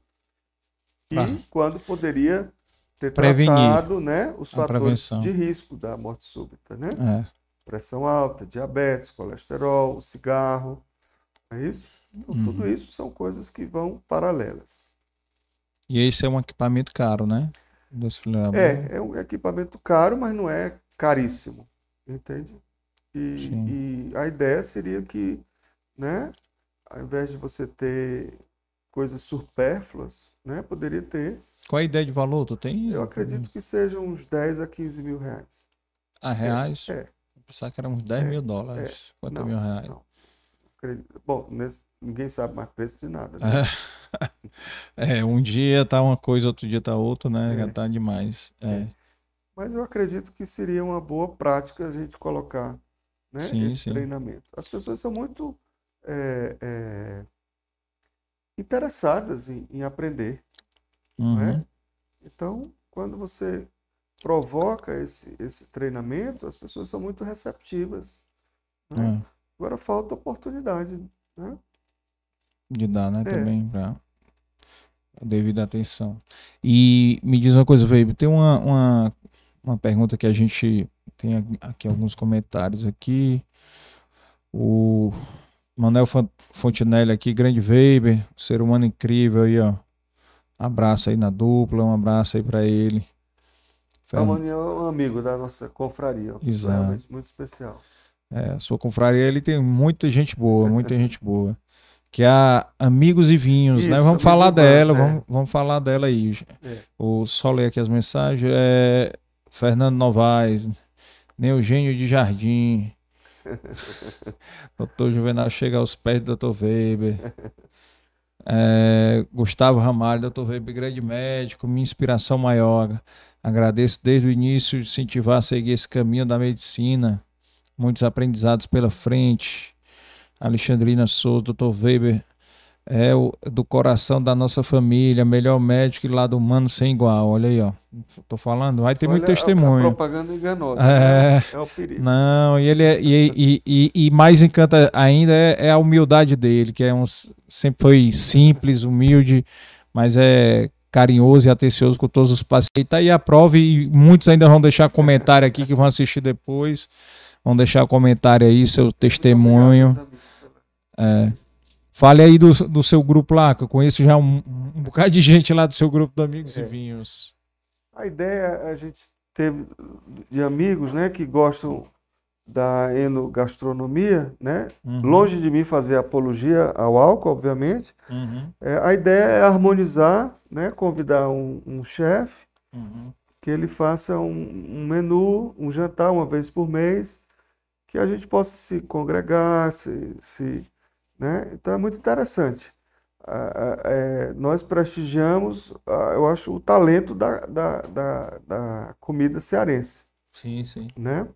e Ah. quando poderia ter Prevenir tratado né, os fatores prevenção. de risco da morte súbita. Né? É. Pressão alta, diabetes, colesterol, cigarro. É isso? Então, Uhum. Tudo isso são coisas que vão paralelas. E esse é um equipamento caro, né? É, é um equipamento caro, mas não é caríssimo. Entende? E, e a ideia seria que, né, ao invés de você ter coisas supérfluas, né, poderia ter, Qual a ideia de valor? Tu tem? eu acredito que sejam uns 10 a 15 mil reais. Ah, reais? É, pensar que era uns 10 É, mil dólares. 50 não, mil reais. não. Bom, ninguém sabe mais preço de nada. né? É. É, um dia tá uma coisa, outro dia tá outra, né? É. Já tá demais. É. Mas eu acredito que seria uma boa prática a gente colocar né, Sim, esse sim. treinamento. As pessoas são muito é, é, interessadas em, em aprender. Uhum. né? Então, quando você provoca esse, esse treinamento, as pessoas são muito receptivas. né? É. Agora falta oportunidade. Né? De dar, né? É. Também pra a devida atenção. E me diz uma coisa, Weibe, tem uma, uma, uma pergunta que a gente tem aqui alguns comentários aqui. O Manuel Fon- Fontinelli aqui, grande Weber, ser humano incrível aí, ó. Abraço aí na dupla, um abraço aí pra ele. Fernando é um amigo da nossa confraria. Exato. Realmente muito especial. É, a sua confraria ele tem muita gente boa, muita gente boa. Que é a Amigos e Vinhos, né? Isso, Vamos falar dela, é. vamos, vamos falar dela aí. É. O só ler aqui as mensagens. É Fernando Novaes, Neugênio de Jardim. Doutor Juvenal chega aos pés do Dr. Weber. É, Gustavo Ramalho, Dr. Weber, grande médico, minha inspiração maior. Agradeço desde o início de incentivar a seguir esse caminho da medicina. Muitos aprendizados pela frente. Alexandrina Souza, Dr. Weber, é o do coração da nossa família, melhor médico e lado humano sem igual. Olha aí, ó. Tô falando, vai ter muito Olha, a- testemunho. A propaganda enganosa. É. né? É o perigo. Não, e ele é, e, e, e, e mais encanta ainda é, é a humildade dele, que é um, sempre foi simples, humilde, mas é carinhoso e atencioso com todos os pacientes. Tá aí a prova e muitos ainda vão deixar comentário aqui que vão assistir depois. Vão deixar comentário aí, seu testemunho. Obrigado, pela- Fale aí do, do seu grupo lá, que eu conheço já um, um bocado de gente lá do seu grupo de Amigos e É. Vinhos. A ideia é a gente teve de amigos, né, que gostam da enogastronomia, né? Uhum, Longe de mim fazer apologia ao álcool, obviamente. uhum, É, a ideia é harmonizar, né? Convidar um, um chefe uhum. que ele faça um, um menu, um jantar uma vez por mês, que a gente possa se congregar, se, se, né? Então é muito interessante. Ah, ah, é, nós prestigiamos, ah, eu acho, o talento da, da, da, da comida cearense, Sim, sim. né?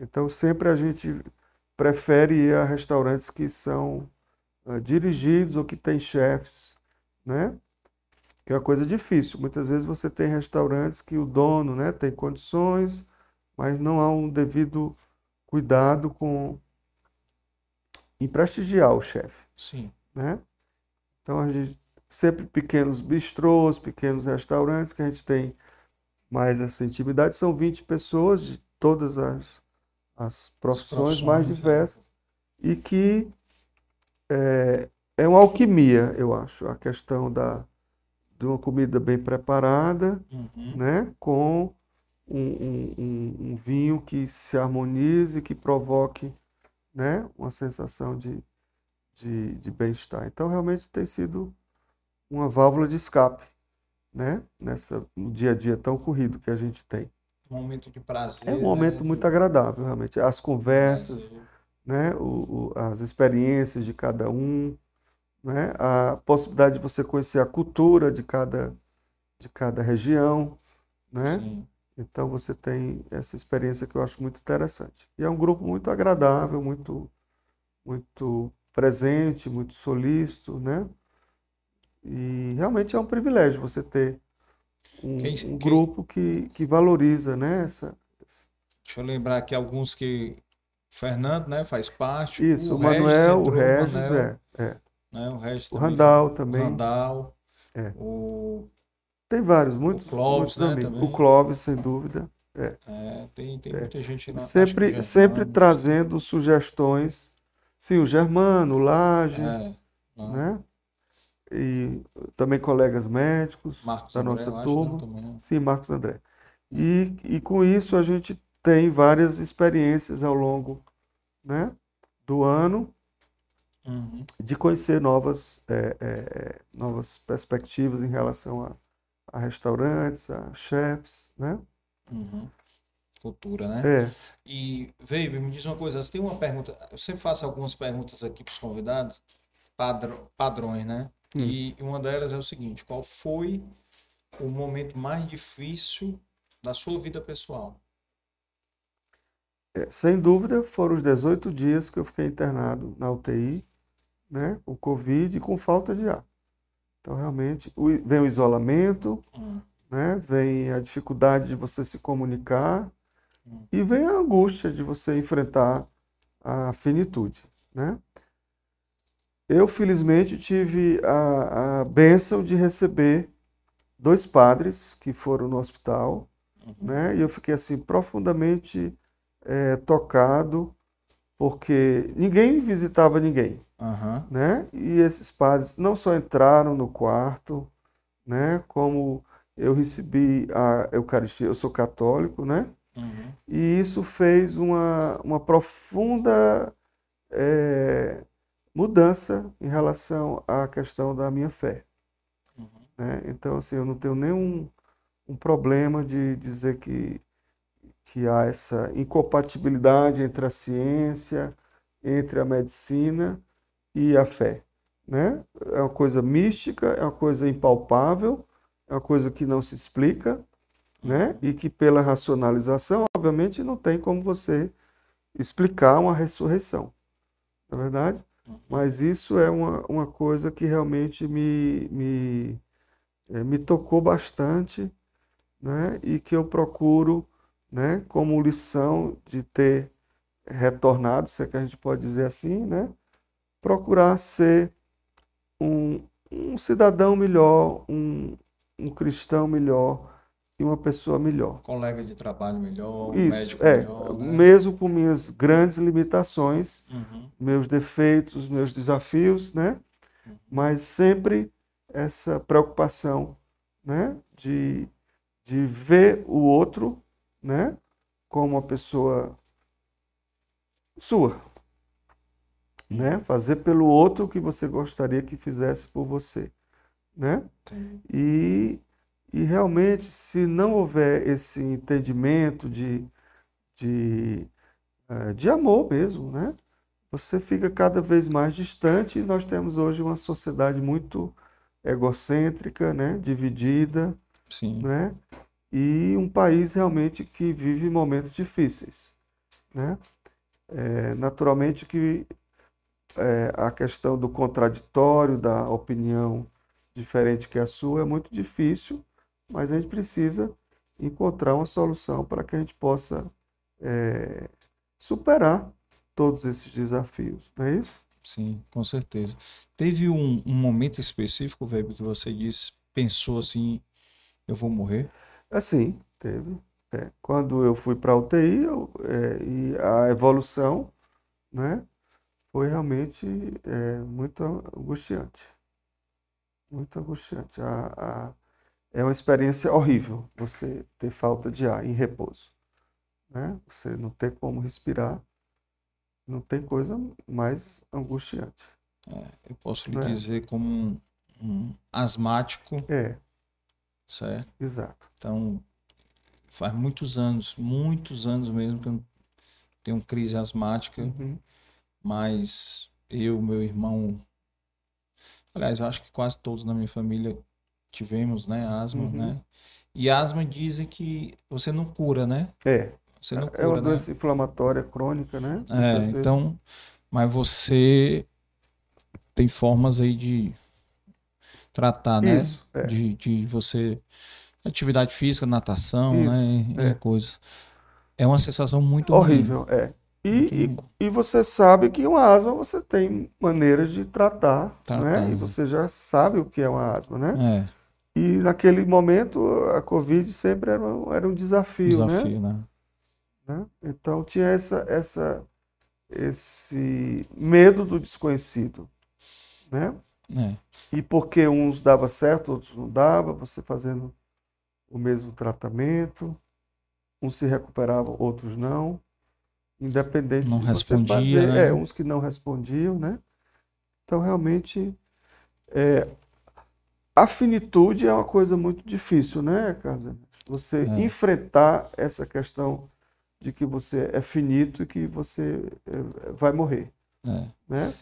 Então sempre a gente prefere ir a restaurantes que são dirigidos ou que têm chefes, né? Que é uma coisa difícil. Muitas vezes você tem restaurantes que o dono, né, tem condições, mas não há um devido cuidado com em prestigiar o chefe, Sim. né? Então a gente sempre pequenos bistrôs, pequenos restaurantes que a gente tem mais essa intimidade. São 20 pessoas de todas as, as profissões mais profissões, é. diversas e que é, é uma alquimia, eu acho, a questão da, de uma comida bem preparada, Uhum. né, com um, um- um- um vinho que se harmonize, que provoque, né, uma sensação de, de, de bem-estar. Então, realmente tem sido uma válvula de escape, né, nessa, no dia a dia tão corrido que a gente tem. Um momento de prazer. É um momento né? muito agradável, realmente. As conversas, Prazer. né, o, o- as experiências de cada um, né, a possibilidade de você conhecer a cultura de cada, de cada região, né? Sim. Então você tem essa experiência que eu acho muito interessante. E é um grupo muito agradável, muito, muito presente, muito solícito, né? E realmente é um privilégio você ter um, Quem- um quem- grupo que, que valoriza, né? Essa, Deixa eu lembrar aqui alguns que. Fernando, né? Faz parte. isso, o Regis Manuel, o entrou, Regis, Manel, é, é. né? O Regis O também. Randall O também. Randall. É. O, Tem vários, muitos, Clóvis, muitos né, amigos. também. O Clóvis, sem dúvida. é, tem, tem É. muita gente lá. Sempre, o sempre Germano, trazendo sugestões. Sim, o Germano, o Laje, É, não, né? E também colegas médicos Marcos da André, nossa eu acho, turma. né. Sim, Marcos André. E, e com isso a gente tem várias experiências ao longo, né, do ano Uhum. de conhecer novas, é, é, novas perspectivas em relação a, a restaurantes, a chefs, né? Uhum. Cultura, né? É, E, Veibe, me diz uma coisa, você tem uma pergunta, eu sempre faço algumas perguntas aqui para os convidados, padrão, padrões, né? Hum. E uma delas é o seguinte, qual foi o momento mais difícil da sua vida pessoal? é, sem dúvida foram os 18 dias que eu fiquei internado na UTI, né, com Covid e com falta de ar. Então, realmente, o- vem o isolamento, Hum, né? Vem a dificuldade de você se comunicar Hum. e vem a angústia de você enfrentar a finitude, né? Eu, felizmente, tive a, a bênção de receber dois padres que foram no hospital, uhum. né? E eu fiquei, assim, profundamente eh, tocado, porque ninguém visitava ninguém Aham. né? E esses padres não só entraram no quarto, né? Como eu recebi a Eucaristia, eu sou católico, né? Uhum. E isso fez uma, uma profunda é, mudança em relação à questão da minha fé. Uhum. Né? Então, assim, eu não tenho nenhum um problema de dizer que, que há essa incompatibilidade entre a ciência, entre a medicina e a fé. Né? É uma coisa mística, é uma coisa impalpável, é uma coisa que não se explica, né? E que pela racionalização, obviamente, não tem como você explicar uma ressurreição, não é verdade? Mas isso é uma, uma coisa que realmente me, me, eh, me tocou bastante, né? E que eu procuro, né? Como lição de ter retornado, se é que a gente pode dizer assim, né? Procurar ser um, um cidadão melhor, um, um cristão melhor e uma pessoa melhor. Colega de trabalho melhor, Isso, médico é, melhor, né? mesmo com minhas grandes limitações, Uhum. meus defeitos, meus desafios, né? Mas sempre essa preocupação, né? De, de ver o outro, né? Como uma pessoa sua, né? Fazer pelo outro o que você gostaria que fizesse por você, né? E, e realmente, se não houver esse entendimento de, de, eh, de amor mesmo, né? Você fica cada vez mais distante e nós temos hoje uma sociedade muito egocêntrica, né? Dividida, Sim. né? E um país realmente que vive momentos difíceis, né? É, naturalmente que é, a questão do contraditório, da opinião diferente que a sua é muito difícil, mas a gente precisa encontrar uma solução para que a gente possa é, superar todos esses desafios, não é isso? Sim, com certeza. Teve um, um momento específico, Weber, que você disse, pensou assim, eu vou morrer? Assim, teve. É, quando eu fui para a UTI, eu, é, e a evolução, né, foi realmente é, muito angustiante. Muito angustiante. A, a- é uma experiência horrível você ter falta de ar em repouso, né? Você não ter como respirar, não tem coisa mais angustiante. Eu posso lhe Né? dizer como um, um asmático, É, certo? exato. Então, faz muitos anos, muitos anos mesmo que eu tenho crise asmática, Uhum. Mas eu, meu irmão, aliás, eu acho que quase todos na minha família tivemos, né, asma, Uhum. né? E asma dizem que você não cura, né? É, Você não é uma cura, né? doença inflamatória crônica, né? É, então, mas você tem formas aí de tratar, né? Isso, é. De, de você. Atividade física, natação, Isso, né? E é. coisa. É uma sensação muito ruim. Horrível, é. E, e, e você sabe que uma asma você tem maneiras de tratar, Tratar, né? E né? você já sabe o que é uma asma, né? É, E naquele momento a Covid sempre era um, era um desafio, né? desafio, né? né? Então tinha essa, essa, esse medo do desconhecido, né? É, E porque uns dava certo, outros não dava, você fazendo o mesmo tratamento, uns se recuperavam, outros não, independente Não de você respondia, fazer, né? é, uns que não respondiam, né? Então realmente é, a finitude é uma coisa muito difícil, né, Carlos? Você É. enfrentar essa questão de que você é finito e que você é, vai morrer é. né?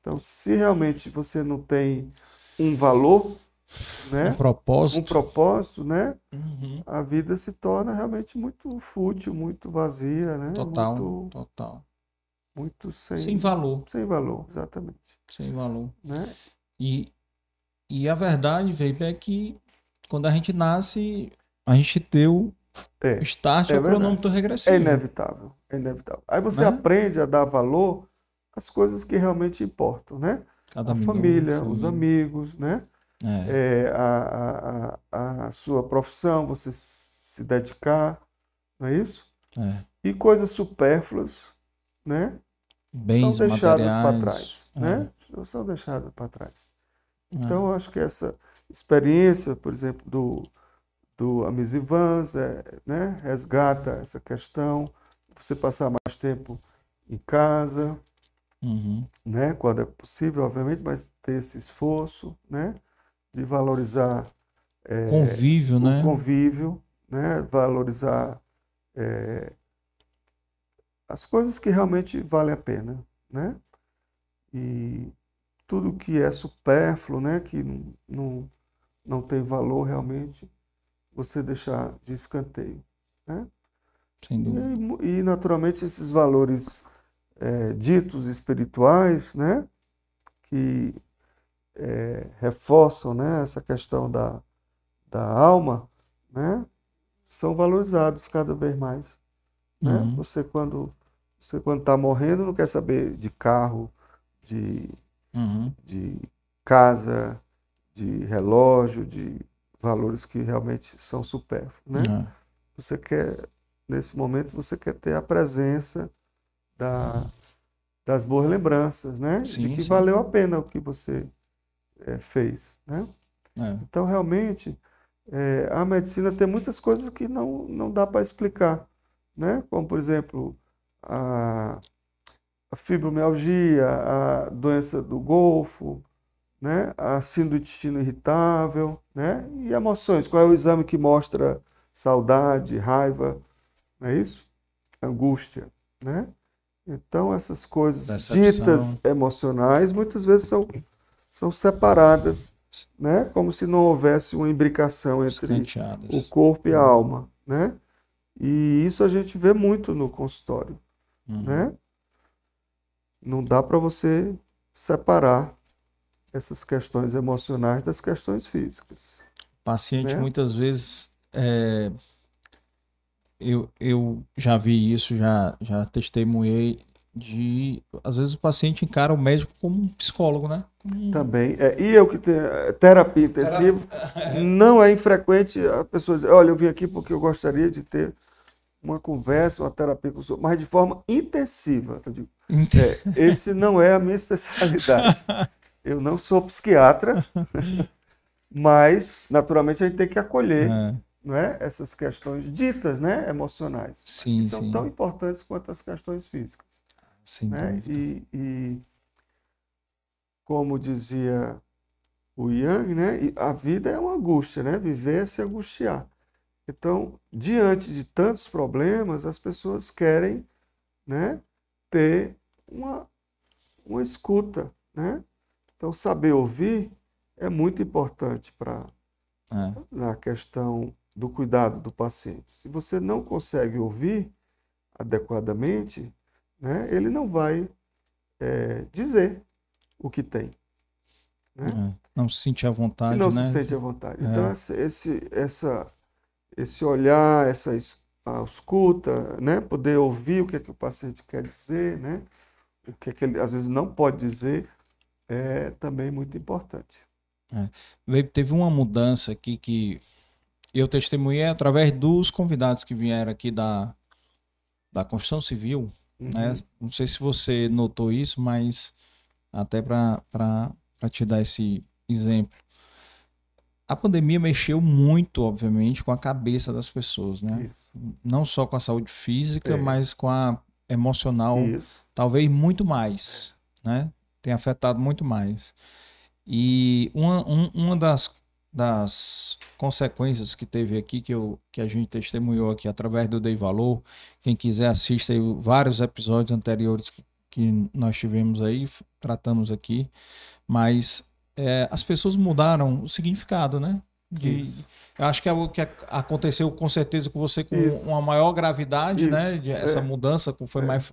Então, se realmente você não tem um valor, né? Um propósito. propósito, né? Uhum. A vida se torna realmente muito fútil, muito vazia, né? Total, Muito, total. muito sem, Sem valor, sem valor, exatamente, sem valor. né? E, e a verdade, Veio, é que quando a gente nasce, a gente deu É, o start é ao cronômetro é regressivo. inevitável, é inevitável. Aí você Né? aprende a dar valor às coisas que realmente importam, né? Cada A família, os amigos, né? É, é, a, a, a, sua profissão, você se dedicar, não é isso? é. E coisas supérfluas, né? Bens são deixadas para trás, né? São deixadas para trás. É, Então, eu acho que essa experiência, por exemplo, do, do Amisivans, é, né? resgata essa questão, você passar mais tempo em casa, Uhum. né? quando é possível, obviamente, mas ter esse esforço né? De valorizar é, Convívio, o né? convívio, né? valorizar é, as coisas que realmente valem a pena, né? E tudo que é supérfluo, né? Que não, não, tem valor realmente, você deixar de escanteio, né? Sem dúvida. E, e, naturalmente esses valores é, ditos espirituais, né? Que é, reforçam, né? Essa questão da, da alma, né? São valorizados cada vez mais, né? Uhum. Você quando você quando está morrendo não quer saber de carro, de, Uhum. de casa, de relógio, de valores que realmente são supérfluos, né? É. Você quer nesse momento você quer ter a presença da, das boas lembranças, né? De Sim, que sim. valeu a pena o que você eh, fez, né? É. Então, realmente, eh, a medicina tem muitas coisas que não, não dá para explicar, né? Como, por exemplo, a, a fibromialgia, a doença do golfo, né? A síndrome do intestino irritável, né? E emoções. Qual é o exame que mostra saudade, raiva, não é isso? Angústia, né? Então, essas coisas Decepção. ditas emocionais muitas vezes são, são separadas, né? Como se não houvesse uma imbricação entre o corpo e a alma, né? E isso a gente vê muito no consultório, Uhum. né? Não dá para você separar essas questões emocionais das questões físicas. O paciente né? muitas vezes é, eu, eu já vi isso, já, já testemunhei de às vezes o paciente encara o médico como um psicólogo, né? Como Também. É, e eu que tenho terapia intensiva, não é infrequente a pessoa dizer, olha, eu vim aqui porque eu gostaria de ter uma conversa, uma terapia com o senhor, mas de forma intensiva. Eu digo, é, esse não é a minha especialidade. Eu não sou psiquiatra, mas naturalmente a gente tem que acolher, É, não é, essas questões ditas, né, emocionais, Sim, que são sim. tão importantes quanto as questões físicas sem né? E, e como dizia o Yang, né? A vida é uma angústia, né? Viver é se angustiar. Então, diante de tantos problemas, as pessoas querem, né? Ter uma, uma escuta, né? Então, saber ouvir é muito importante para É, na questão do cuidado do paciente. Se você não consegue ouvir adequadamente, né, ele não vai é, dizer o que tem. Né? é. Não se sentir à E vontade, não né? se sente à vontade. É. Então, esse, esse, essa, esse olhar, essa escuta, né, poder ouvir o que, é que o paciente quer dizer, né, o que, é que ele às vezes não pode dizer, é também muito importante. Veio- Teve uma mudança aqui que eu testemunhei através dos convidados que vieram aqui da, da construção civil, né? Uhum. Não sei se você notou isso, mas até para te dar esse exemplo. A pandemia mexeu muito, obviamente, com a cabeça das pessoas, né? Isso, Não só com a saúde física, É. mas com a emocional, isso. talvez muito mais, né? Tem afetado muito mais. E uma, um- uma das, das consequências que teve aqui, que, eu, que a gente testemunhou aqui através do Dei Valor, quem quiser assista aí vários episódios anteriores que, que nós tivemos aí, tratamos aqui, mas é, as pessoas mudaram o significado, né? De, eu acho que é o que ac- aconteceu com certeza com você com Isso. uma maior gravidade, Isso. né? De essa É. mudança que foi É. mais,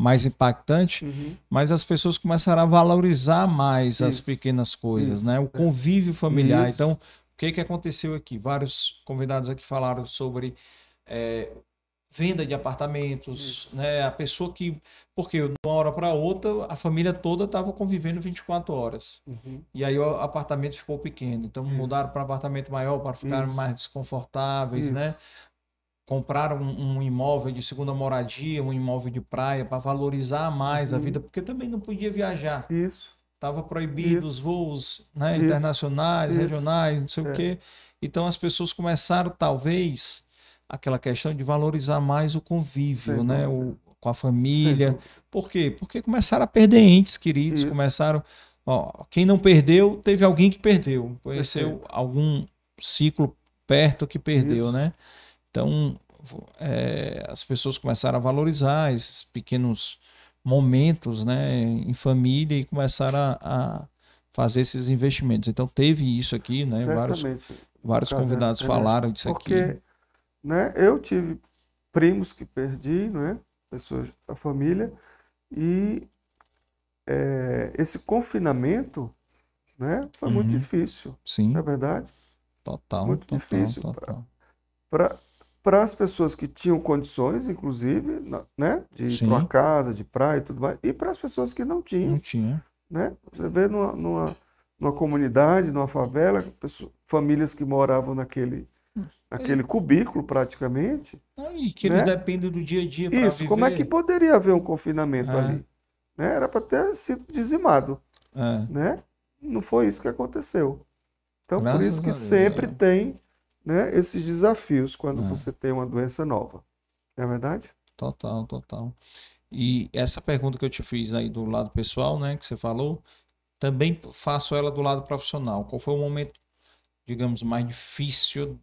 mais impactante, Uhum. mas as pessoas começaram a valorizar mais as Isso. pequenas coisas, Isso. né? O convívio familiar. Isso. Então, o que que aconteceu aqui? Vários convidados aqui falaram sobre é, venda de apartamentos, né? A pessoa que, porque de uma hora para outra a família toda estava convivendo 24 horas. Uhum. E aí o apartamento ficou pequeno. Então mudaram para apartamento maior para ficar mais desconfortáveis, né? Compraram um, um imóvel de segunda moradia, um imóvel de praia para valorizar mais a Uhum. vida, porque também não podia viajar. Isso. Tava proibido Isso. os voos, né, Isso. internacionais, Isso. regionais, não sei o É. quê. Então as pessoas começaram, talvez, aquela questão de valorizar mais o convívio, né? O, com a família. Por quê? Porque começaram a perder entes queridos, Isso. começaram. Ó, quem não perdeu, teve alguém que perdeu. Conheceu Perfeito. algum ciclo perto que perdeu, Isso. né? Então, é, as pessoas começaram a valorizar esses pequenos momentos, né, em família e começaram a, a fazer esses investimentos. Então, teve isso aqui, né? Vários, Certamente. vários convidados é, falaram disso Porque, aqui. né, eu tive primos que perdi, né, pessoas da família, e é, esse confinamento, né, foi muito Uhum. difícil, Sim, não é verdade? total, muito total, difícil total. Para as pessoas que tinham condições, inclusive, né, de ir para uma casa, de praia e tudo mais, e para as pessoas que não tinham, Não tinha. né? Você vê numa, numa, numa comunidade, numa favela, pessoas- famílias que moravam naquele, naquele cubículo praticamente. Ah, E que eles Né? dependem do dia a dia para Isso, como é que poderia haver um confinamento É. ali? Né? Era para ter sido dizimado, É. né? Não foi isso que aconteceu. Então, por Graças isso que Deus, sempre é. tem, né, esses desafios quando É. você tem uma doença nova. Não é verdade? Total, total. E essa pergunta que eu te fiz aí do lado pessoal, né, que você falou, também faço ela do lado profissional. Qual foi o momento, digamos, mais difícil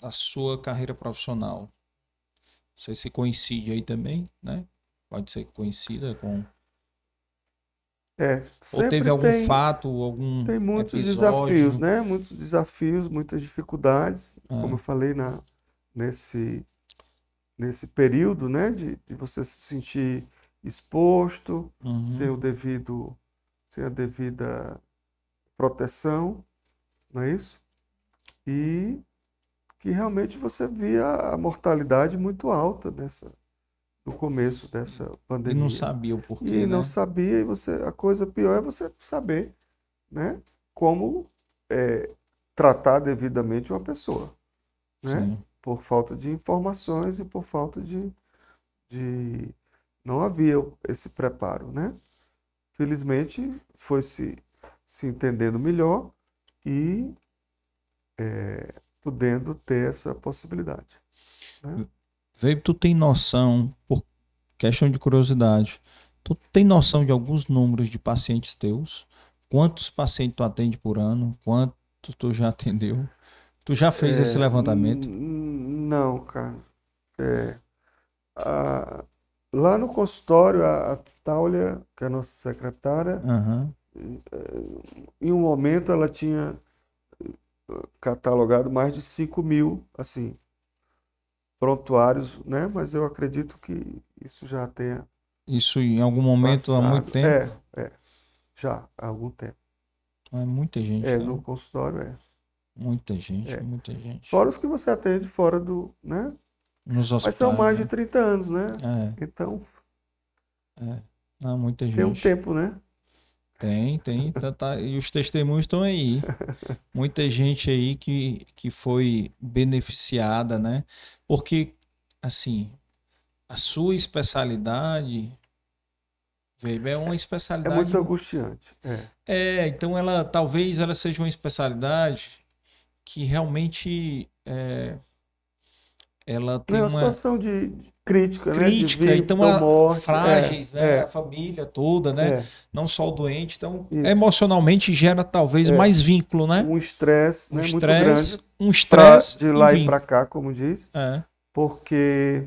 da sua carreira profissional? Não sei se coincide aí também, né? Pode ser coincida com. É, Ou teve algum tem, fato, algum tem muitos episódio? desafios, né? Muitos desafios, muitas dificuldades, Ah. como eu falei na, nesse, nesse período, né? De, de você se sentir exposto, Uhum. sem o devido, sem a devida proteção, não é isso? E que realmente você via a mortalidade muito alta nessa, no começo dessa E pandemia. não sabia o porquê, E não né? sabia, e você, a coisa pior é você saber, né, como é, tratar devidamente uma pessoa, né? Sim. Por falta de informações e por falta de, de não havia esse preparo, né? Felizmente foi se, se entendendo melhor e é, podendo ter essa possibilidade. né? Veio, tu tem noção, por questão de curiosidade, tu tem noção de alguns números de pacientes teus? Quantos pacientes tu atende por ano? Quanto tu já atendeu? Tu já fez esse É, levantamento? n- Não, cara. É, a- lá no consultório, a, a Táulia, que é a nossa secretária, Aham. em um momento ela tinha eh, catalogado mais de 5 mil, assim, prontuários, né? Mas eu acredito que isso já tenha Isso em algum momento, há muito passado. tempo? É, é, já há algum tempo. É muita gente, É, né? no consultório é. Muita gente, É. muita gente. Fora os que você atende fora do, né? Nos Mas hospitais, são mais de né? 30 anos, né? É, Então, é. Não, muita tem um gente. tempo, né? Tem, tem. tá- tá- e os testemunhos estão aí. Muita gente aí que, que foi beneficiada, né? Porque, assim, a sua especialidade, Weber, é uma É especialidade. muito angustiante. É. É, então ela talvez ela seja uma especialidade que realmente é, ela tem Não, é uma uma situação de de crítica, né? Crítica, vida então a- morte. frágeis, É, né? é, A família toda, né? é. Não só o doente, então Isso. emocionalmente gera talvez É. mais vínculo, né? Um estresse, Um né, muito estresse, grande um estresse de lá e para cá, como diz, É, porque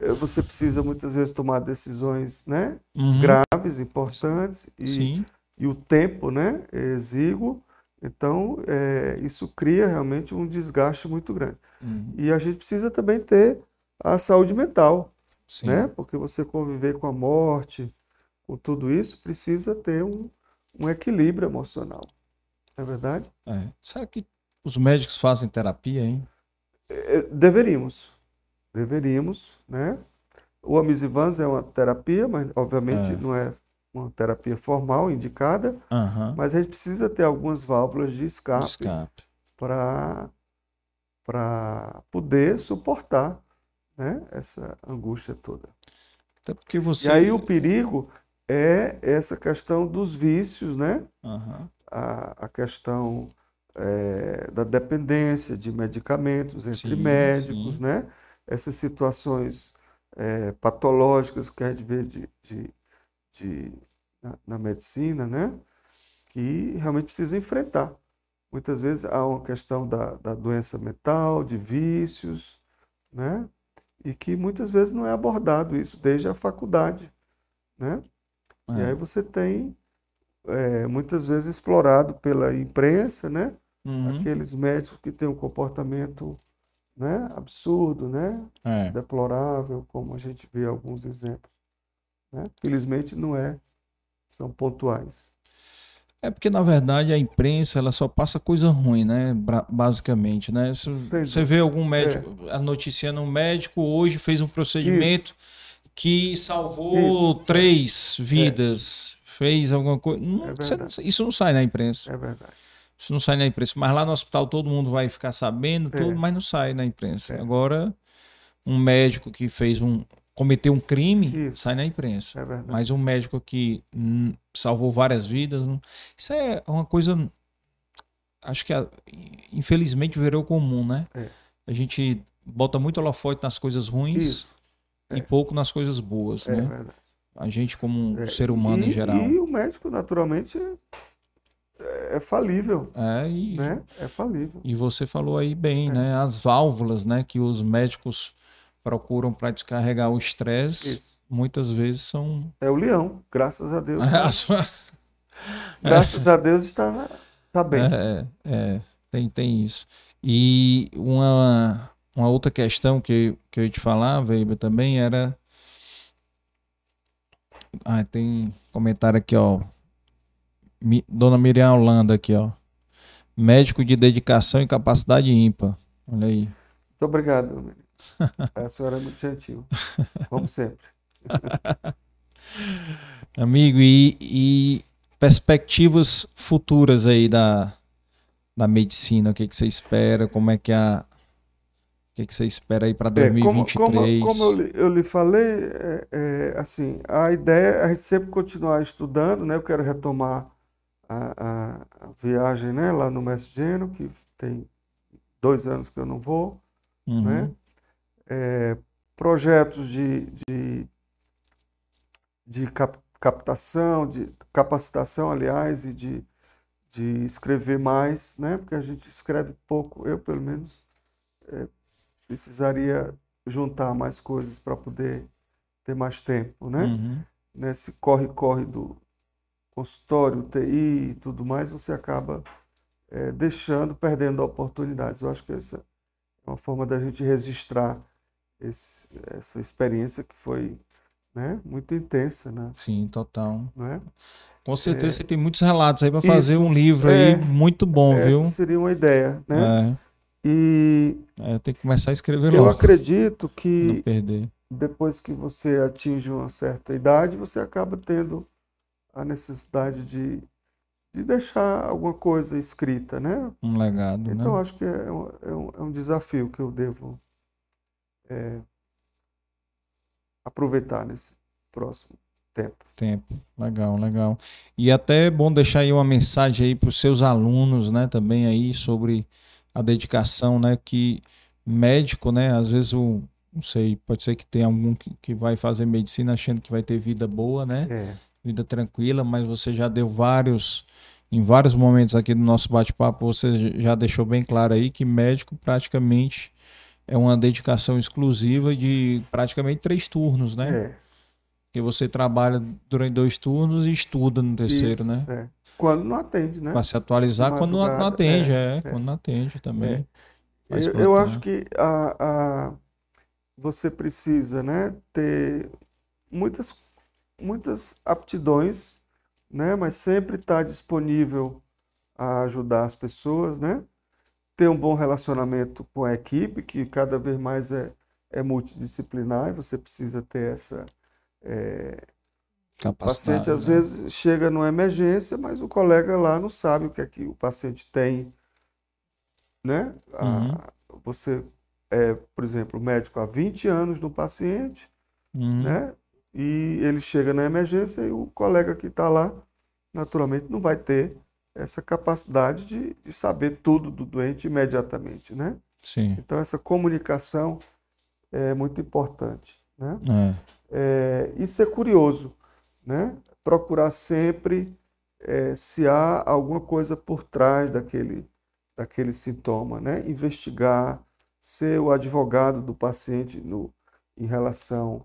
eh, você precisa muitas vezes tomar decisões, né? uhum, Graves, importantes e, Sim, e o tempo, né? É exíguo. Então, é, isso cria realmente um desgaste muito grande. uhum, E a gente precisa também ter a saúde mental. sim. né? Porque você conviver com a morte, com tudo isso, precisa ter um, um equilíbrio emocional. Não é verdade? É. Será que os médicos fazem terapia, hein? É, Deveríamos. Deveríamos, né? O Amisivans é uma terapia, mas obviamente É. não é uma terapia formal indicada, Aham. mas a gente precisa ter algumas válvulas de escape Escape. para para poder suportar, né, essa angústia toda. Até porque você. E aí o perigo é essa questão dos vícios, né? Aham. A, a questão é, da dependência de medicamentos entre Sim, médicos, sim. né? Essas situações é, patológicas que a gente vê de, de, de- na, na medicina, né? Que realmente precisa enfrentar. Muitas vezes há uma questão da, da doença mental, de vícios, né? E que muitas vezes não é abordado isso desde a faculdade, né? E É. aí você tem, é, muitas vezes, explorado pela imprensa, né? Uhum. Aqueles médicos que têm um comportamento, né? Absurdo, né? É. Deplorável, como a gente vê alguns exemplos, né? Felizmente não é, são pontuais. É porque, na verdade, a imprensa ela só passa coisa ruim, né? Basicamente, né? Você vê algum médico, É. noticiando um médico hoje fez um procedimento que salvou Isso. É. três vidas, fez alguma coisa. Não- É você- isso não sai na imprensa. É verdade. Isso não sai na imprensa. Mas lá no hospital todo mundo vai ficar sabendo, É. tudo, mas não sai na imprensa. É. Agora, um médico que fez um. Cometeu um crime, Isso. sai na imprensa. É. Mas um médico que hum, salvou várias vidas, não- isso é uma coisa. Acho que infelizmente virou comum, né? É. A gente bota muito holofote nas coisas ruins Isso. e É. pouco nas coisas boas, É né? verdade. A gente, como um É, ser humano e, em geral. E o médico, naturalmente, é, é falível, É, e, né? É falível. e você falou aí bem, É. né? As válvulas, né? Que os médicos procuram para descarregar o estresse, muitas vezes são. É o leão, graças a Deus. Graças a Deus está, na- tá bem. É, é, tem, tem isso. E uma, uma outra questão que, que eu ia te falar, Weber, também era. Ah, tem comentário aqui, ó. Mi- Dona Miriam Holanda aqui, ó. Médico de dedicação e capacidade ímpar. Olha aí. Muito obrigado. A senhora é muito gentil. Vamos sempre. Amigo, e, e perspectivas futuras aí da, da medicina? O que, que você espera? Como é que a. O que, que você espera aí para É, como, 2023? como, como eu, lhe- eu lhe falei, é, é, assim, a ideia é a gente sempre continuar estudando, né? Eu quero retomar a, a- a viagem, né? Lá no Mestre Geno, que tem dois anos que eu não vou, Uhum. né? É, projetos de, de, de cap- captação, de capacitação, aliás, e de, de escrever mais, né? Porque a gente escreve pouco, eu pelo menos é, precisaria juntar mais coisas para poder ter mais tempo, né? Uhum. Nesse corre-corre do consultório, TI e tudo mais, você acaba é, deixando, perdendo oportunidades. Eu acho que essa é uma forma da gente registrar esse- essa experiência que foi né, muito intensa, né? Sim, total. Não é? Com certeza você tem muitos relatos aí para fazer um livro É. aí muito bom, viu? Essa seria uma ideia, né? É, E é, tem que começar a escrever eu logo, acredito pra que depois que você atinge uma certa idade, você acaba tendo a necessidade de, de deixar alguma coisa escrita, né? Um legado, Então, né? acho que é um, é um, é um desafio que eu devo é, aproveitar nesse próximo tempo. Tempo. Legal, legal. E até é bom deixar aí uma mensagem aí para os seus alunos, né, também aí sobre a dedicação, né, que médico, né, às vezes o, não sei, pode ser que tenha algum que, que vai fazer medicina achando que vai ter vida boa, né, É, vida tranquila, mas você já deu vários, em vários momentos aqui do nosso bate-papo, você já deixou bem claro aí que médico praticamente é uma dedicação exclusiva de praticamente três turnos, né? é, Porque você trabalha durante dois turnos e estuda no terceiro, isso, né? é. Quando não atende, né? Para se atualizar quando não, não atende, é, é, é. quando não atende também. Faz Eu, eu acho que a, a- você precisa, né, ter muitas, muitas aptidões, né, mas sempre estar disponível a ajudar as pessoas, né? Ter um bom relacionamento com a equipe, que cada vez mais é, é multidisciplinar, e você precisa ter essa. é, o Capacidade, paciente às né? vezes chega numa emergência, mas o colega lá não sabe o que é que o paciente tem, né? A- Uhum. Você é, por exemplo, médico há 20 anos no paciente, Uhum. né? E ele chega na emergência e o colega que está lá, naturalmente, não vai ter essa capacidade de, de saber tudo do doente imediatamente, né? Sim. Então, essa comunicação é muito importante, né? É. É, e ser curioso, né? Procurar sempre é, se há alguma coisa por trás daquele, daquele sintoma, né? Investigar, ser o advogado do paciente no, em relação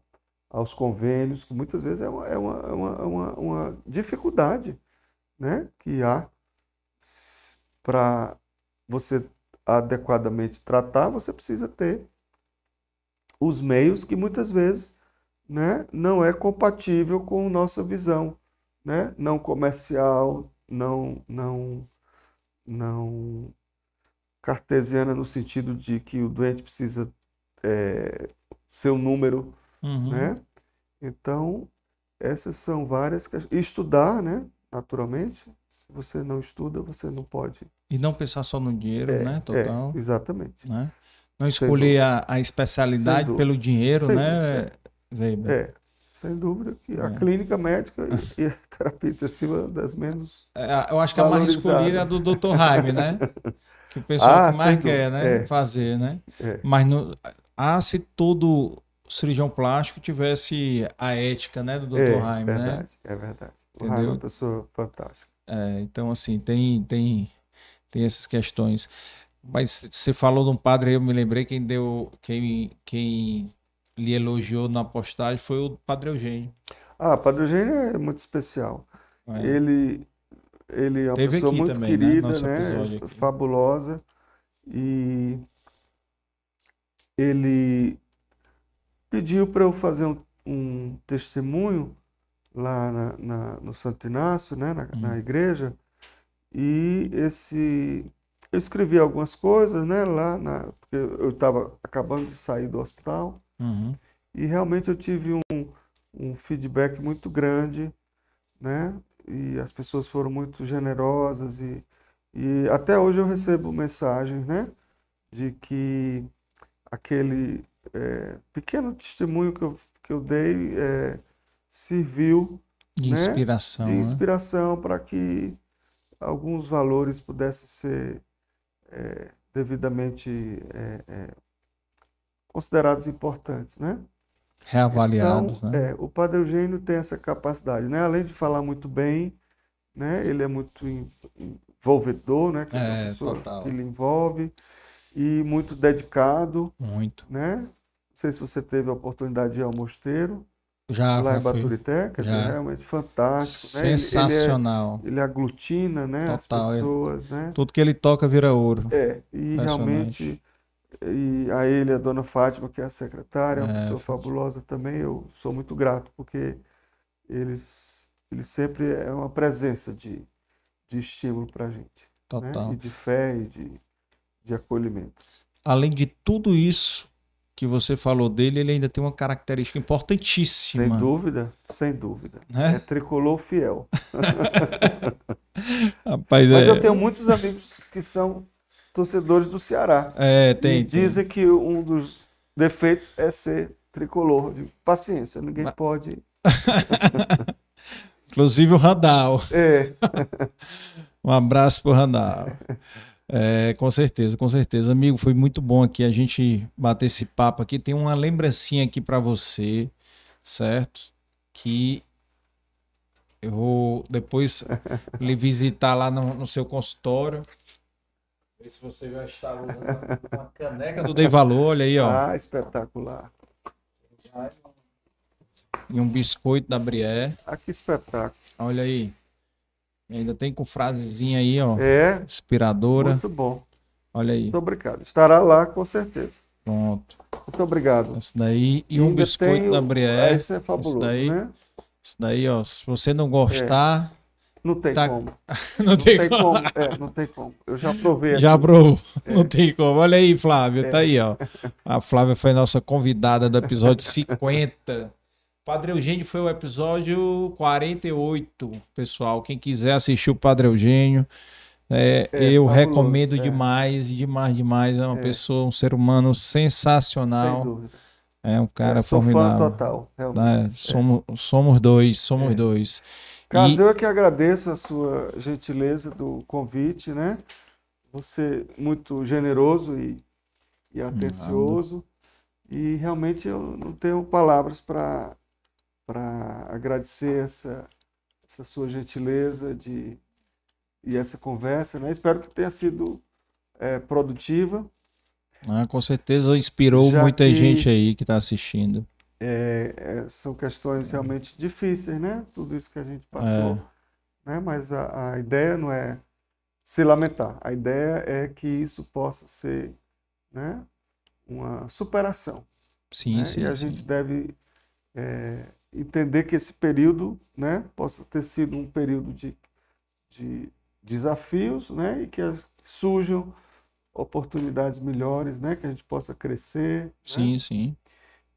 aos convênios, que muitas vezes é uma, é uma, é uma, uma, uma dificuldade né? que há para você adequadamente tratar, você precisa ter os meios que muitas vezes né, não é compatível com nossa visão, né? não comercial, não, não, não cartesiana no sentido de que o doente precisa é, ser um número, Uhum. né? Então, essas são várias questões. Estudar, né? Naturalmente. Se você não estuda, você não pode. E não pensar só no dinheiro, É, né? Total. É, exatamente. né? Não escolher a, a especialidade pelo dinheiro, Sem né? Weber? É, sem dúvida que a É. clínica médica e, e a terapia intensiva das menos. É, eu acho que a mais escolhida é a do Dr. Jaime, né? Que o pessoal Ah, que mais quer, dúvida. né? É. Fazer, né? É. Mas no, ah, se todo cirurgião plástico tivesse a ética, né, do Dr. é, né? verdade, é verdade. O Entendeu? É uma pessoa fantástica. É, então, assim, tem, tem, tem essas questões. Mas você falou de um padre eu me lembrei, quem deu, quem, quem lhe elogiou na postagem foi o Padre Eugênio. Ah, Padre Eugênio é muito especial. né? Ele, ele é uma Teve pessoa muito também, né? querida, né? aqui. Fabulosa. E ele pediu para eu fazer um, um testemunho lá na, na- no Santo Inácio, né? Na, na Uhum. igreja. E esse eu escrevi algumas coisas, né? Lá na, porque eu estava acabando de sair do hospital. Uhum. E realmente eu tive um, um feedback muito grande, né? E as pessoas foram muito generosas e, e até hoje eu recebo mensagens, né? De que aquele é, pequeno testemunho que eu, que eu dei é, serviu De né? inspiração, de né? inspiração para que alguns valores pudessem ser é, devidamente é, é, considerados importantes, né? Reavaliados, Então, né? é, o Padre Eugênio tem essa capacidade, né? Além de falar muito bem, né? Ele é muito en- envolvedor, né? Que é uma É, pessoa total. que ele envolve e muito dedicado, Muito. né? Não sei se você teve a oportunidade de ir ao mosteiro Já lá em Baturité, quer dizer, realmente fantástico, né? Ele- sensacional. Ele, é, ele aglutina, né? As Total, é. pessoas, né? Tudo que ele toca vira ouro. É, e realmente, e a ele, a dona Fátima, que é a secretária, é uma É, pessoa fabulosa também, eu sou muito grato, porque eles, eles sempre é uma presença de, de estímulo para a gente, né? Total. E de fé e de, de acolhimento. Além de tudo isso que você falou dele, ele ainda tem uma característica importantíssima. Sem dúvida, sem dúvida. Né? É tricolor fiel. Rapaz, Mas é, eu tenho muitos amigos que são torcedores do Ceará. é, E tem, tem. dizem que um dos defeitos é ser tricolor. De paciência, ninguém Mas- pode. Inclusive o Randall. É, Um abraço pro Randall. É, com certeza, com certeza. Amigo, foi muito bom aqui a gente bater esse papo aqui. Tem uma lembrancinha aqui para você, certo? Que eu vou depois lhe visitar lá no, no seu consultório. Ver se você já está usando uma caneca do Dei Valor, olha aí, ó. ah, espetacular. E um biscoito da Brié. Ah, que espetáculo. Olha aí. Ainda tem com frasezinha aí, ó. É, Inspiradora. muito bom. Olha aí. Muito obrigado. Estará lá, com certeza. Pronto. Muito obrigado. Esse daí e um biscoito da Brié. Esse é fabuloso, daí- né? Isso daí, ó. Se você não gostar, Não tem Tá- como. não, Não tem, tem como. como. É, não tem como. Eu já provei Já provou. É. Não tem como. Olha aí, Flávia. Tá aí, ó. A Flávia foi nossa convidada do episódio 50. Padre Eugênio foi o episódio 48, pessoal. Quem quiser assistir o Padre Eugênio, é, É, eu fabuloso, recomendo é. demais, demais, demais. É uma É. pessoa, um ser humano Sem sensacional. dúvida. É um cara é, sou formidável. fã total, realmente. É, somos, somos dois, somos é. dois. Carlos, e... eu que agradeço a sua gentileza do convite, né? Você muito generoso e, e atencioso. E realmente eu não tenho palavras para agradecer essa, essa sua gentileza de, e essa conversa. Né? Espero que tenha sido é, produtiva. Ah, com certeza inspirou Já muita que, gente aí que está assistindo. É, é, são questões realmente difíceis, né? Tudo isso que a gente passou. É. Né? Mas a, a ideia não é se lamentar. A ideia é que isso possa ser né, uma superação. Sim, né? sim. E a sim. gente deve é, entender que esse período né, possa ter sido um período de, de desafios né, e que surjam oportunidades melhores, né, que a gente possa crescer. Sim, né? sim.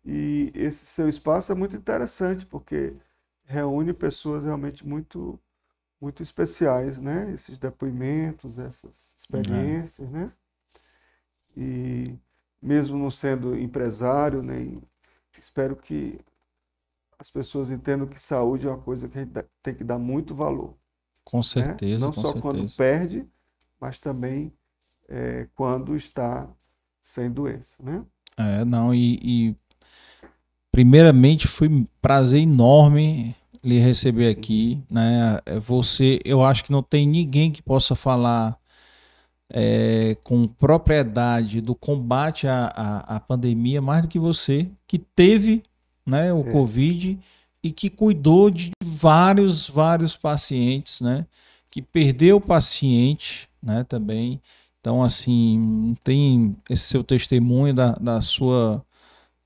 E esse seu espaço é muito interessante porque reúne pessoas realmente muito muito especiais, né? Esses depoimentos, essas experiências, né? E mesmo não sendo empresário, nem espero que as pessoas entendam que saúde é uma coisa que a gente tem que dar muito valor. Com certeza. Né? Não com só certeza. quando perde, mas também é, quando está sem doença, né? É, não, e, e primeiramente foi um prazer enorme lhe receber aqui, né? É, você, eu acho que não tem ninguém que possa falar é, com propriedade do combate à, à, à, pandemia mais do que você, que teve né, o é. Covid e que cuidou de vários, vários pacientes, né? Que perdeu o paciente, né? Também. Então, assim, tem esse seu testemunho da, da sua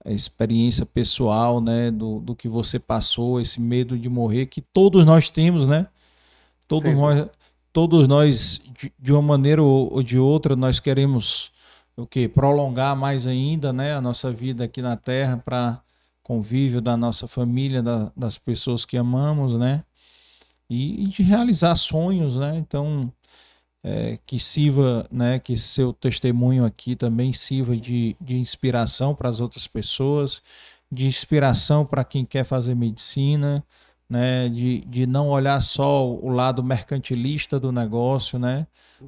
experiência pessoal, né? Do, do que você passou, esse medo de morrer, que todos nós temos, né? Todos nós, todos nós, de, de uma maneira ou, ou de outra, nós queremos o que prolongar mais ainda, né? A nossa vida aqui na Terra para convívio da nossa família, da, das pessoas que amamos, né? E, e de realizar sonhos, né? Então, é, que sirva, né? Que seu testemunho aqui também sirva de, de inspiração para as outras pessoas, de inspiração para quem quer fazer medicina, né? De, de não olhar só o lado mercantilista do negócio, né?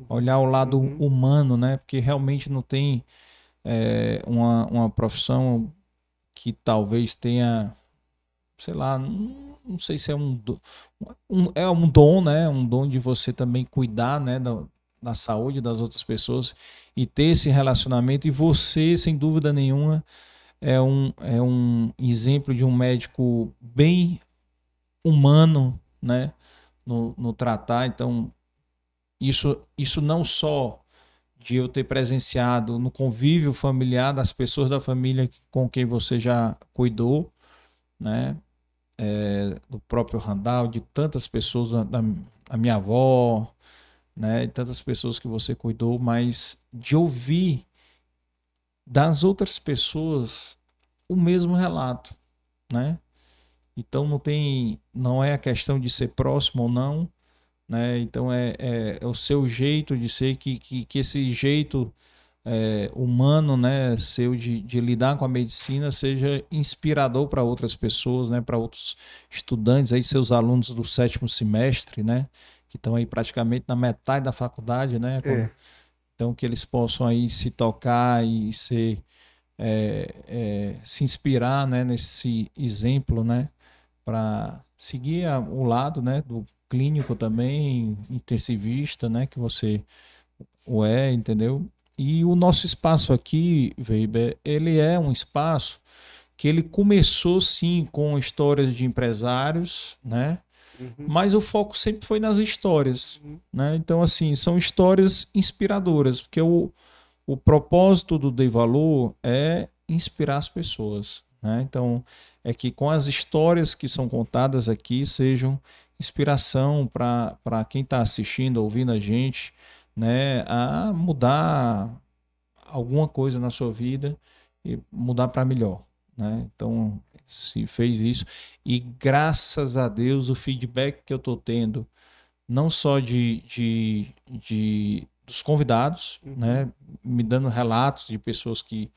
Olhar o lado uhum. humano, né? Porque realmente não tem é, uma, uma profissão que talvez tenha, sei lá, não, não sei se é um, um, é um dom, né? Um dom de você também cuidar, né? Da, da saúde das outras pessoas e ter esse relacionamento. E você, sem dúvida nenhuma, é um, é um exemplo de um médico bem humano, né? No, no tratar. Então, isso, isso não só de eu ter presenciado no convívio familiar das pessoas da família com quem você já cuidou, né? É, do próprio Randall, de tantas pessoas, da, da minha avó, né? E tantas pessoas que você cuidou, mas de ouvir das outras pessoas o mesmo relato, né? Então não tem, não é a questão de ser próximo ou não, né? Então é, é, é, o seu jeito de ser, que, que, que esse jeito é, humano, né, seu de, de lidar com a medicina seja inspirador para outras pessoas, né, para outros estudantes, aí seus alunos do sétimo semestre, né, que estão aí praticamente na metade da faculdade, né, é. então que eles possam aí se tocar e ser é, é, se inspirar, né, nesse exemplo, né, para seguir a, o lado, né, do clínico também, intensivista, né? Que você o é, entendeu? E o nosso espaço aqui, Weber, ele é um espaço que ele começou sim com histórias de empresários, né? Uhum. Mas o foco sempre foi nas histórias, uhum. né? Então assim, são histórias inspiradoras, porque o, o propósito do Dei Valor é inspirar as pessoas, né? Então, é que com as histórias que são contadas aqui sejam inspiração para quem está assistindo, ouvindo a gente, né, a mudar alguma coisa na sua vida e mudar para melhor. Né? Então, se fez isso. E graças a Deus, o feedback que eu estou tendo, não só de, de, de dos convidados, uhum. né, me dando relatos de pessoas que,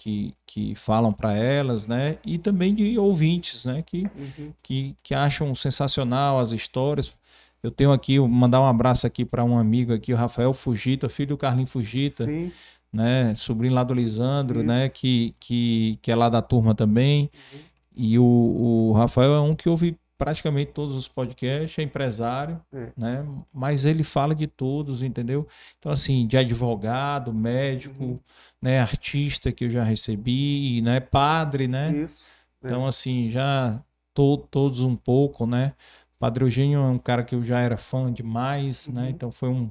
que, que falam para elas, né? E também de ouvintes, né? Que, Uhum. que, que acham sensacional as histórias. Eu tenho aqui, vou mandar um abraço aqui para um amigo aqui, o Rafael Fugita, filho do Carlinhos Fugita, Sim, né? Sobrinho lá do Lisandro, Isso. né? Que, que, que é lá da turma também. Uhum. E o, o Rafael é um que ouve praticamente todos os podcasts, é empresário, É. né? Mas ele fala de todos, entendeu? Então, assim, de advogado, médico, Uhum. né? Artista que eu já recebi, né? Padre, né? isso. É. Então, assim, já to, todos um pouco, né? Padre Eugênio é um cara que eu já era fã demais, né? Uhum. Então foi um,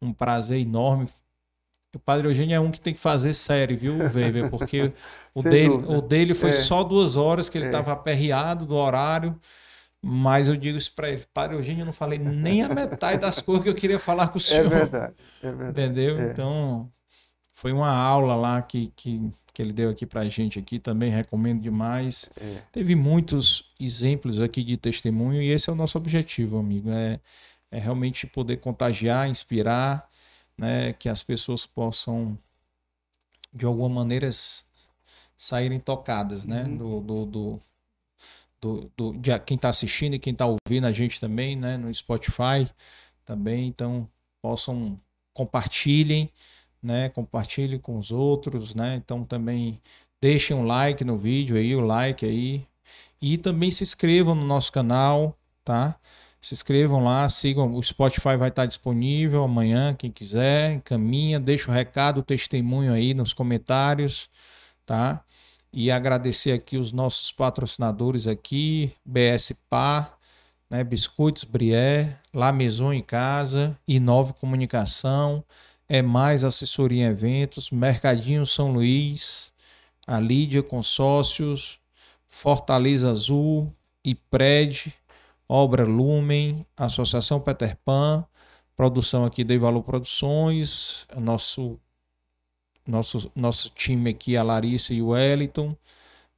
um prazer enorme. O Padre Eugênio é um que tem que fazer série, viu, Weber? Porque o dele, dúvida. o dele foi É. só duas horas que ele É. estava aperreado do horário. Mas eu digo isso para ele, Padre Eugênio, eu não falei nem a metade das coisas que eu queria falar com o É senhor. verdade, é verdade. Entendeu? É. Então, foi uma aula lá que, que, que ele deu aqui pra gente aqui, também recomendo demais. É. Teve muitos exemplos aqui de testemunho e esse é o nosso objetivo, amigo, é, é realmente poder contagiar, inspirar, né, que as pessoas possam de alguma maneira saírem tocadas, né, Uhum. do, do, do, do, do- de quem está assistindo e quem está ouvindo a gente também, né, no Spotify também, então possam compartilhem, né, compartilhem com os outros, né, então também deixem um like no vídeo aí, o like aí, e também se inscrevam no nosso canal, tá? Se inscrevam lá, sigam, o Spotify vai estar disponível amanhã, quem quiser, encaminha, deixa o recado, o testemunho aí nos comentários, tá? E agradecer aqui os nossos patrocinadores aqui, BS Par, né, Biscoitos Brié, La Maison em Casa, Inove Comunicação, É Mais Assessoria em Eventos, Mercadinho São Luís, a Lídia Consórcios, Fortaleza Azul, IPRED, Obra Lumen, Associação Peter Pan, produção aqui Dei Valor Produções, nosso, nosso, nosso time aqui, a Larissa e o Wellington,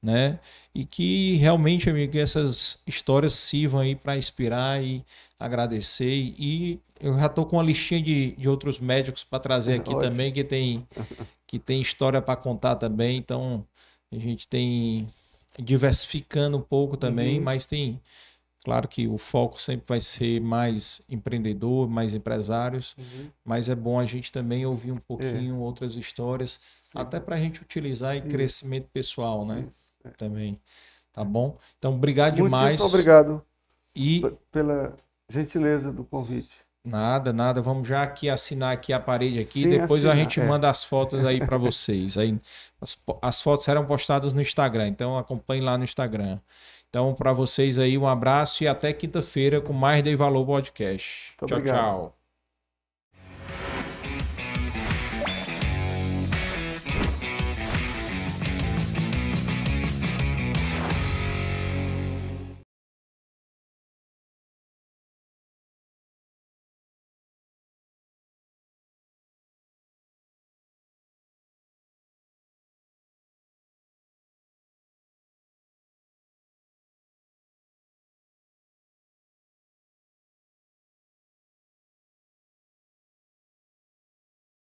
né? E que realmente, amigo, essas histórias sirvam aí para inspirar e agradecer. E eu já tô com uma listinha de, de outros médicos para trazer aqui Ótimo. também, que tem, que tem história para contar também. Então, a gente tem diversificando um pouco também, Uhum. mas tem. Claro que o foco sempre vai ser mais empreendedor, mais empresários, Uhum. mas é bom a gente também ouvir um pouquinho outras histórias, Sim. até para a gente utilizar em Isso. crescimento pessoal, né? É. Também. Tá bom? Então, obrigado Muitíssimo demais. obrigado E pela gentileza do convite. nada, nada. Vamos já aqui assinar aqui a parede aqui. Sim, Depois a assinar, gente é. manda as fotos aí para vocês. Aí as, as fotos serão postadas no Instagram. Então acompanhe lá no Instagram. Então para vocês aí um abraço e até quinta-feira com mais Dei Valor Podcast. Muito tchau, obrigado. tchau.